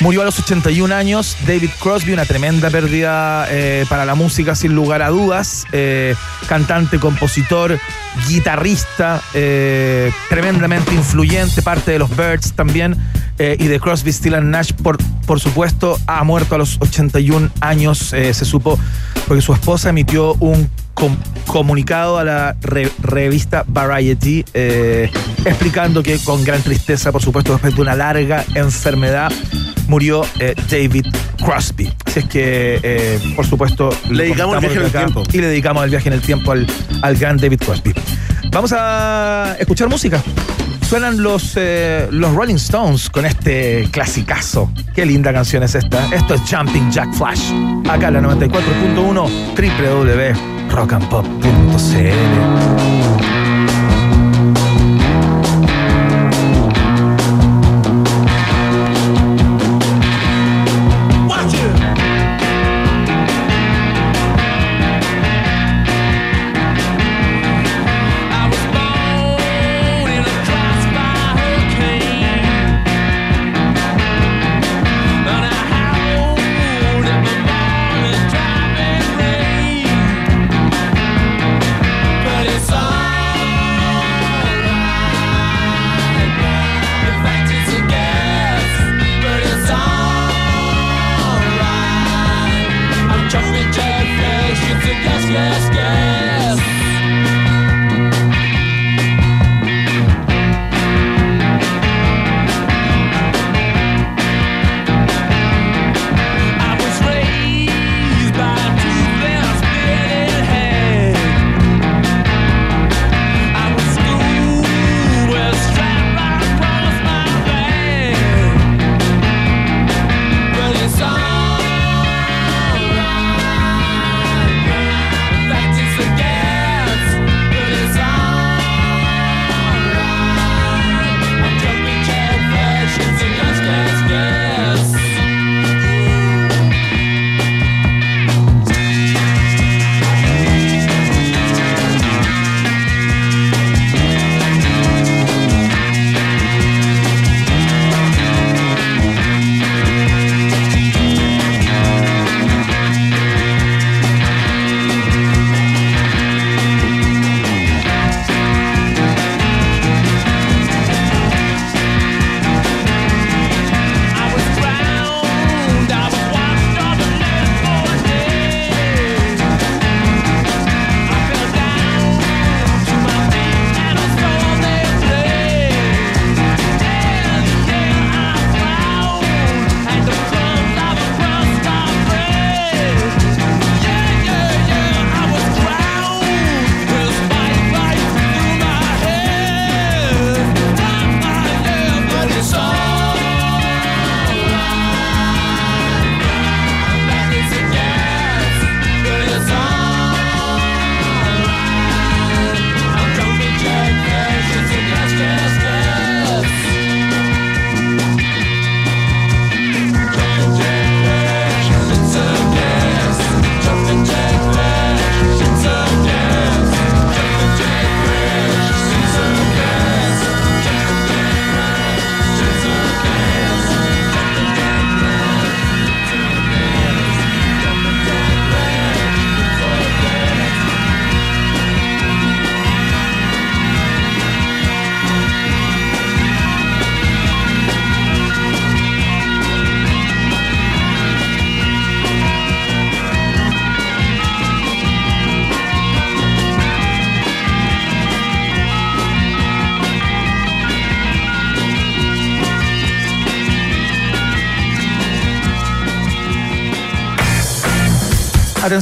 murió a los 81 años, David Crosby, una tremenda pérdida eh, para la música sin lugar a dudas, eh, cantante, compositor, guitarrista, eh, tremendamente influyente, parte de los Birds también, eh, y de Crosby, Still and Nash, por, por supuesto, ha muerto a los 81 años, eh, se supo, porque su esposa emitió un com- comunicado a la re- revista Variety, eh, explicando que con gran tristeza, por supuesto, después de una larga enfermedad, murió David Crosby. Así es que, por supuesto, Le dedicamos el viaje en el tiempo. Y le dedicamos el viaje en el tiempo al, al gran David Crosby. Vamos a escuchar música. Suenan los, eh, los Rolling Stones con este clasicazo. Qué linda canción es esta. Esto es Jumping Jack Flash. Acá la 94.1 www.rockandpop.cl.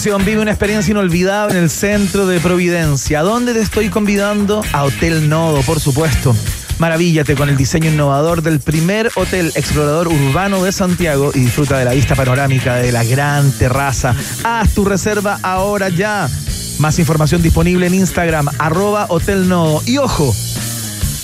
Vive una experiencia inolvidable en el centro de Providencia. ¿A dónde te estoy convidando? A Hotel Nodo, por supuesto. Maravíllate con el diseño innovador del primer hotel explorador urbano de Santiago y disfruta de la vista panorámica de la gran terraza. Haz tu reserva ahora ya. Más información disponible en Instagram, arroba Hotel Nodo. Y ojo,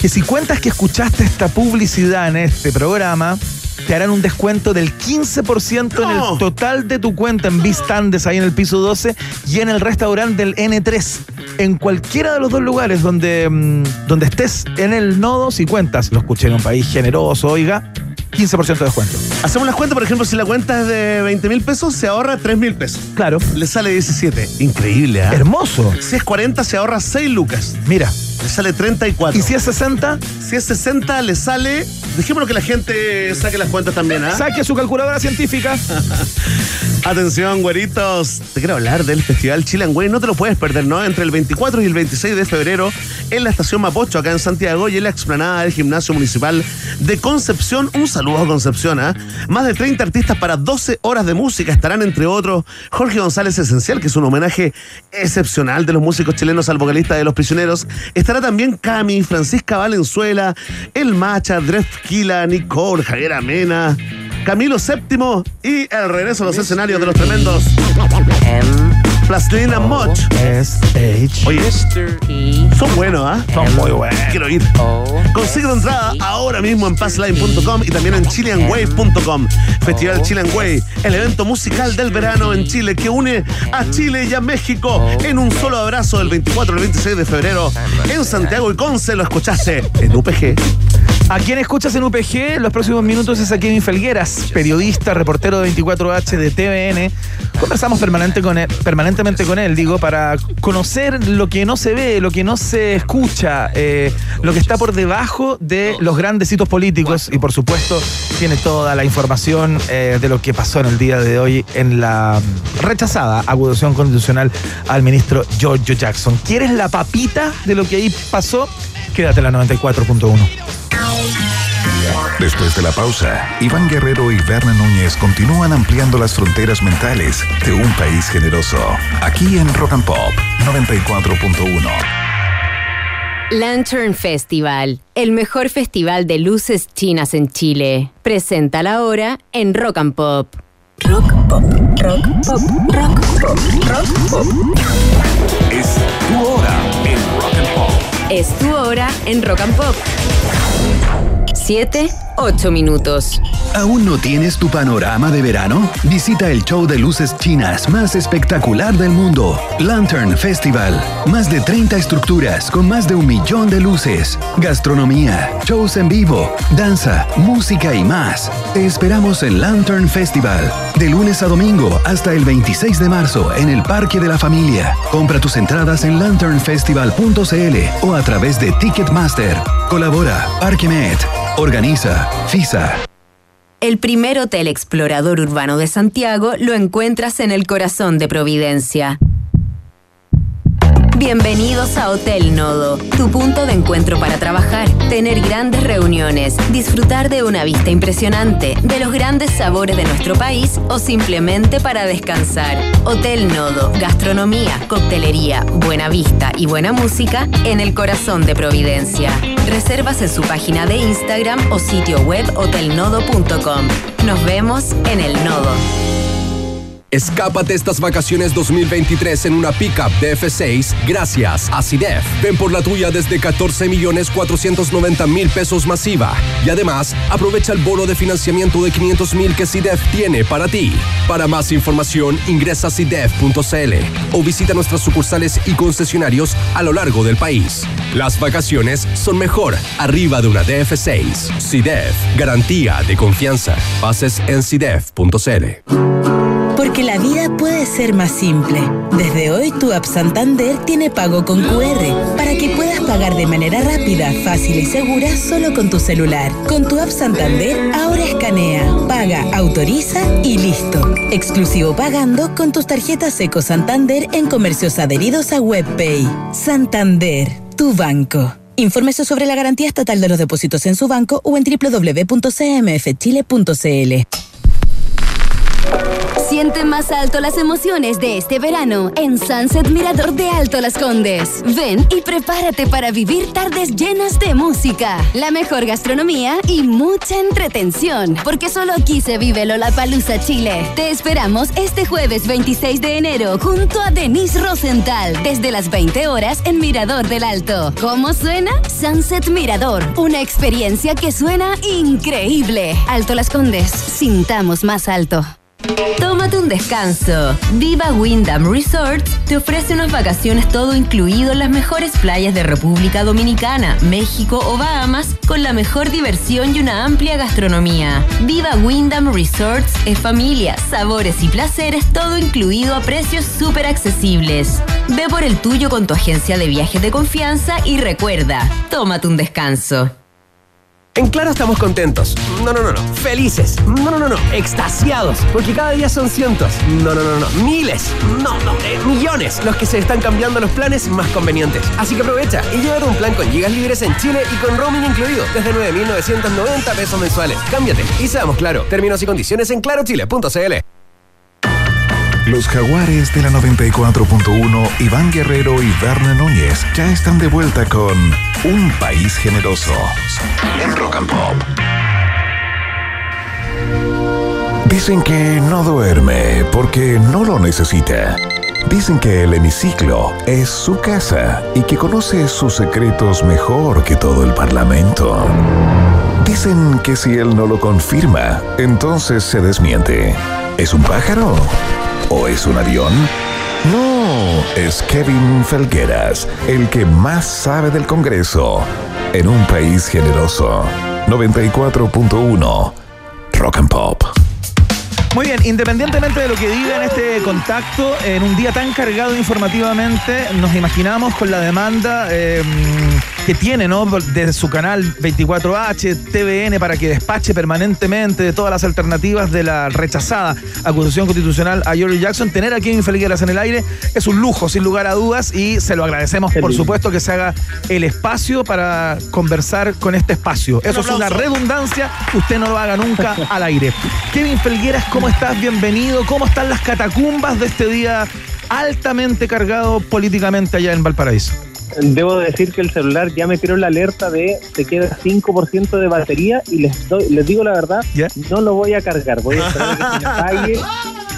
que si cuentas que escuchaste esta publicidad en este programa, te harán un descuento del 15% en No. el total de tu cuenta en Vistandes, ahí en el piso 12, y en el restaurante del N3. En cualquiera de los dos lugares donde, mm, donde estés en el nodo, si cuentas, lo escuché en un país generoso, oiga, 15% de descuento. Hacemos las cuentas, por ejemplo, si la cuenta es de 20 mil pesos, se ahorra 3 mil pesos. Claro. Le sale 17. Increíble, ¿ah? Hermoso. Si es 40, se ahorra 6 lucas. Mira. Le sale 34. ¿Y si es 60? Si es 60, le sale. Dejémoslo que la gente saque las cuentas también, ¿ah? Saque su calculadora científica. (laughs) Atención, güeritos. Te quiero hablar del Festival Chilean Way. No te lo puedes perder, ¿no? Entre el 24 y el 26 de febrero en la estación Mapocho, acá en Santiago, y en la explanada del Gimnasio Municipal de Concepción. Un saludo a Concepción, ¿ah? Más de 30 artistas para 12 horas de música. Estarán, entre otros, Jorge González Esencial, que es un homenaje excepcional de los músicos chilenos al vocalista de Los Prisioneros. Estará también Cami, Francisca Valenzuela, El Macha, Drefkila, Nicole, Javier Amena. Camilo VII y el regreso a los escenarios de los tremendos Plastilina Moch. S-H. Oye, son buenos, ¿ah? Son muy buenos. Quiero ir. Consigue tu entrada ahora mismo en passline.com y también en chileanway.com. Festival Chilean Way, el evento musical del verano en Chile que une a Chile y a México en un solo abrazo del 24 al 26 de febrero en Santiago y Conce. Lo escuchaste en UPG. A quien escuchas en UPG, los próximos minutos es a Kevin Felgueras, periodista, reportero de 24H de TVN. Conversamos permanentemente con él, digo, para conocer lo que no se ve, lo que no se escucha, eh, lo que está por debajo de los grandes hitos políticos y, por supuesto, tiene toda la información eh, de lo que pasó en el día de hoy en la rechazada acusación constitucional al ministro Giorgio Jackson. ¿Quieres la papita de lo que ahí pasó? Quédate en la 94.1. Después de la pausa, Iván Guerrero y Berna Núñez continúan ampliando las fronteras mentales de un país generoso. Aquí en Rock and Pop 94.1. Lantern Festival, el mejor festival de luces chinas en Chile. Presenta la hora en Rock and Pop. Rock Pop, Rock Pop, Rock Pop, Rock Pop. Es tu hora en Rock and Pop. Es tu hora en Rock and Pop. 7, 8 minutos. ¿Aún no tienes tu panorama de verano? Visita el show de luces chinas más espectacular del mundo, Lantern Festival. Más de 30 estructuras con más de un millón de luces, gastronomía, shows en vivo, danza, música y más. Te esperamos en Lantern Festival, de lunes a domingo hasta el 26 de marzo en el Parque de la Familia. Compra tus entradas en lanternfestival.cl o a través de Ticketmaster. Colabora Parquemet. Organiza FISA. El primer hotel explorador urbano de Santiago lo encuentras en el corazón de Providencia. Bienvenidos a Hotel Nodo, tu punto de encuentro para trabajar, tener grandes reuniones, disfrutar de una vista impresionante, de los grandes sabores de nuestro país o simplemente para descansar. Hotel Nodo, gastronomía, coctelería, buena vista y buena música en el corazón de Providencia. Reservas en su página de Instagram o sitio web hotelnodo.com. Nos vemos en el Nodo. Escápate estas vacaciones 2023 en una pickup DF6 gracias a CIDEF. Ven por la tuya desde 14 millones 490 mil pesos masiva. Y además, aprovecha el bono de financiamiento de 500 mil que CIDEF tiene para ti. Para más información, ingresa a CIDEF.cl o visita nuestras sucursales y concesionarios a lo largo del país. Las vacaciones son mejor arriba de una DF6. CIDEF, garantía de confianza. Bases en CIDEF.cl. Porque la vida puede ser más simple. Desde hoy tu app Santander tiene pago con QR para que puedas pagar de manera rápida, fácil y segura solo con tu celular. Con tu app Santander ahora escanea, paga, autoriza y listo. Exclusivo pagando con tus tarjetas Eco Santander en comercios adheridos a WebPay. Santander, tu banco. Infórmese sobre la garantía estatal de los depósitos en su banco o en www.cmfchile.cl. Más alto las emociones de este verano en Sunset Mirador de Alto Las Condes. Ven y prepárate para vivir tardes llenas de música, la mejor gastronomía y mucha entretención, porque solo aquí se vive Lollapalooza Chile. Te esperamos este jueves 26 de enero junto a Denise Rosenthal desde las 20 horas en Mirador del Alto. ¿Cómo suena? Sunset Mirador, una experiencia que suena increíble. Alto Las Condes, sintamos más alto. Tómate un descanso. Viva Wyndham Resorts te ofrece unas vacaciones todo incluido en las mejores playas de República Dominicana, México o Bahamas con la mejor diversión y una amplia gastronomía. Viva Wyndham Resorts es familia, sabores y placeres todo incluido a precios súper accesibles. Ve por el tuyo con tu agencia de viajes de confianza y recuerda, tómate un descanso. En Claro estamos contentos. No, no, no, no. Felices. No, no, no, no. Extasiados. Porque cada día son cientos. No, no, no, no. Miles. No, no. eh, millones los que se están cambiando los planes más convenientes. Así que aprovecha y llévate un plan con gigas libres en Chile y con roaming incluido desde 9.990 pesos mensuales. Cámbiate y seamos claro. Términos y condiciones en clarochile.cl. Los jaguares de la 94.1, Iván Guerrero y Verne Núñez ya están de vuelta con Un País Generoso en Rock and Pop. Dicen que no duerme porque no lo necesita. Dicen que el hemiciclo es su casa y que conoce sus secretos mejor que todo el Parlamento. Dicen que si él no lo confirma, entonces se desmiente. ¿Es un pájaro? ¿O es un avión? No, es Kevin Felgueras, el que más sabe del Congreso. En un país generoso. 94.1 Rock and Pop. Muy bien, independientemente de lo que diga en este contacto, en un día tan cargado informativamente, nos imaginamos con la demanda eh, que tiene, ¿no? Desde su canal 24H, TVN, para que despache permanentemente de todas las alternativas de la rechazada acusación constitucional a George Jackson. Tener a Kevin Felgueras en el aire es un lujo, sin lugar a dudas, y se lo agradecemos, por supuesto, que se haga el espacio para conversar con este espacio. Eso es una redundancia, usted no lo haga nunca (laughs) al aire. Kevin Felgueras, ¿cómo estás? Bienvenido. ¿Cómo están las catacumbas de este día altamente cargado políticamente allá en Valparaíso? Debo decir que el celular ya me tiró la alerta de te queda 5% de batería y les doy, les digo la verdad, no lo voy a cargar, voy a esperar a que se me apague. (laughs)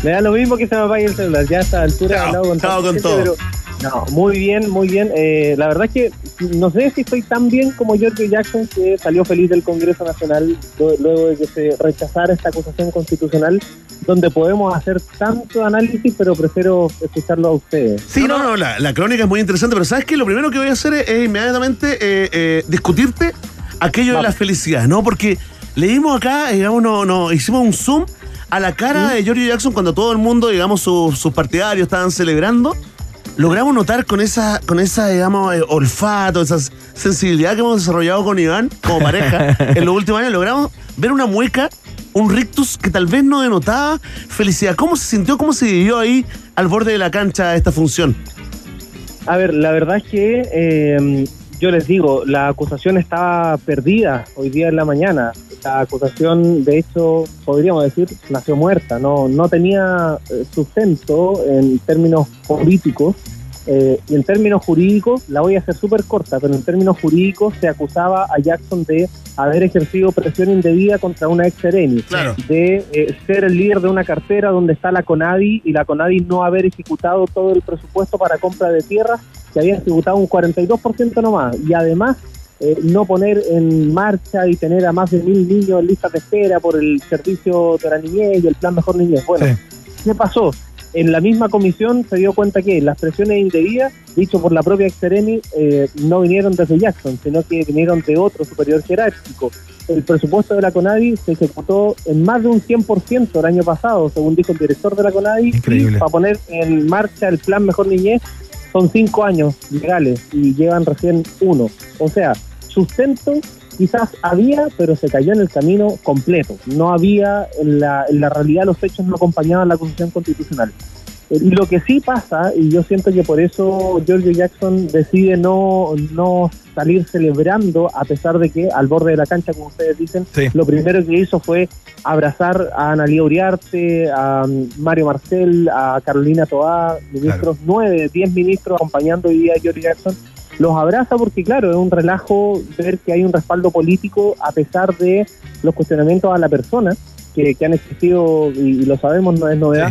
Me da lo mismo que se me apague el celular, ya a esta altura he hablado con, gente, todo. pero no, muy bien, muy bien. Eh, la verdad es que no sé si estoy tan bien como George Jackson, que salió feliz del Congreso Nacional luego de que se rechazara esta acusación constitucional, donde podemos hacer tanto análisis, pero prefiero escucharlo a ustedes. Sí, no, no, la, la crónica es muy interesante, pero ¿sabes qué? Lo primero que voy a hacer es, es inmediatamente eh, eh, discutirte aquello de la felicidad, ¿no? Porque leímos acá, digamos, no, no, hicimos un zoom a la cara de George Jackson cuando todo el mundo, digamos, sus, sus partidarios estaban celebrando. Logramos notar con esa, con esa, digamos, eh, olfato, esa sensibilidad que hemos desarrollado con Iván como pareja (laughs) en los últimos años, logramos ver una mueca, un rictus que tal vez no denotaba felicidad. ¿Cómo se sintió, cómo se vivió ahí al borde de la cancha esta función? A ver, la verdad es que eh, yo les digo, la acusación estaba perdida hoy día en la mañana. La acusación, de hecho, podríamos decir, nació muerta. No, no tenía eh, sustento en términos políticos. Eh, y en términos jurídicos, la voy a hacer súper corta, pero en términos jurídicos se acusaba a Jackson de haber ejercido presión indebida contra una ex sereni, de eh, ser el líder de una cartera donde está la CONADI y la CONADI no haber ejecutado todo el presupuesto para compra de tierras, que había ejecutado un 42% nomás, y además eh, no poner en marcha y tener a más de mil niños en listas de espera por el servicio de la niñez y el plan Mejor Niñez. Bueno, ¿qué pasó? En la misma comisión se dio cuenta que las presiones indebidas, dicho por la propia Exereni, eh, no vinieron desde Jackson, sino que vinieron de otro superior jerárquico. El presupuesto de la CONADI se ejecutó en más de un 100% el año pasado, según dijo el director de la CONADI, Increíble. para poner en marcha el plan Mejor Niñez son cinco años legales y llevan recién uno. O sea, sustento quizás había, pero se cayó en el camino completo. No había, en la, en la realidad los hechos no acompañaban la acusación constitucional. Eh, Y lo que sí pasa, y yo siento que por eso George Jackson decide no, no salir celebrando, a pesar de que al borde de la cancha, como ustedes dicen, lo primero que hizo fue abrazar a Analia Uriarte, a um, Mario Marcel, a Carolina Toá, ministros, nueve, diez ministros acompañando hoy día a George Jackson. Los abraza porque, claro, es un relajo ver que hay un respaldo político a pesar de los cuestionamientos a la persona que, que han existido, y, y lo sabemos, no es novedad.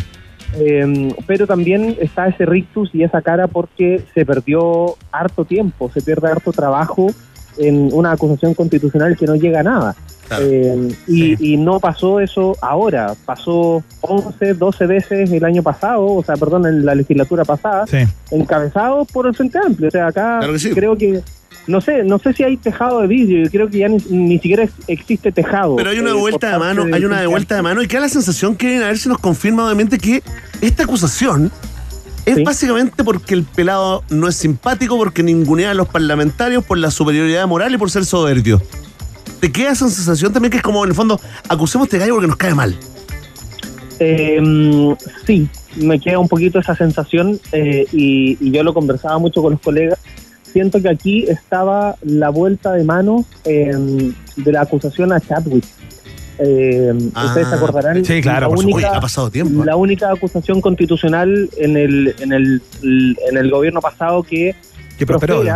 Eh, pero también está ese rictus y esa cara porque se perdió harto tiempo, se pierde harto trabajo en una acusación constitucional que no llega a nada. Eh, y, y no pasó eso ahora, pasó 11, 12 veces el año pasado, o sea, perdón, en la legislatura pasada, encabezado por el Frente Amplio. O sea, acá creo que, no sé, no sé si hay tejado de vidrio, yo creo que ya ni, ni siquiera ex- existe tejado. Pero hay una eh, vuelta de mano, del hay una de vuelta de mano y queda la sensación que a ver si nos confirma obviamente que esta acusación es básicamente porque el pelado no es simpático, porque ningunea a los parlamentarios por la superioridad moral y por ser soberbio. Te queda esa sensación también que es como en el fondo, acusemos a este gallo porque nos cae mal. Eh, sí, me queda un poquito esa sensación eh, y, y yo lo conversaba mucho con los colegas. Siento que aquí estaba la vuelta de mano eh, de la acusación a Chadwick. Eh, ustedes se acordarán. sí, claro, la por supuesto. única, Oye, ha pasado tiempo. La única acusación constitucional en el, en el, en el gobierno pasado que, Que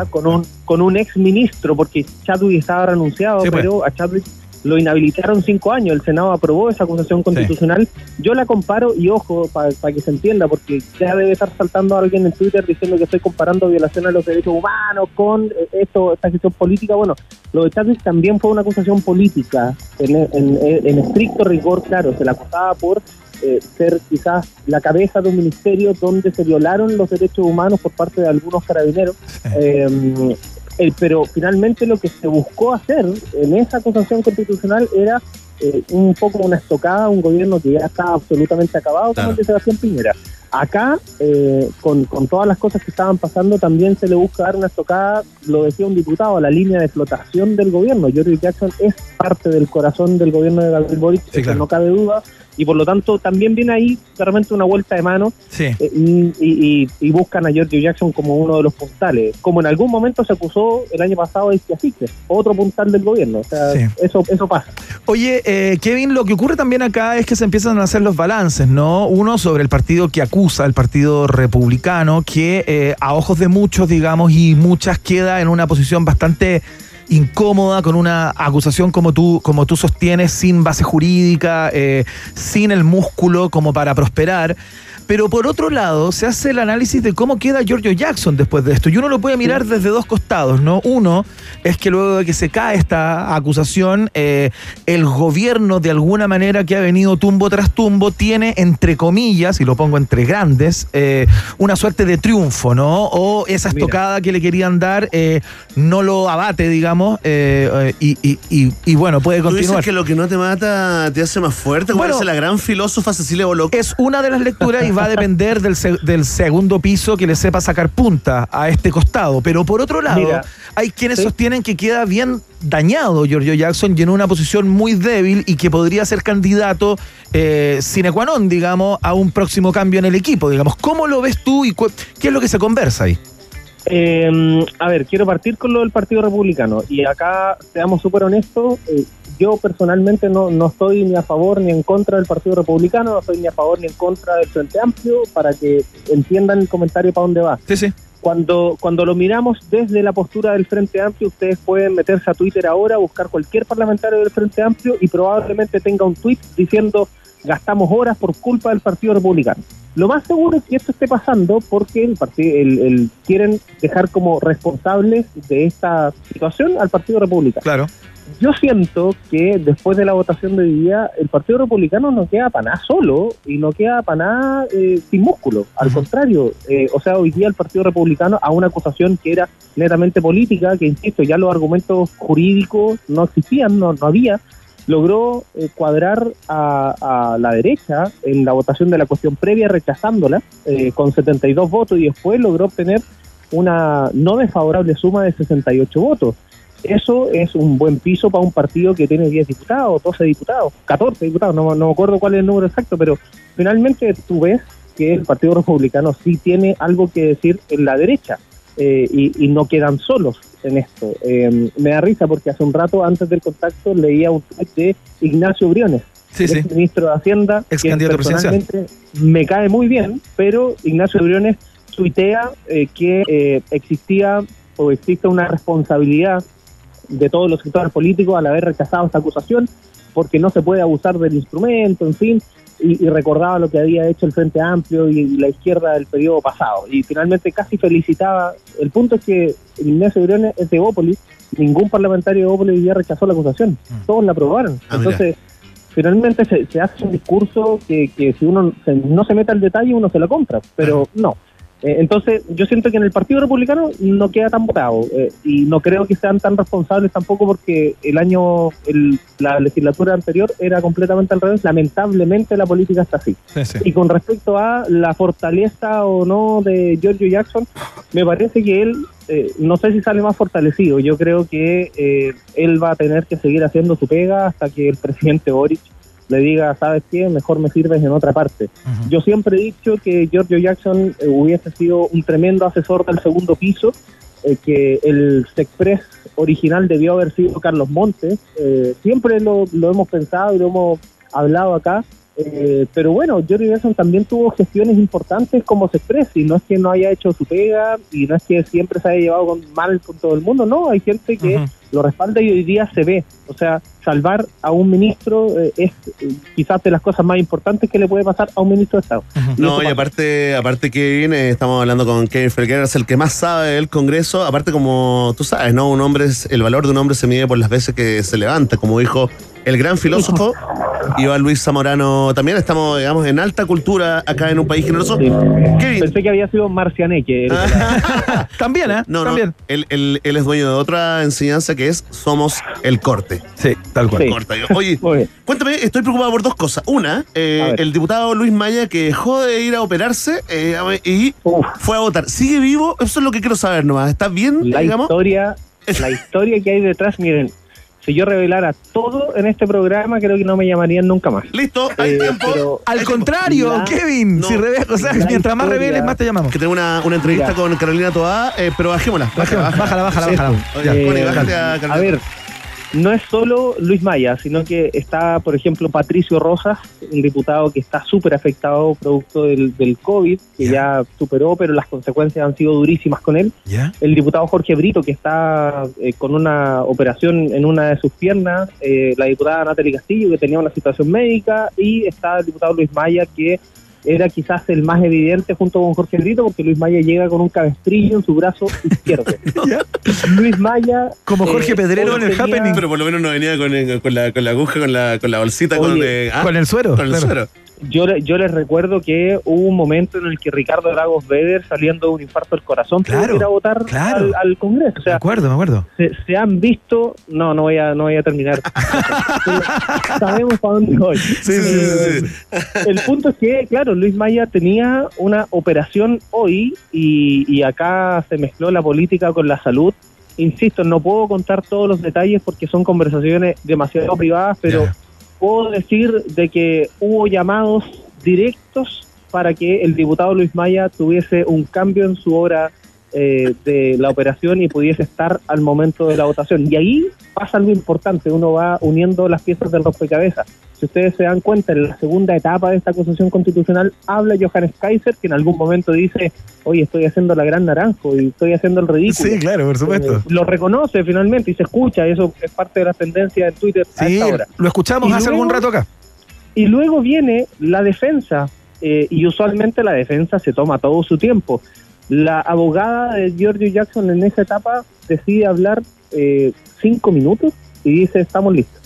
con un, con un ex ministro, porque Chadwick estaba renunciado, Sí, pues. pero a Chadwick lo inhabilitaron cinco años. El Senado aprobó esa acusación constitucional. Yo la comparo, y ojo, para que se entienda, porque ya debe estar saltando alguien en Twitter diciendo que estoy comparando violación a los derechos humanos con eh, esto, esta gestión política. Bueno, lo de Chadwick también fue una acusación política. En, en- en estricto rigor, claro, se la acusaba por eh, ser quizás la cabeza de un ministerio donde se violaron los derechos humanos por parte de algunos carabineros. Eh, eh, pero finalmente lo que se buscó hacer en esa acusación constitucional era eh, un poco una estocada a un gobierno que ya estaba absolutamente acabado, como el de Sebastián Piñera. Acá, eh, con, con todas las cosas que estaban pasando, también se le busca dar una estocada, lo decía un diputado, a la línea de flotación del gobierno. George Jackson es parte del corazón del gobierno de Gabriel Boric, eso no cabe duda, y por lo tanto también viene ahí de repente una vuelta de mano Sí. eh, y, y- y buscan a George Jackson como uno de los puntales, como en algún momento se acusó el año pasado de Izquiasiche, otro puntal del gobierno, o sea, Sí. eso, eso pasa. Oye, eh, Kevin, lo que ocurre también acá es que se empiezan a hacer los balances, ¿no? Uno sobre el partido que acusa, el partido republicano, que eh, a ojos de muchos, digamos, y muchas queda en una posición bastante incómoda con una acusación como tú como tú sostienes sin base jurídica eh, sin el músculo como para prosperar pero por otro lado, se hace el análisis de cómo queda Giorgio Jackson después de esto. Y uno lo puede mirar desde dos costados, ¿no? Uno es que luego de que se cae esta acusación, eh, el gobierno, de alguna manera, que ha venido tumbo tras tumbo, tiene, entre comillas, y lo pongo entre grandes, eh, una suerte de triunfo, ¿no? O esa estocada que le querían dar eh, no lo abate, digamos, eh, y, y- y- y bueno, puede Tú dices continuar. que lo que no te mata te hace más fuerte, como Bueno, dice la gran filósofa Cecilia Boloco. Es una de las lecturas y va a depender del, se- del segundo piso que le sepa sacar punta a este costado. Pero por otro lado, Mira, hay quienes sostienen que queda bien dañado Giorgio Jackson y en una posición muy débil y que podría ser candidato eh, sine qua non, digamos, a un próximo cambio en el equipo. Digamos, ¿cómo lo ves tú y qué es lo que se conversa ahí? Eh, a ver, quiero partir con lo del Partido Republicano y acá, seamos súper honestos, eh, yo personalmente no, no estoy ni a favor ni en contra del Partido Republicano, no estoy ni a favor ni en contra del Frente Amplio, para que entiendan el comentario para dónde va. Sí, sí. Cuando, cuando lo miramos desde la postura del Frente Amplio, ustedes pueden meterse a Twitter ahora, buscar cualquier parlamentario del Frente Amplio y probablemente tenga un tweet diciendo gastamos horas por culpa del Partido Republicano. Lo más seguro es que esto esté pasando porque el partido, el, el- quieren dejar como responsables de esta situación al Partido Republicano. Claro. Yo siento que después de la votación de hoy día, el Partido Republicano no queda para nada solo y no queda para nada eh, sin músculo. Al contrario, eh, o sea, hoy día el Partido Republicano a una acusación que era netamente política, que insisto, ya los argumentos jurídicos no existían, no, no había, logró eh, cuadrar a, a la derecha en la votación de la cuestión previa, rechazándola eh, con 72 votos y después logró obtener una no desfavorable suma de 68 votos. Eso es un buen piso para un partido que tiene 10 diputados, 12 diputados, 14 diputados, no, no me acuerdo cuál es el número exacto, pero finalmente tú ves que el Partido Republicano sí tiene algo que decir en la derecha. eh, y, y no quedan solos en esto. Eh, me da risa porque hace un rato antes del contacto leía un tweet de Ignacio Briones, Sí, sí. ministro de Hacienda, Ex que personalmente me cae muy bien, pero Ignacio Briones tuitea eh, que eh, existía o existe una responsabilidad de todos los sectores políticos al haber rechazado esta acusación, porque no se puede abusar del instrumento, en fin, y, y recordaba lo que había hecho el Frente Amplio y, y la izquierda del periodo pasado. Y finalmente casi felicitaba. El punto es que Ignacio Briones es de Bópolis, ningún parlamentario de Bópolis día rechazó la acusación, todos la aprobaron. Ah, mira. Entonces, finalmente se, se hace un discurso que, que si uno se- no se mete al detalle, uno se lo compra, pero no. Eh, entonces, yo siento que en el Partido Republicano no queda tan votado eh, y no creo que sean tan responsables tampoco porque el año, el- la legislatura anterior era completamente al revés. Lamentablemente la política está así. Sí, sí. Y con respecto a la fortaleza o no de Giorgio Jackson, me parece que él, eh, no sé si sale más fortalecido. Yo creo que eh, él va a tener que seguir haciendo su pega hasta que el presidente Boric le diga, ¿sabes qué? Mejor me sirves en otra parte. Yo siempre he dicho que Giorgio Jackson eh, hubiese sido un tremendo asesor del segundo piso, eh, que el Sexpress original debió haber sido Carlos Montes. Eh, siempre lo, lo hemos pensado y lo hemos hablado acá. Eh, pero bueno, Giorgio Jackson también tuvo gestiones importantes como Sexpress y no es que no haya hecho su pega y no es que siempre se haya llevado con- mal con todo el mundo, no, hay gente que. Lo respalda y hoy día se ve. O sea, salvar a un ministro eh, es eh, quizás de las cosas más importantes que le puede pasar a un ministro de Estado. Y No, y aparte, aparte Kevin, eh, estamos hablando con Kevin Felguera, es el que más sabe del Congreso. Aparte, como tú sabes, ¿no? Un hombre es, el valor de un hombre se mide por las veces que se levanta, como dijo el gran filósofo Iván Luis Zamorano. También estamos, digamos, en alta cultura acá en un país generoso. Kevin. Pensé que había sido Marcianeque. (laughs) También, ¿eh? No, no, También. él, él- él es dueño de otra enseñanza que es Somos el Corte. Sí, tal cual. Sí. Corta. Oye. (laughs) Cuéntame, estoy preocupado por dos cosas. Una, eh, el diputado Luis Maya que dejó de ir a operarse eh, y Uf. fue a votar. ¿Sigue vivo? Eso es lo que quiero saber nomás. ¿Está bien, la digamos? historia, (laughs) la historia que hay detrás, miren, si yo revelara todo en este programa, creo que no me llamarían nunca más. Listo, hay Eh, tiempo. pero- Al Hay contrario, Kevin. No. si revés, o sea, mientras más reveles, más te llamamos. Que tengo una, una entrevista con Carolina Toá, eh, pero bajémosla. Bájala, bájala, bájala, bájala. Oye, Eh, Connie, bájate a Carolina. A ver, no es solo Luis Maya, sino que está, por ejemplo, Patricio Rosas, un diputado que está súper afectado producto del, del COVID, que ya superó, pero las consecuencias han sido durísimas con él. El diputado Jorge Brito, que está eh, con una operación en una de sus piernas, eh, la diputada Natalie Castillo, que tenía una situación médica, y está el diputado Luis Maya, que era quizás el más evidente junto con Jorge Brito, porque Luis Maya llega con un cabestrillo en su brazo izquierdo. (laughs) Luis Maya... Como Jorge eh, Pedrero en el tenía- Happening. Pero por lo menos no venía con, eh, con la, con la aguja, con la, con la bolsita, con, Oye, eh, ah, Con el suero. con el claro. suero. Yo, yo les recuerdo que hubo un momento en el que Ricardo Lagos Beder, saliendo de un infarto del corazón, tuvo Claro, que ir a votar claro. al, al Congreso. O Me sea, acuerdo, me acuerdo. se, se han visto. No, no voy a, no voy a terminar. (laughs) Sabemos para dónde voy. Sí, sí, sí, sí. El punto es que, claro, Luis Maya tenía una operación hoy y, y acá se mezcló la política con la salud. Insisto, no puedo contar todos los detalles porque son conversaciones demasiado privadas, pero. Puedo decir de que hubo llamados directos para que el diputado Luis Maya tuviese un cambio en su hora eh, de la operación y pudiese estar al momento de la votación. Y ahí pasa algo importante, uno va uniendo las piezas del rompecabezas. Si ustedes se dan cuenta, en la segunda etapa de esta acusación constitucional habla Johannes Kaiser, que en algún momento dice, oye, estoy haciendo la gran naranjo y estoy haciendo el ridículo. Sí, claro, por supuesto. Eh, lo reconoce finalmente y se escucha, y eso es parte de la tendencia en Twitter a Sí, esta hora. lo escuchamos Y hace luego- algún rato acá. Y luego viene la defensa, eh, y usualmente la defensa se toma todo su tiempo. La abogada de Giorgio Jackson en esa etapa decide hablar eh, cinco minutos y dice, estamos listos.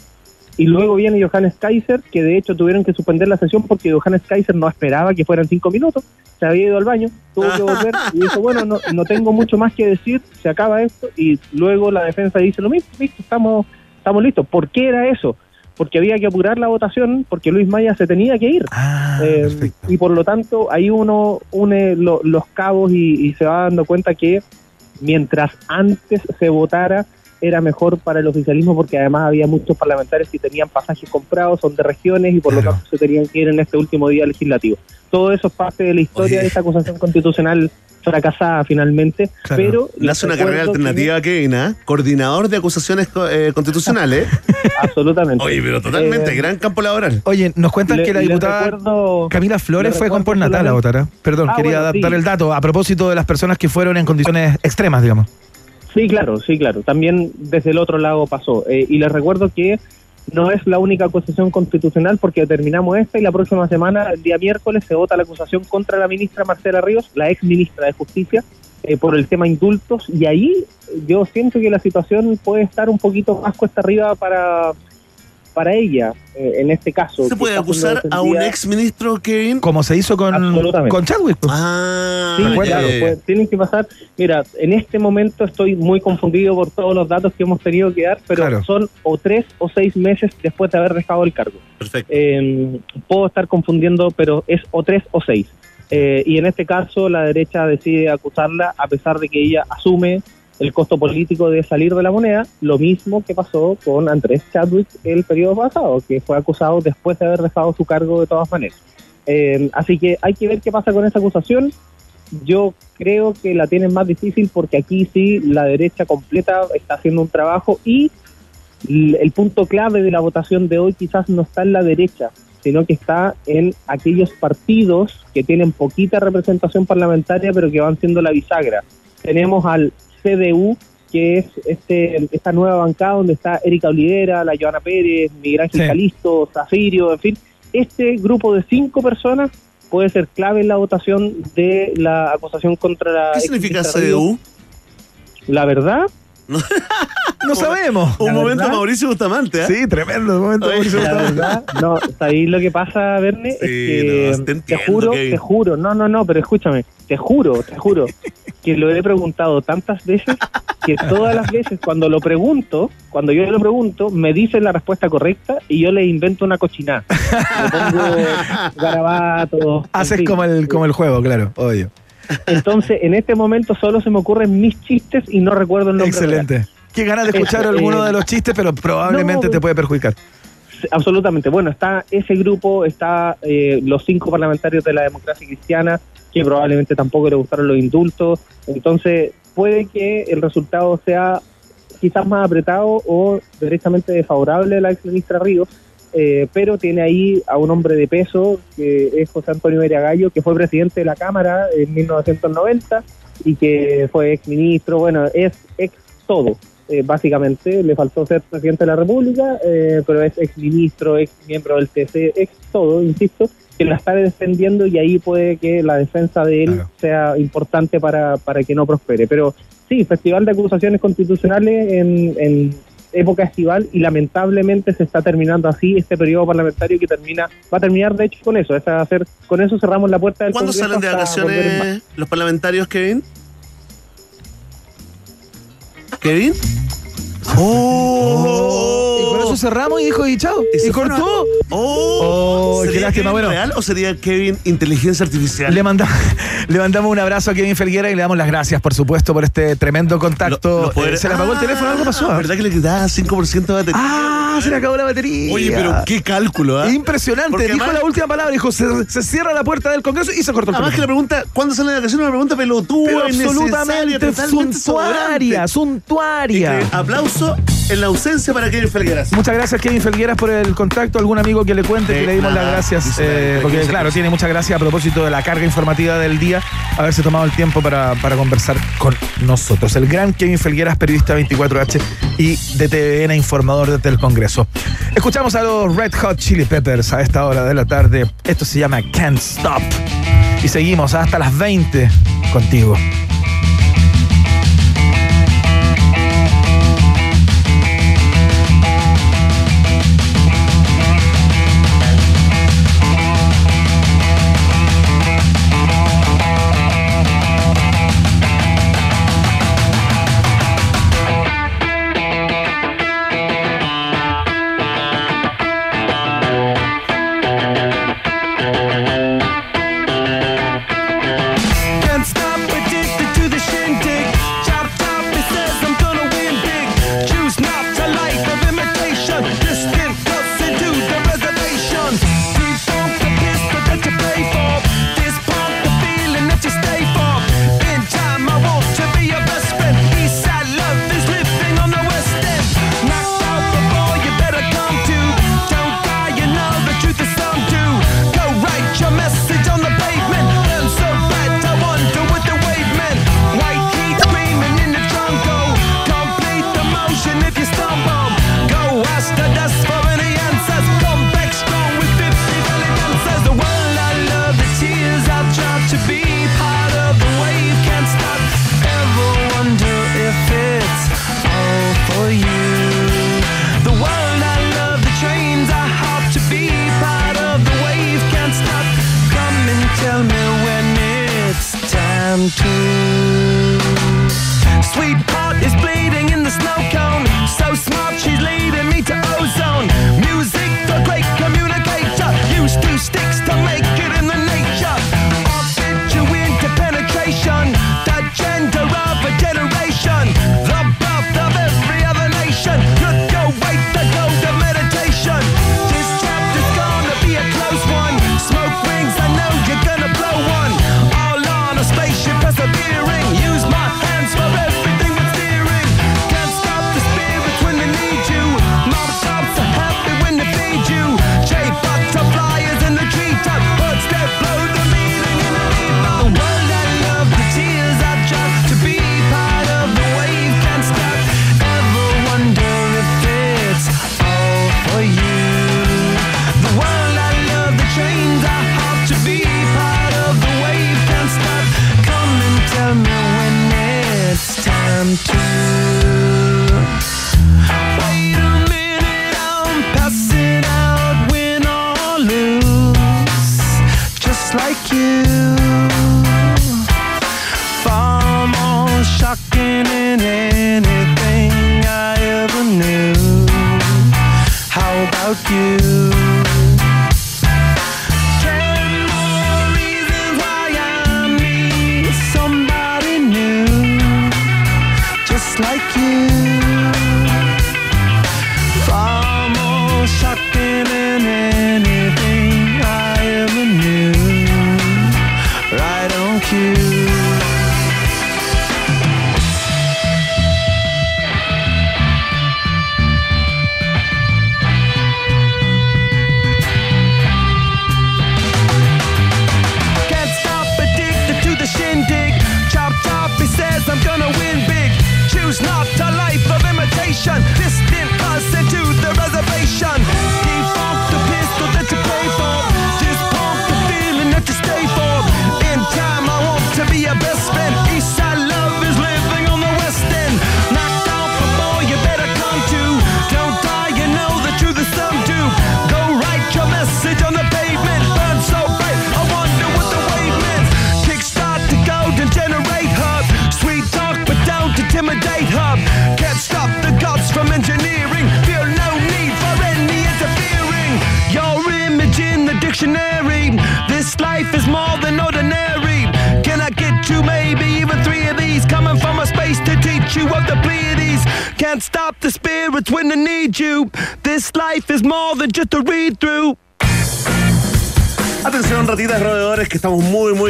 Y luego viene Johannes Kaiser, que de hecho tuvieron que suspender la sesión porque Johannes Kaiser no esperaba que fueran cinco minutos, se había ido al baño, tuvo que volver (laughs) y dijo, bueno, no, no tengo mucho más que decir, se acaba esto, y luego la defensa dice lo mismo, listo, estamos, estamos listos. ¿Por qué era eso? Porque había que apurar la votación, porque Luis Maya se tenía que ir. Ah, Eh, y por lo tanto, ahí uno une lo- los cabos y, y se va dando cuenta que mientras antes se votara, era mejor para el oficialismo porque además había muchos parlamentarios que tenían pasajes comprados, son de regiones y por lo tanto se tenían que ir en este último día legislativo. Todo eso es parte de la historia de esta acusación constitucional fracasada finalmente, pero Le hace una carrera que- alternativa a Kevin, ¿ah? Coordinador de acusaciones eh, constitucionales. (laughs) Absolutamente. Oye, pero totalmente, Eh, gran campo laboral. Oye, nos cuentan Le- que la diputada recuerdo- Camila Flores fue con recuerdo postnatal a votar. ¿eh? Perdón, Ah, quería bueno, sí. dar el dato a propósito de las personas que fueron en condiciones extremas, digamos. Sí, claro, sí, claro. También desde el otro lado pasó. Eh, y les recuerdo que no es la única acusación constitucional porque terminamos esta y la próxima semana, el día miércoles, se vota la acusación contra la ministra Marcela Ríos, la ex ministra de Justicia, eh, por el tema indultos. Y ahí yo siento que la situación puede estar un poquito más cuesta arriba para, para ella, eh, en este caso. ¿Se puede acusar a un ex ministro, Kevin? Como se hizo con, con Chadwick. pues. Ah, Sí, pues, tienen que pasar. Mira, en este momento estoy muy confundido por todos los datos que hemos tenido que dar, pero Claro. son o tres o seis meses después de haber dejado el cargo. Perfecto. Eh, puedo estar confundiendo, pero es o tres o seis. Eh, y en este caso la derecha decide acusarla a pesar de que ella asume el costo político de salir de la moneda, lo mismo que pasó con Andrés Chadwick el periodo pasado, que fue acusado después de haber dejado su cargo de todas maneras. Eh, así que hay que ver qué pasa con esa acusación. Yo creo que la tienen más difícil porque aquí sí la derecha completa está haciendo un trabajo y el punto clave de la votación de hoy quizás no está en la derecha, sino que está en aquellos partidos que tienen poquita representación parlamentaria pero que van siendo la bisagra. Tenemos al CDU, que es este esta nueva bancada donde está Erika Olivera, la Joana Pérez, Miguel Ángel Sí. Calisto, Zafirio, en fin. Este grupo de cinco personas puede ser clave en la votación de la acusación contra la... ¿Qué significa. CDU? La verdad, (laughs) No sabemos. Un La momento verdad- Mauricio Bustamante, ¿ah? Sí, tremendo momento. Oye, Mauricio La Bustamante. verdad, no, ahí lo que pasa, Verne, es que no, te juro, Kevin. te juro, no, no, no, pero escúchame, te juro, te juro, que lo he preguntado tantas veces que todas las veces cuando lo pregunto, cuando yo lo pregunto, me dicen la respuesta correcta y yo le invento una cochinada. Le pongo (laughs) garabatos. en Haces fin. como el, como el juego, claro, obvio. Entonces, en este momento solo se me ocurren mis chistes y no recuerdo el nombre. real. Excelente. Qué ganas de escuchar Eso, alguno eh, de los chistes, pero probablemente no, te puede perjudicar. Absolutamente. Bueno, está ese grupo, está eh, los cinco parlamentarios de la democracia cristiana, probablemente tampoco le gustaron los indultos. Entonces, puede que el resultado sea quizás más apretado o directamente desfavorable a la ex ministra Ríos, eh, pero tiene ahí a un hombre de peso, que es José Antonio Gallo, que fue presidente de la Cámara en 1990 y que fue ex ministro, bueno, es ex todo. eh, básicamente, le faltó ser presidente de la República, eh, pero es ex ministro, ex miembro del TC, ex todo, insisto, que la está defendiendo y ahí puede que la defensa de él sea importante para, para que no prospere. Pero sí, Festival de Acusaciones Constitucionales en, en época estival y lamentablemente se está terminando así este periodo parlamentario que termina va a terminar de hecho con eso, a ser, con eso cerramos la puerta del ¿Cuándo Congreso salen de vacaciones los parlamentarios, Kevin? ¿Kevin? ¡Oh! Cerramos y dijo, y chao. Y cortó. ¡Oh! Oh, qué ¿Sería lástima. Bueno, real o sería Kevin inteligencia artificial? le, manda- (laughs) le mandamos un abrazo a Kevin Felguera y le damos las gracias, por supuesto, por este tremendo contacto. Eh, se le apagó el teléfono, algo pasó. Ah, ¿Verdad que le quitaba 5% de batería? Ah, se le acabó la batería. Oye, pero qué cálculo, ¿ah? Impresionante. Porque dijo además- la última palabra, dijo, se, se cierra la puerta del Congreso y se cortó el Además que la pregunta, ¿cuándo salen de vacaciones? Una pregunta pelotuda, absolutamente suntuaria, suntuaria. Y que aplauso en la ausencia para Kevin Felgueras. Muchas gracias, Kevin Felgueras, por el contacto. Algún amigo que le cuente que le dimos nada. las gracias. Eh, porque, claro, la- tiene muchas gracias a propósito de la carga informativa del día, haberse tomado el tiempo para, para conversar con nosotros. El gran Kevin Felgueras, periodista 24H y de TVN, informador desde el Congreso. Escuchamos a los Red Hot Chili Peppers a esta hora de la tarde. Esto se llama Can't Stop. Y seguimos hasta las 20 contigo.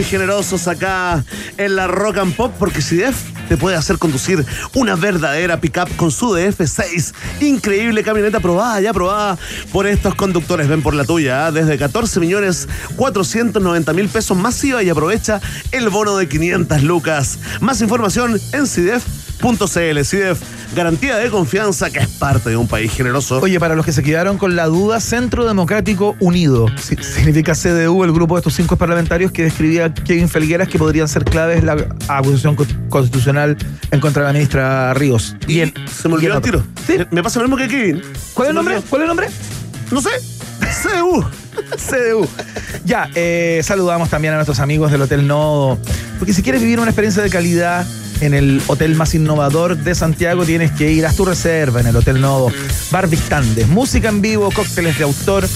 Generosos acá en la Rock and Pop, porque CDF te puede hacer conducir una verdadera pickup con su DF6. Increíble camioneta probada, ya probada por estos conductores. Ven por la tuya, ¿ah? desde 14 millones 490 mil pesos masiva y aprovecha el bono de 500 lucas. Más información en CDF.cl. CDF, garantía de confianza que es parte de un país generoso. Oye, para los que se quedaron con la duda, Centro Democrático Unido. Si- Significa CDU, el grupo de estos cinco parlamentarios que describía Kevin Felgueras que podrían ser claves la acusación co- constitucional en contra de la ministra Ríos. Bien. Se me olvidó el tiro. Me pasa lo mismo que Kevin. ¿Cuál es el nombre? ¿Cuál es el nombre? No sé. CDU. (laughs) CDU. Ya, eh, saludamos también a nuestros amigos del Hotel Nodo. Porque si quieres vivir una experiencia de calidad en el hotel más innovador de Santiago, tienes que ir a tu reserva en el Hotel Nodo. Bar Vistandes, música en vivo, cócteles de autor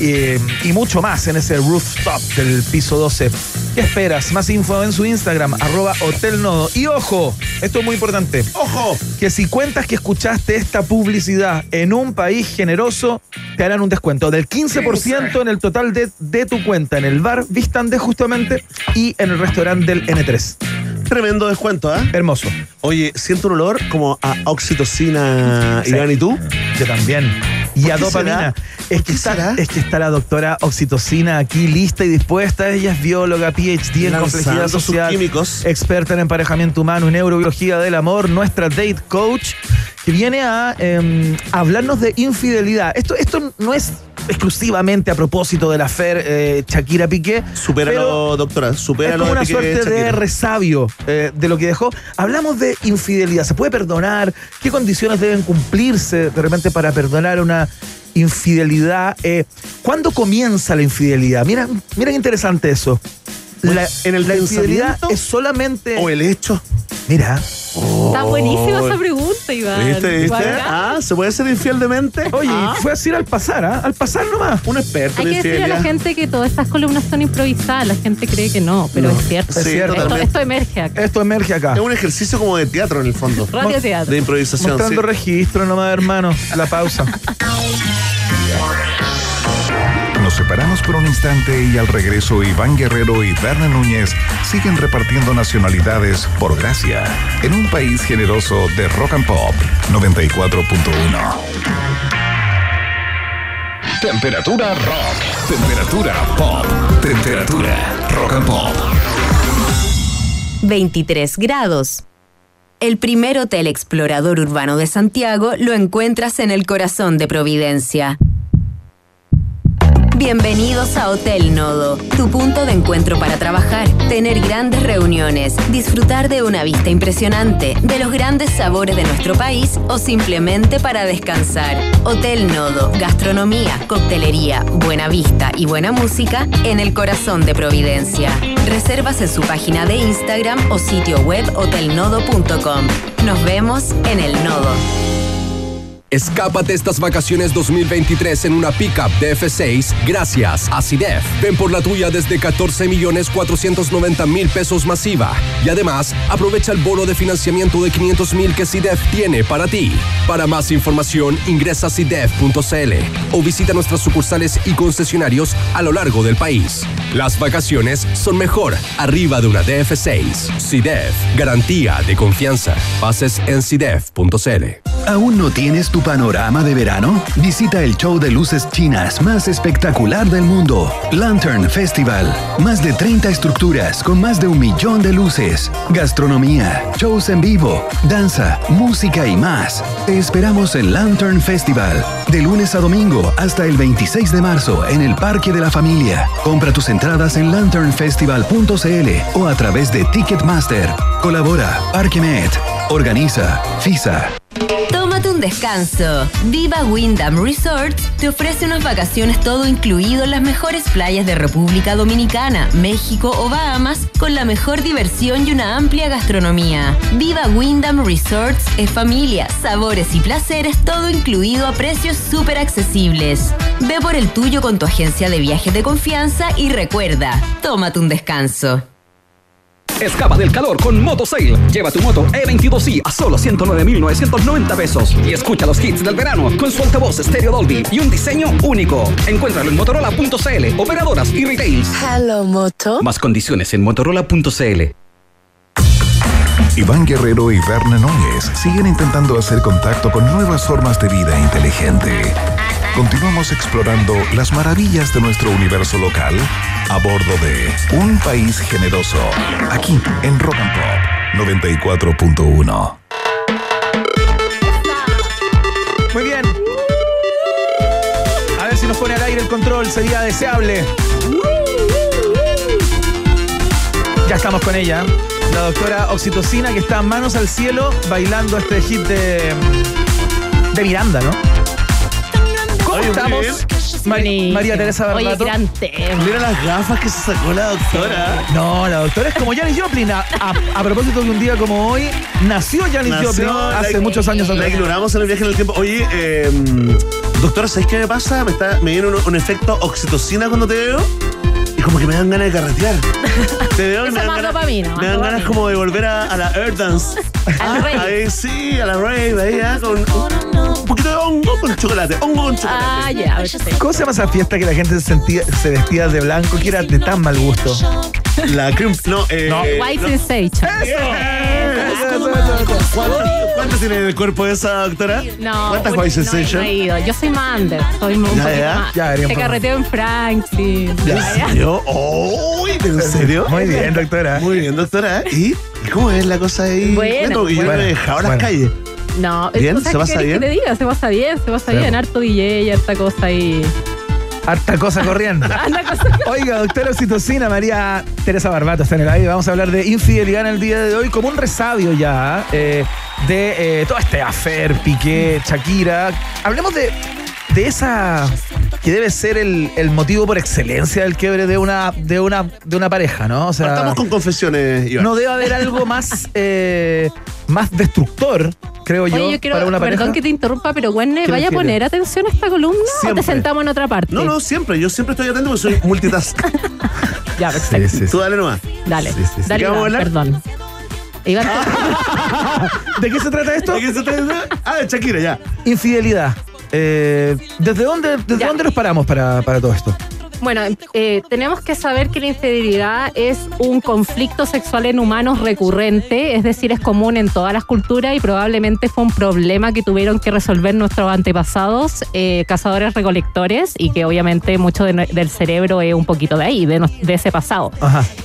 eh, y mucho más en ese rooftop del piso 12. ¿Qué esperas? Más info en su Instagram, arroba Hotel Nodo. Y ojo, esto es muy importante. ¡Ojo! Que si cuentas que escuchaste esta publicidad en un país generoso, te harán un descuento del 15% en el total de, de tu cuenta en el bar Vistande justamente y en el restaurante del N3. Tremendo descuento, ¿ah? Hermoso. Oye, siento un olor como a oxitocina, Sí. Iván, ¿y tú? Yo también. Y ¿Por a dopamina. será? Es que, está, es que está la doctora Oxitocina aquí lista y dispuesta. Ella es bióloga, PhD en complejidad social, químicos. experta en emparejamiento humano y neurobiología del amor, nuestra date coach, que viene a eh, hablarnos de infidelidad. Esto, esto no es exclusivamente a propósito de la Fer eh, Shakira Piqué. Supéralo, doctora, Es supéralo. como una de Piqué suerte de resabio eh, de lo que dejó. Hablamos de infidelidad. ¿Se puede perdonar? ¿Qué condiciones deben cumplirse de repente para perdonar una infidelidad? Eh, ¿Cuándo comienza la infidelidad? Mira, mira qué interesante eso. La, en el la infidelidad es solamente. o el hecho. Mira. Está buenísima esa pregunta, Iván. ¿Viste, viste? Ah, ¿se puede ser infiel de mente? Oye, Ah, fue así al pasar, ¿ah? Al pasar nomás. un experto Hay en que decirle a la infidelidad. gente que todas estas columnas son improvisadas. La gente cree que no, pero No. es cierto. Sí, esto, totalmente. esto emerge acá. Esto emerge acá. Es un ejercicio como de teatro en el fondo. Radio teatro. De improvisación. Mostrando sí. registro nomás, hermano. A la pausa. (laughs) Separamos por un instante y al regreso Iván Guerrero y Berna Núñez siguen repartiendo nacionalidades por gracia en un país generoso de rock and pop 94.1. Temperatura rock. Temperatura pop. Temperatura rock and pop. 23 grados. El primer hotel explorador urbano de Santiago lo encuentras en el corazón de Providencia. Bienvenidos a Hotel Nodo, tu punto de encuentro para trabajar, tener grandes reuniones, disfrutar de una vista impresionante, de los grandes sabores de nuestro país o simplemente para descansar. Hotel Nodo, gastronomía, coctelería, buena vista y buena música en el corazón de Providencia. Reservas en su página de Instagram o sitio web hotelnodo.com. Nos vemos en el Nodo. Escápate estas vacaciones 2023 en una pickup de F6 gracias a CIDEF. Ven por la tuya desde 14 millones 490 mil pesos masiva. Y además, aprovecha el bono de financiamiento de 500 mil que CIDEF tiene para ti. Para más información, ingresa a CIDEF.cl o visita nuestras sucursales y concesionarios a lo largo del país. Las vacaciones son mejor arriba de una DF6. CIDEF, garantía de confianza. Bases en CIDEF.cl. ¿Aún no tienes tu panorama de verano? Visita el show de luces chinas más espectacular del mundo, Lantern Festival. Más de 30 estructuras con más de un millón de luces, gastronomía, shows en vivo, danza, música y más. Te esperamos en Lantern Festival, de lunes a domingo hasta el 26 de marzo en el Parque de la Familia. Compra tus entradas en lanternfestival.cl o a través de Ticketmaster. Colabora Parquemet. Organiza FISA. Tómate un descanso. Viva Wyndham Resorts te ofrece unas vacaciones todo incluido en las mejores playas de República Dominicana, México o Bahamas con la mejor diversión y una amplia gastronomía. Viva Wyndham Resorts es familia, sabores y placeres todo incluido a precios súper accesibles. Ve por el tuyo con tu agencia de viajes de confianza y recuerda, tómate un descanso. Escapa del calor con Motosale. Lleva tu moto E22i a solo 109.990 pesos y escucha los hits del verano con su altavoz Stereo Dolby y un diseño único. Encuéntralo en motorola.cl, operadoras y retails. Hello, Moto. Más condiciones en motorola.cl. Iván Guerrero y Berna Núñez siguen intentando hacer contacto con nuevas formas de vida inteligente. Continuamos explorando las maravillas de nuestro universo local a bordo de Un País Generoso, aquí en Rock and Pop 94.1. Muy bien. A ver si nos pone al aire el control, sería deseable. Ya estamos con ella, la doctora Oxitocina, que está manos al cielo bailando este hit de, de Miranda, ¿no? ¿Cómo estamos? Mari- María Teresa Oye, Barbato. gran tema. Mira las gafas que se sacó la doctora. No, la doctora es como Janis Joplin. A, a- a propósito de un día como hoy, nació Janis Nació, Joplin hace la- muchos años La atrás. ignoramos en el viaje en el tiempo. Oye, eh, doctora, ¿sabes qué me pasa? Me, está, me viene un, un efecto oxitocina cuando te veo. Y como que me dan ganas de carretear. (laughs) Te veo y me dan más ganas, dopamina, me dan ganas dopamina. como de volver a, a la Air Dance. (laughs) Al rave. Ahí sí, a la rave, ahí, ah, con un poquito de hongo con chocolate. Hongo con chocolate. Ah, ya, perfecto. ¿Cómo se llama esa fiesta que la gente se, sentía, se vestía de blanco que era de tan mal gusto? La cream. No, eh. White no. Sensation. ¿Cuánto, cuánto tiene en el cuerpo esa doctora? No, ¿Cuántas un- White Sensation? no he ido. Yo soy más under. Soy un Ya, ya, más. ya, deberíamos Te carreteo en Frank, sí. ¿En serio? Uy, ¿En serio? Muy bien, doctora. Muy bien, doctora. ¿Y, ¿Y cómo es la cosa ahí? Cuento, y yo me he dejado las calles. No, Bien, ¿tú sabes ¿se pasa bien? que te diga? Se pasa bien, se pasa bien. Harto DJ, harta cosa ahí. Harta cosa corriendo. (laughs) Oiga, doctora Oxitocina, María Teresa Barbato está en el aire. Vamos a hablar de infidelidad en el día de hoy como un resabio ya eh, de eh, todo este afer, Piqué, Shakira. Hablemos de de esa que debe ser el, el motivo por excelencia del quiebre de una, de una, de una pareja, ¿no? O sea, Partamos con confesiones, Iván. no debe haber algo más, (laughs) eh, más destructor, creo yo, Oye, yo quiero, para una perdón pareja. que te interrumpa, pero ¿Qué ¿vaya a poner atención a esta columna o Siempre. te sentamos en otra parte? No, no, siempre. Yo siempre estoy atento porque soy multitask. (laughs) Ya, perfecto. Tú dale nomás. Dale, sí, sí. dale, ¿Qué vamos a Iván, hablar? perdón. Iván, (laughs) ¿De qué se trata esto? ¿De qué se trata? Ah, de Shakira, ya. Infidelidad. Eh, ¿Desde dónde, desde Ya. dónde nos paramos para, para todo esto? Bueno, eh, tenemos que saber que la infidelidad es un conflicto sexual en humanos recurrente, es decir, es común en todas las culturas y probablemente fue un problema que tuvieron que resolver nuestros antepasados, eh, cazadores recolectores, y que obviamente mucho de del cerebro es un poquito de ahí, de, de ese pasado.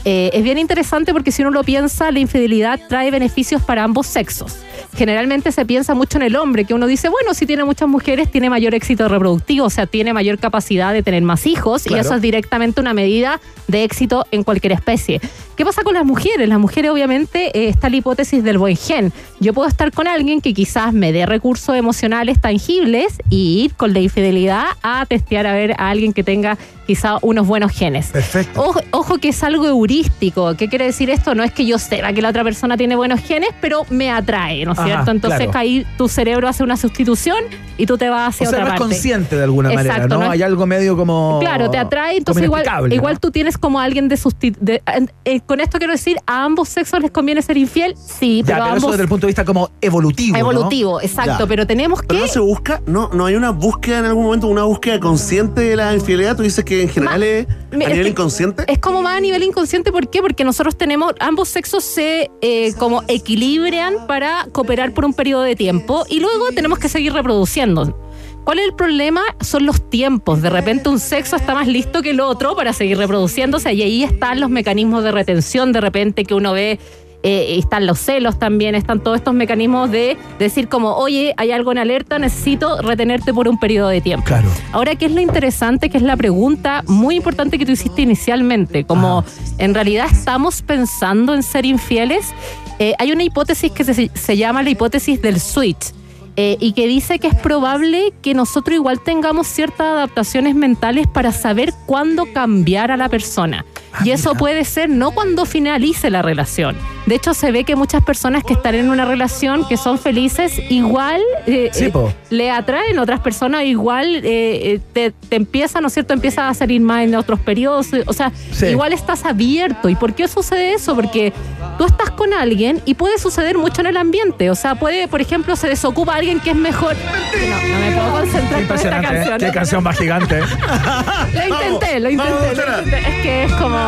Eh, es bien interesante porque si uno lo piensa, la infidelidad trae beneficios para ambos sexos. Generalmente se piensa mucho en el hombre, que uno dice, bueno, si tiene muchas mujeres, tiene mayor éxito reproductivo, o sea, tiene mayor capacidad de tener más hijos, y Eso es directamente una medida de éxito en cualquier especie. ¿Qué pasa con las mujeres? Las mujeres, obviamente, eh, está la hipótesis del buen gen. Yo puedo estar con alguien que quizás me dé recursos emocionales tangibles y ir con la infidelidad a testear a ver a alguien que tenga quizá unos buenos genes. Perfecto. Ojo, ojo que es algo heurístico. ¿Qué quiere decir esto? No es que yo sepa que la otra persona tiene buenos genes, pero me atrae, ¿no es cierto? Entonces claro. ahí tu cerebro hace una sustitución y tú te vas hacia O sea, otra no es parte. consciente de alguna manera, Exacto, ¿no? es- Hay algo medio como. Claro, te atrae, entonces igual, igual ¿no? tú tienes como alguien de sustitución. con esto quiero decir, ¿a ambos sexos les conviene ser infiel? Sí, Ya, pero, pero a eso desde el punto de vista como evolutivo. ¿no? Evolutivo, exacto, Ya. pero tenemos que... Pero no se busca, no, no hay una búsqueda en algún momento, una búsqueda consciente de la infidelidad. Tú dices que en general es a es nivel inconsciente. Es como más a nivel inconsciente, ¿por qué? Porque nosotros tenemos, ambos sexos se eh, como equilibran para cooperar por un periodo de tiempo y luego tenemos que seguir reproduciendo. ¿Cuál es el problema? Son los tiempos. De repente un sexo está más listo que el otro para seguir reproduciéndose y ahí están los mecanismos de retención de repente que uno ve. Eh, están los celos también, están todos estos mecanismos de decir como, oye, hay algo en alerta, necesito retenerte por un periodo de tiempo. Claro. Ahora, ¿qué es lo interesante? Que es la pregunta muy importante que tú hiciste inicialmente, como en realidad estamos pensando en ser infieles. Eh, hay una hipótesis que se, se llama la hipótesis del switch. eh, y que dice que es probable que nosotros igual tengamos ciertas adaptaciones mentales para saber cuándo cambiar a la persona. Y eso puede ser no cuando finalice la relación. De hecho, se ve que muchas personas que están en una relación, que son felices, igual eh, Sí, eh, le atraen otras personas, igual eh, te, te empieza, ¿no es cierto? Empiezas a salir más en otros periodos. O sea, Sí. igual estás abierto. ¿Y por qué sucede eso? Porque tú estás con alguien y puede suceder mucho en el ambiente. O sea, puede, por ejemplo, se desocupa alguien que es mejor. No, no me puedo concentrar con esta Impresionante, ¿eh? canción. Qué canción más gigante. (laughs) Lo intenté, lo intenté. vamos, lo Chara. intenté. Es que es como.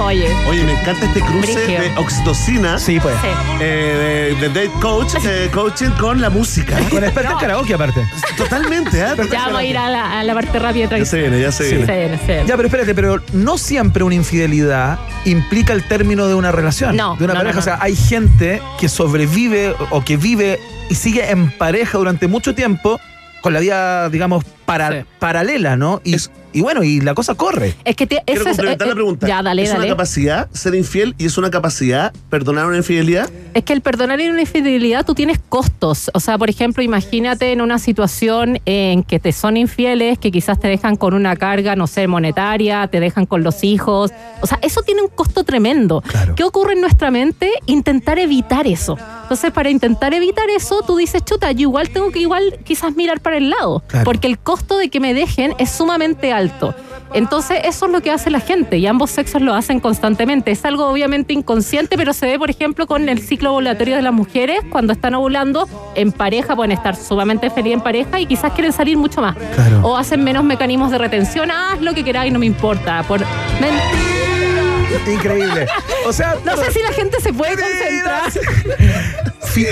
Oye. Oye, me encanta este cruce Brigio. de oxitocina. Sí, pues. Sí. eh, de, de date coach, eh, coaching con la música. Con experto en karaoke, aparte. Totalmente, ¿eh? Ya vamos a ir a la, a la parte rápida. Ya se viene, ya se Se viene. viene, se viene. Ya, pero espérate, pero no siempre una infidelidad implica el término de una relación. No, De una no, pareja. no, no. O sea, hay gente que sobrevive o que vive y sigue en pareja durante mucho tiempo con la vida, digamos, para, Sí. paralela, ¿no? Y, y bueno, y la cosa corre. Es que te, Quiero eso es, complementar eh, la pregunta. Ya, dale, ¿Es dale. una capacidad ser infiel y es una capacidad perdonar una infidelidad? Es que el perdonar una infidelidad tú tienes costos. O sea, por ejemplo, imagínate en una situación en que te son infieles, que quizás te dejan con una carga, no sé, monetaria, te dejan con los hijos. O sea, eso tiene un costo tremendo. ¿Qué ocurre en nuestra mente? Intentar evitar eso. Entonces, para intentar evitar eso, tú dices, chuta, yo igual tengo que igual quizás mirar para el lado. Claro. Porque el costo de que me dejen es sumamente alto. Entonces, eso es lo que hace la gente y ambos sexos lo hacen constantemente. Es algo obviamente inconsciente, pero se ve, por ejemplo, con el ciclo ovulatorio de las mujeres. Cuando están ovulando en pareja, pueden estar sumamente feliz en pareja y quizás quieren salir mucho más. Claro. O hacen menos mecanismos de retención. Haz lo que queráis, no me importa. Por... Increíble. O sea, No sé si la gente se puede concentrar. (laughs) Fi-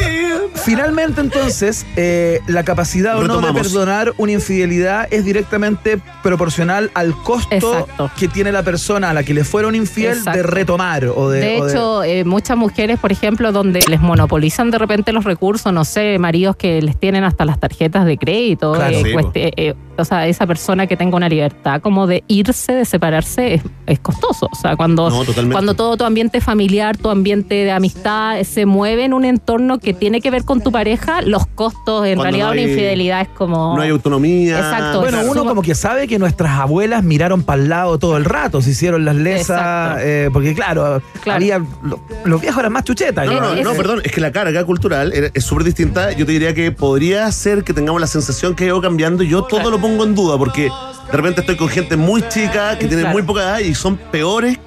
Finalmente, entonces, eh, la capacidad o no de perdonar una infidelidad es directamente proporcional al costo Exacto. que tiene la persona a la que le fueron infiel de retomar o de. De o hecho, eh, muchas mujeres, por ejemplo, donde les monopolizan de repente los recursos, no sé, maridos que les tienen hasta las tarjetas de crédito, Claro, eh, sí, cueste- eh, o sea, esa persona que tenga una libertad como de irse, de separarse, es, es costoso. O sea, cuando, No, cuando todo tu ambiente familiar, tu ambiente de amistad se mueve en un entorno que tiene que ver con tu pareja, los costos, en Cuando realidad no una infidelidad es como... No hay autonomía. Exacto. Bueno, Claro. uno como que sabe que nuestras abuelas miraron para el lado todo el rato, se hicieron las lesas, Exacto. eh, porque claro, Claro. había lo- los viejos eran más chuchetas. No, no, ¿no? perdón, es que la carga cultural era- es súper distinta. Yo te diría que podría ser que tengamos la sensación que ha ido cambiando. Yo todo lo pongo en duda porque de repente estoy con gente muy chica que tiene Claro. muy poca edad y son peores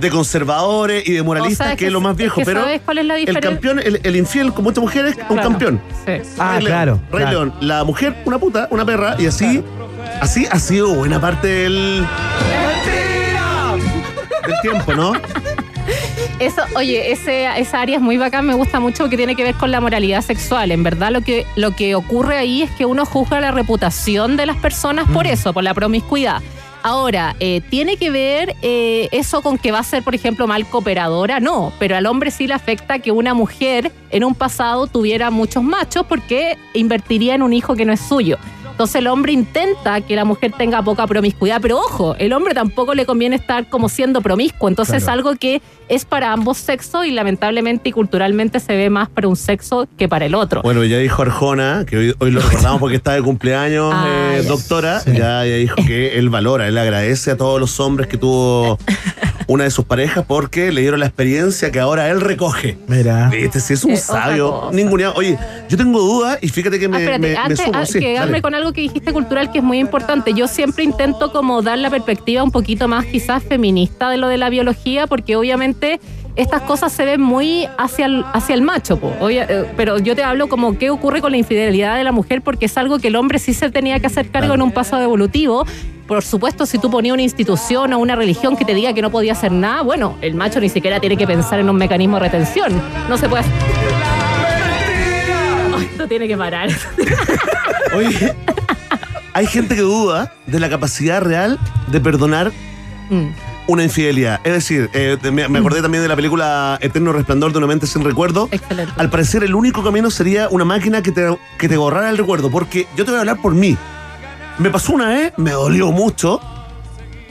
de conservadores y de moralistas O sea, que, que- los más viejos. que pero ¿sabes cuál es la el diferencia? campeón, el, el infiel con muchas mujeres, un Claro. campeón. Sí. Ah, Rey León, claro, Rey claro. León, la mujer, una puta, una perra, y así, así ha sido buena parte del, del tiempo, ¿no? Eso, oye, ese, esa área es muy bacán, me gusta mucho porque tiene que ver con la moralidad sexual. En verdad, lo que, lo que ocurre ahí es que uno juzga la reputación de las personas por eso, por la promiscuidad. Ahora, eh, ¿tiene que ver eh, eso con que va a ser, por ejemplo, mal cooperadora? No, pero al hombre sí le afecta que una mujer en un pasado tuviera muchos machos porque invertiría en un hijo que no es suyo. Entonces el hombre intenta que la mujer tenga poca promiscuidad, pero ojo, el hombre tampoco le conviene estar como siendo promiscuo. Entonces Claro. es algo que es para ambos sexos y lamentablemente y culturalmente se ve más para un sexo que para el otro. Bueno, ya dijo Arjona, que hoy, hoy lo recordamos porque está de cumpleaños, Ah, eh, doctora, ya, ya dijo que él valora, él agradece a todos los hombres que tuvo una de sus parejas porque le dieron la experiencia que ahora él recoge. Mira. Viste, si es un sabio, cosa. ninguneado. Oye, yo tengo dudas y fíjate que me, Ah, espérate, me- me antes sumo, ah, sí, dale. con algo que dijiste cultural que es muy importante. Yo siempre intento como dar la perspectiva un poquito más quizás feminista de lo de la biología, porque obviamente estas cosas se ven muy hacia el, hacia el macho. Obvia- eh, pero yo te hablo como qué ocurre con la infidelidad de la mujer, porque es algo que el hombre sí se tenía que hacer cargo en un pasado evolutivo. Por supuesto, si tú ponías una institución o una religión que te diga que no podía hacer nada, bueno, el macho ni siquiera tiene que pensar en un mecanismo de retención. No se puede hacer. (laughs) Esto tiene que parar. Oye, hay gente que duda de la capacidad real de perdonar Mm. una infidelidad. Es decir, eh, me, me acordé también de la película Eterno Resplandor de una mente sin recuerdo. Excelente. Al parecer, el único camino sería una máquina que te, que te borrara el recuerdo. Porque yo te voy a hablar por mí. Me pasó una vez, me dolió mucho.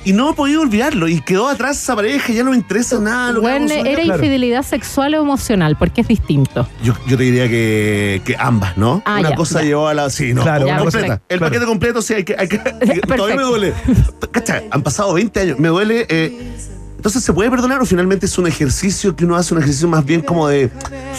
Y no he podido olvidarlo. Y quedó atrás esa pareja, ya no me interesa nada. Lo Bueno, era infidelidad sexual o emocional, porque es distinto. Yo, yo te diría que, que ambas, ¿no? Ah, una ya, cosa ya. llevó a la. Sí, no, Claro, Ya, completa. perfecto. El Claro. paquete completo, sí, hay que. Hay que (laughs) todavía me duele. Cacha, han pasado 20 años, me duele. eh, entonces, ¿se puede perdonar o finalmente es un ejercicio que uno hace, un ejercicio más bien como de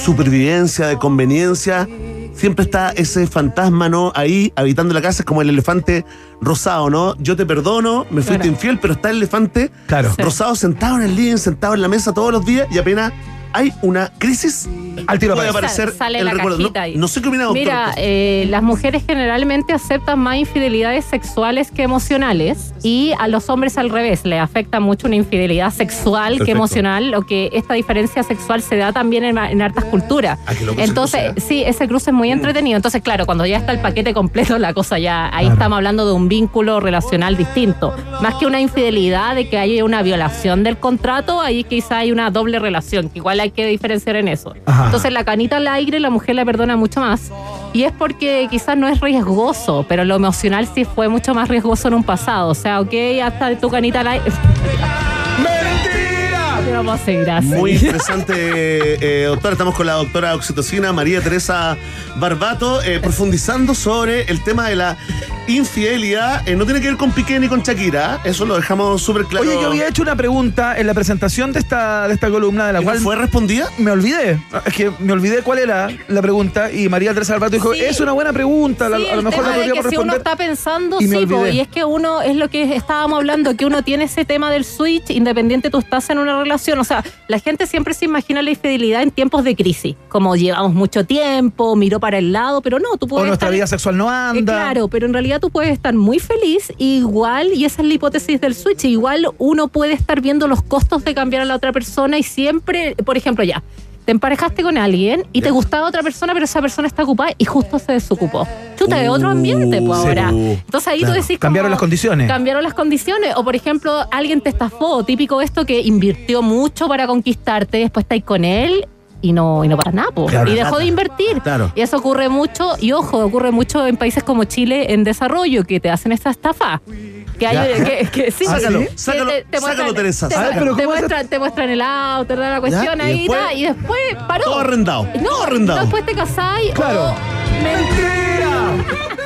supervivencia, de conveniencia? Siempre está ese fantasma, ¿no? Ahí habitando la casa, es como el elefante rosado, ¿no? Yo te perdono, me fuiste Claro. infiel, pero está el elefante Claro. Rosado sentado en el living, sentado en la mesa todos los días y apenas hay una crisis, Al tiro puede aparece. aparecer Sale el la recuerdo. No, ahí. no sé qué opina doctor. Mira, eh, las mujeres generalmente aceptan más infidelidades sexuales que emocionales y a los hombres al revés, les afecta mucho una infidelidad sexual que emocional, lo que esta diferencia sexual se da también en, en hartas culturas. Ah, Entonces, sí, ese cruce es muy entretenido. Entonces, claro, cuando ya está el paquete completo, la cosa ya, ahí Claro. estamos hablando de un vínculo relacional distinto. Más que una infidelidad, de que haya una violación del contrato, ahí quizá hay una doble relación, que igual hay que diferenciar en eso. Ajá. Entonces, la canita al aire, la mujer la perdona mucho más. Y es porque quizás no es riesgoso, pero lo emocional sí fue mucho más riesgoso en un pasado. O sea, ok, hasta tu canita al aire. ¡Mentira! (laughs) No puedo seguir así. Muy (laughs) interesante, eh, doctora. Estamos con la doctora Oxitocina, María Teresa Barbato, eh, profundizando sobre el tema de la infidelidad. Eh, no tiene que ver con Piqué ni con Shakira, eso lo dejamos súper claro. Oye, yo había hecho una pregunta en la presentación de esta, de esta columna, de la ¿Y no cual fue respondida? me olvidé. Es que me olvidé cuál era la pregunta y María Teresa Alberto dijo, Sí. es una buena pregunta, la- Sí, a lo mejor la podríamos que si uno responder. está pensando, y sí, po, y es que uno, es lo que estábamos hablando, que uno tiene ese tema del switch, independiente tú estás en una relación. O sea, la gente siempre se imagina la infidelidad en tiempos de crisis, como llevamos mucho tiempo, miró para el lado, pero no, tú O puedes nuestra estar- vida sexual no Eh, anda. claro, pero en realidad tú puedes estar muy feliz, igual, y esa es la hipótesis del switch, igual uno puede estar viendo los costos de cambiar a la otra persona y siempre, por ejemplo, ya, te emparejaste con alguien y te gustaba otra persona, pero esa persona está ocupada y justo se desocupó. Chuta, de otro ambiente, pues Uh, ahora. sí. Entonces ahí Claro. tú decís. Cambiaron como, las condiciones. Cambiaron las condiciones. O por ejemplo, alguien te estafó, típico esto que invirtió mucho para conquistarte, después estáis con él y no, y no para nada, po. Claro, y dejó de invertir. Claro. Y eso ocurre mucho, y ojo, ocurre mucho en países como Chile en desarrollo, que te hacen esta estafa. Que hay, Ya. que, que sí, (laughs) Sácalo, que sácalo, sácalo, Teresa, Te, sácalo. te muestran, te muestran el auto, te dan la cuestión Ya, ahí y, después- y después paró. Todo arrendado, No, todo arrendado. después te casáis. Claro.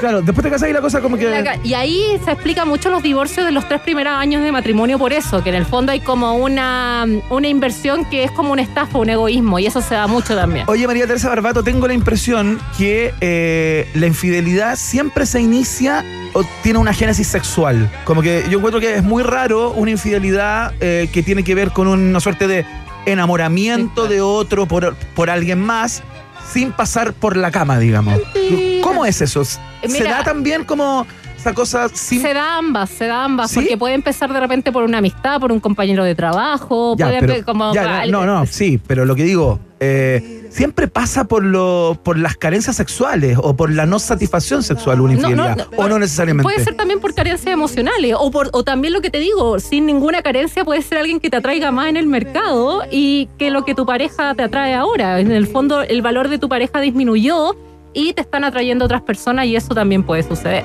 Claro, después te casas y la cosa como que. Y ahí se explica mucho los divorcios de los tres primeros años de matrimonio por eso, que en el fondo hay como una, una inversión que es como una estafa, un egoísmo, y eso se da mucho también. Oye, María Teresa Barbato, tengo la impresión que eh, la infidelidad siempre se inicia o tiene una génesis sexual. Como que yo encuentro que es muy raro una infidelidad eh, que tiene que ver con una suerte de enamoramiento de otro por, por alguien más sin pasar por la cama, digamos. ¿Cómo es eso? ¿Se Mira- da también como esa cosa sin... Se da ambas, se da ambas, ¿Sí? porque puede empezar de repente por una amistad, por un compañero de trabajo, Ya, puede pero- como ya, no, no, sí, pero lo que digo, eh, siempre pasa por lo, por las carencias sexuales o por la no satisfacción sexual una no, infidelidad, no, o no necesariamente. Puede ser también por carencias emocionales o por o también lo que te digo, sin ninguna carencia puede ser alguien que te atraiga más en el mercado y que lo que tu pareja te atrae ahora. En el fondo el valor de tu pareja disminuyó y te están atrayendo otras personas y eso también puede suceder.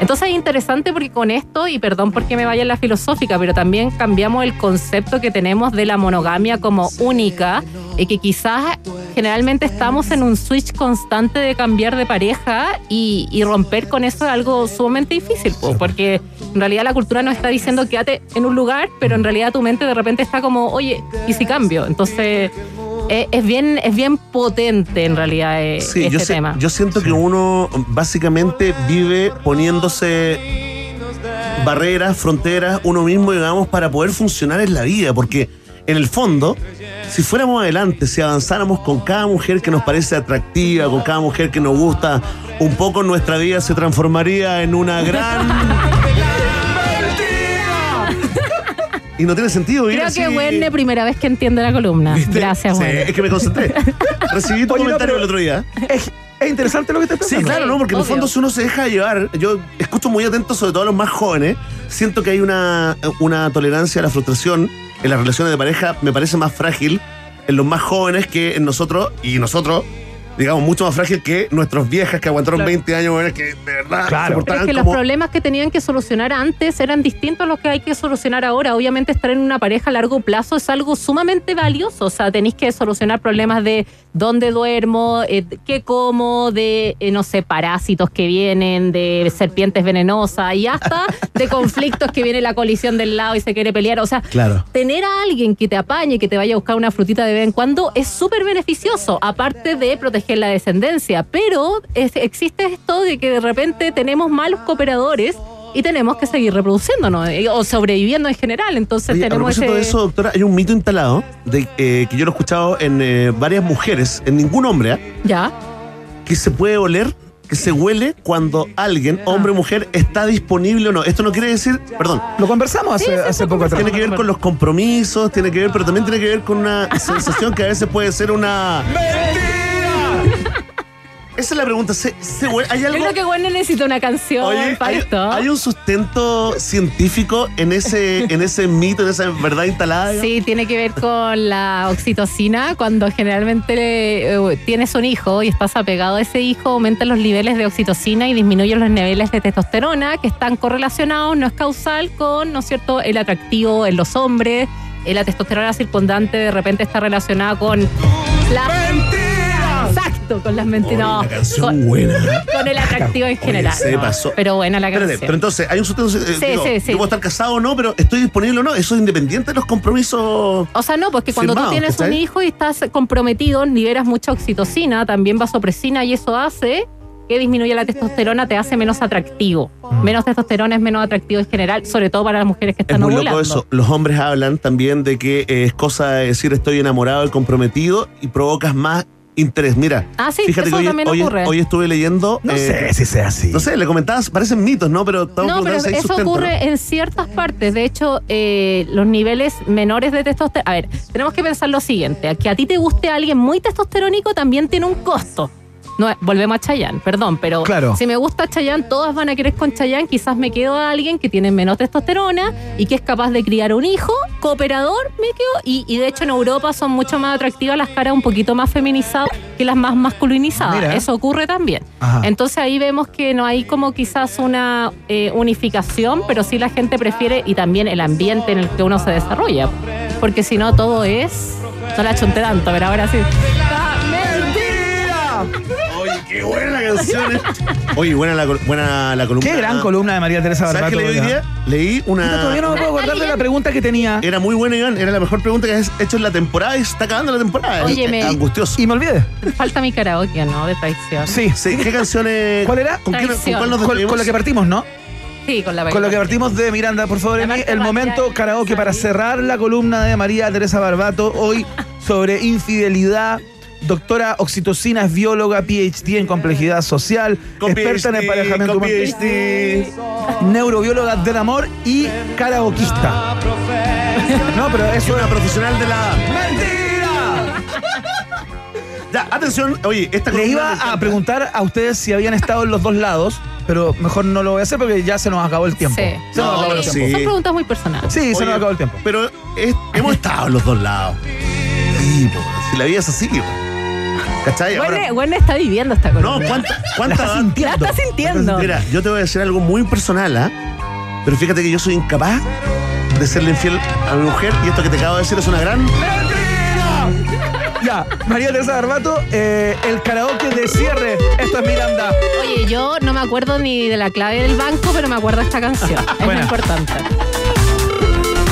Entonces es interesante porque con esto, y perdón porque me vaya en la filosófica, pero también cambiamos el concepto que tenemos de la monogamia como única y que quizás generalmente estamos en un switch constante de cambiar de pareja y, y romper con eso es algo sumamente difícil, po, porque en realidad la cultura nos está diciendo quédate en un lugar, pero en realidad tu mente de repente está como, oye, ¿y si cambio? Entonces eh, es, bien, es bien potente en realidad eh, Sí, este yo, sé- tema. yo siento que uno básicamente vive poniéndose barreras, fronteras, uno mismo, digamos, para poder funcionar en la vida, porque en el fondo, si fuéramos adelante, si avanzáramos con cada mujer que nos parece atractiva, con cada mujer que nos gusta, un poco nuestra vida se transformaría en una gran... (laughs) y no tiene sentido vivir Creo así. que Wenne, primera vez que entiende la columna. Gracias, Sí, es que me concentré. (laughs) Recibí tu Oye, no, comentario pero- el otro día. Es, es interesante lo que estás Sí, claro, ¿no? Porque en el obvio. fondo si uno se deja llevar, yo escucho muy atento sobre todo a los más jóvenes, siento que hay una, una tolerancia a la frustración en las relaciones de pareja, me parece más frágil en los más jóvenes que en nosotros, y nosotros, digamos, mucho más frágil que nuestras viejas que aguantaron Claro. 20 años, bueno, que de verdad se Pero es que los problemas que tenían que solucionar antes eran distintos a los que hay que solucionar ahora. Obviamente estar en una pareja a largo plazo es algo sumamente valioso. O sea, tenéis que solucionar problemas de dónde duermo, eh, qué como, de, eh, no sé, parásitos que vienen, de serpientes venenosas y hasta de conflictos que viene la colisión del lado y se quiere pelear. O sea, Claro. tener a alguien que te apañe, que te vaya a buscar una frutita de vez en cuando, es súper beneficioso, aparte de proteger la descendencia. Pero es- existe esto de que de repente tenemos malos cooperadores y tenemos que seguir reproduciéndonos eh, o sobreviviendo en general. Entonces Oye, a tenemos propósito ese... de eso, doctora, hay un mito instalado de, eh, que yo lo he escuchado en eh, varias mujeres, en ningún hombre, ¿ah? Ya. que se puede oler, que se huele cuando alguien, hombre o mujer, está disponible o no. Esto no quiere decir, perdón. Lo conversamos hace, hace poco atrás. Tiene que ver con los compromisos, tiene que ver, pero también tiene que ver con una sensación que a veces puede ser una. Esa es la pregunta. ¿Se, se huele- ¿Hay Yo algo? creo que Gwen necesita una canción Oye, para hay, esto. hay un sustento científico en ese, (laughs) en ese mito, en esa verdad instalada. digamos? Sí, tiene que ver con la oxitocina. Cuando generalmente eh, tienes un hijo y estás apegado a ese hijo, aumentan los niveles de oxitocina y disminuyen los niveles de testosterona, que están correlacionados, no es causal, con, ¿no es cierto?, el atractivo en los hombres. Eh, La testosterona circundante de repente está relacionada con la... Exacto, con las mentiras. Oye, No, una canción con, buena. con el atractivo en general. se no. pasó. Pero buena la Espérate, canción. pero entonces, hay un sustento. eh, Sí, digo, sí, sí. Yo puedo estar casado o no, pero estoy disponible o no. Eso es independiente de los compromisos. O sea, no, porque cuando Firmado, tú tienes un hijo y estás comprometido, liberas mucha oxitocina, también vasopresina, y eso hace que disminuya la testosterona, te hace menos atractivo. Menos testosterona es menos atractivo en general, sobre todo para las mujeres que Es están muy ovulando. loco eso. Los hombres hablan también de que eh, es cosa de decir estoy enamorado y comprometido y provocas más interés. Mira, Ah, sí, fíjate eso que hoy, también hoy- ocurre. hoy estuve leyendo. No eh, sé si sea así. No sé, le comentabas, parecen mitos, ¿no? Pero estamos No, pero eso sustento, ocurre ¿no? en ciertas partes. De hecho, eh, los niveles menores de testosterona. A ver, tenemos que pensar lo siguiente: que a ti te guste alguien muy testosterónico también tiene un costo. No, volvemos a Chayanne, perdón, pero Claro. si me gusta Chayanne, todas van a querer con Chayanne, quizás me quedo a alguien que tiene menos testosterona y que es capaz de criar un hijo, cooperador, me quedo, y, y de hecho en Europa son mucho más atractivas las caras un poquito más feminizadas que las más masculinizadas. Mira. Eso ocurre también. Ajá. Entonces ahí vemos que no hay como quizás una eh, unificación, pero sí la gente prefiere y también el ambiente en el que uno se desarrolla. Porque si no, todo es. No la chunté tanto, pero ahora sí. Oye, qué buena la canción. eh. Oye, buena la, buena la columna. Qué gran columna de María Teresa ¿Sabes Barbato. qué leí hoy día? Leí una. Todavía no me puedo acordar de la pregunta que tenía. Era muy buena, Iván. Era la mejor pregunta que has hecho en la temporada y se está acabando la temporada. Óyeme. Es Angustioso. Y me olvidé. Falta mi karaoke, ¿no? De traición. Sí. Sí, ¿Qué canciones? ¿Cuál era? ¿Con, qué- con cuál nos Con, con la que partimos, ¿no? Sí, con la Con lo que partimos de Miranda, por favor, Emi, el momento karaoke para cerrar la columna de María Teresa Barbato hoy sobre infidelidad. Doctora oxitocina es bióloga, PhD en complejidad social, Con experta en emparejamiento con humano, PhD. neurobióloga del amor y karaokeista. No, pero Es eso una es profesional de la. ¡Mentira! Ya, atención. Oye, esta Le columna me iba a preguntar a ustedes si habían estado en los dos lados, pero mejor no lo voy a hacer porque ya se nos acabó el tiempo. Sí. Se nos No, acabó el pero tiempo. sí. Son preguntas muy personales. Sí, se nos acabó el tiempo. Pero es- hemos estado en los dos lados. Sí, po, si la vida es así, po. ¿Cachai? Ahora- Bueno, está viviendo esta no, columna. ¿cuánta, La cuánta está sintiendo. La está sintiendo. Mira, yo te voy a decir algo muy personal, ¿ah? Pero fíjate que yo soy incapaz de serle infiel a mi mujer y esto que te acabo de decir es una gran. Ya, María Teresa Barbato, eh, el karaoke de cierre. Esto es Miranda. Oye, yo no me acuerdo ni de la clave del banco, pero me acuerdo de esta canción. es Buena. importante.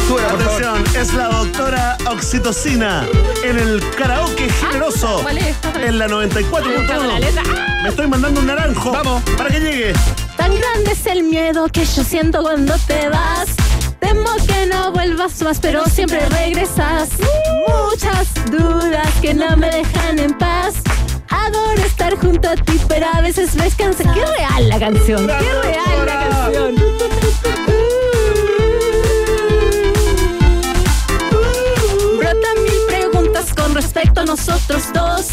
Favor. Atención, es la doctora Oxitocina en el karaoke generoso. ¿Cuál es? En la 94.1. La letra. ¡Ah! Me estoy mandando un naranjo. Vamos. Para que llegue. Tan grande es el miedo que yo siento cuando te vas. Temo que no vuelvas más, pero siempre regresas. Muchas dudas que no me dejan en paz. Adoro estar junto a ti, pero a veces me cansa. Qué real la canción. Qué real la canción. Respecto a nosotros dos.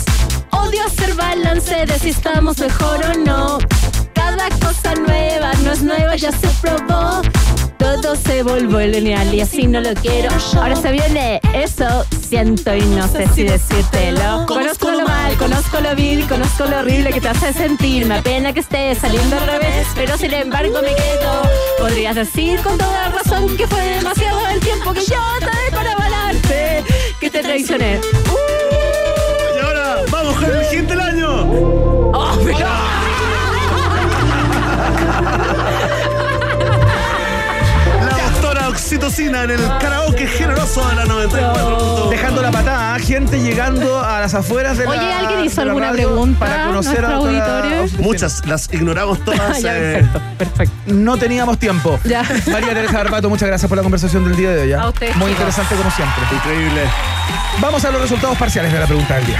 Odio hacer balance de si estamos mejor o no. Cada cosa nueva no es nueva, ya se probó. Todo se volvió lineal y así no lo quiero. Ahora se viene eso, siento y no sé si decírtelo. Conozco lo mal, conozco lo vil, conozco lo horrible que te hace sentir. Me apena que estés saliendo al revés, pero sin embargo me quedo. Podrías decir con toda razón que fue demasiado el tiempo que yo te para que te traicioné. Y ahora, vamos con el del año. ¡Oh, pero- Oxitocina en el karaoke generoso de la 94. Dejando la patada, ¿eh? gente llegando a las afueras de la Oye, ¿alguien hizo alguna pregunta para conocer a? Oxitocina. Muchas, las ignoramos todas. (laughs) ya, eh, perfecto, perfecto. No teníamos tiempo. Ya. María Teresa Barbato, muchas gracias por la conversación del día de hoy. ¿ya? A ustedes, Muy chicos. interesante como siempre. Increíble. Vamos a los resultados parciales de la pregunta del día.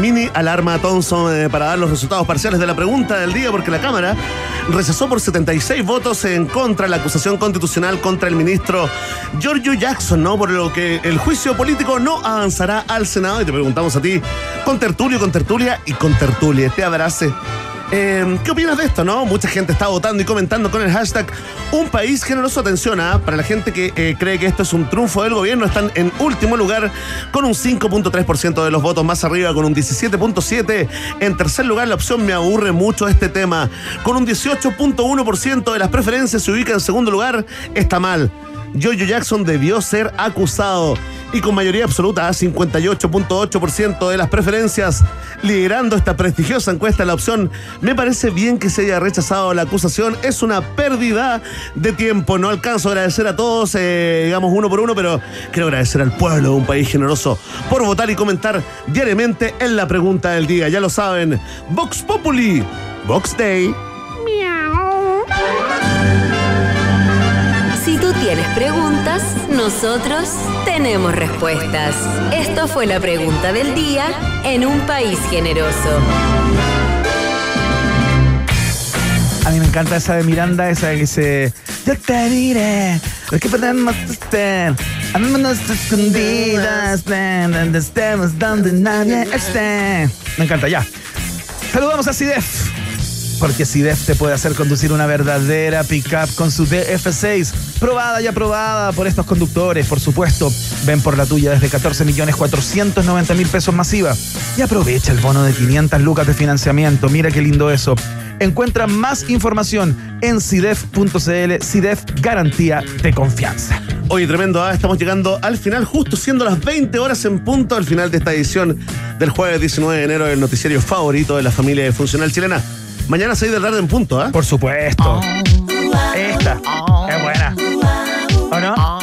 Mini alarma Thompson eh, para dar los resultados parciales de la pregunta del día porque la Cámara rechazó por 76 votos en contra la acusación constitucional contra el ministro Giorgio Jackson, ¿no? Por lo que el juicio político no avanzará al Senado y te preguntamos a ti, con tertulio, con tertulia y con tertulia, te abrace. Eh, ¿Qué opinas de esto, no? Mucha gente está votando y comentando con el hashtag Un país generoso. Atención, ¿ah? para la gente que eh, cree que esto es un triunfo del gobierno, están en último lugar con un 5.3% de los votos, más arriba con un 17.7%. En tercer lugar, la opción me aburre mucho este tema, con un 18.1% de las preferencias se ubica en segundo lugar, está mal. Jojo Jackson debió ser acusado y con mayoría absoluta, 58.8% de las preferencias, liderando esta prestigiosa encuesta, la opción me parece bien que se haya rechazado la acusación, es una pérdida de tiempo. No alcanzo a agradecer a todos, eh, digamos uno por uno, pero quiero agradecer al pueblo de un país generoso por votar y comentar diariamente en la pregunta del día. Ya lo saben, Vox Populi, Vox Day. Tú tienes preguntas, nosotros tenemos respuestas. Esto fue la pregunta del día en un país generoso. A mí me encanta esa de Miranda, esa que dice Yo te diré lo que podemos hacer Amémonos escondidas Donde estemos donde nadie esté Me encanta, ya Saludamos a Sidef porque Sidef te puede hacer conducir una verdadera pickup con su DF6, probada y aprobada por estos conductores, por supuesto. Ven por la tuya desde 14 millones 490 mil pesos masiva y aprovecha el bono de 500 lucas de financiamiento. Mira qué lindo eso. Encuentra más información en sidef.cl. Sidef, garantía de confianza. Oye, tremendo, ¿ah? estamos llegando al final, justo siendo las 20 horas en punto, al final de esta edición del jueves 19 de enero del noticiario favorito de la familia funcional chilena. Mañana 6 de tarde en punto, ¿ah? Por supuesto. Esta es buena. ¿O no?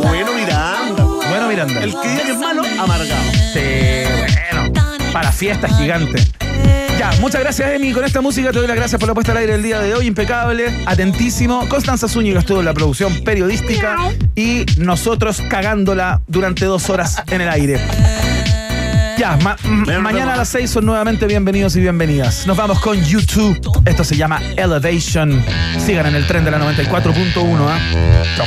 Bueno, Miranda. Bueno, Miranda. El que es malo, amargado. Sí, bueno. Para fiestas gigante. Ya, muchas gracias, Emi. Con esta música te doy las gracias por la puesta al aire el día de hoy. Impecable, atentísimo. Constanza Zúñiga estuvo en la producción periodística y nosotros cagándola durante dos horas en el aire. Ya, ma- mañana a las 6 son nuevamente bienvenidos y bienvenidas. Nos vamos con YouTube. Esto se llama Elevation. Sigan en el tren de la 94.1. ¿ah? Chao.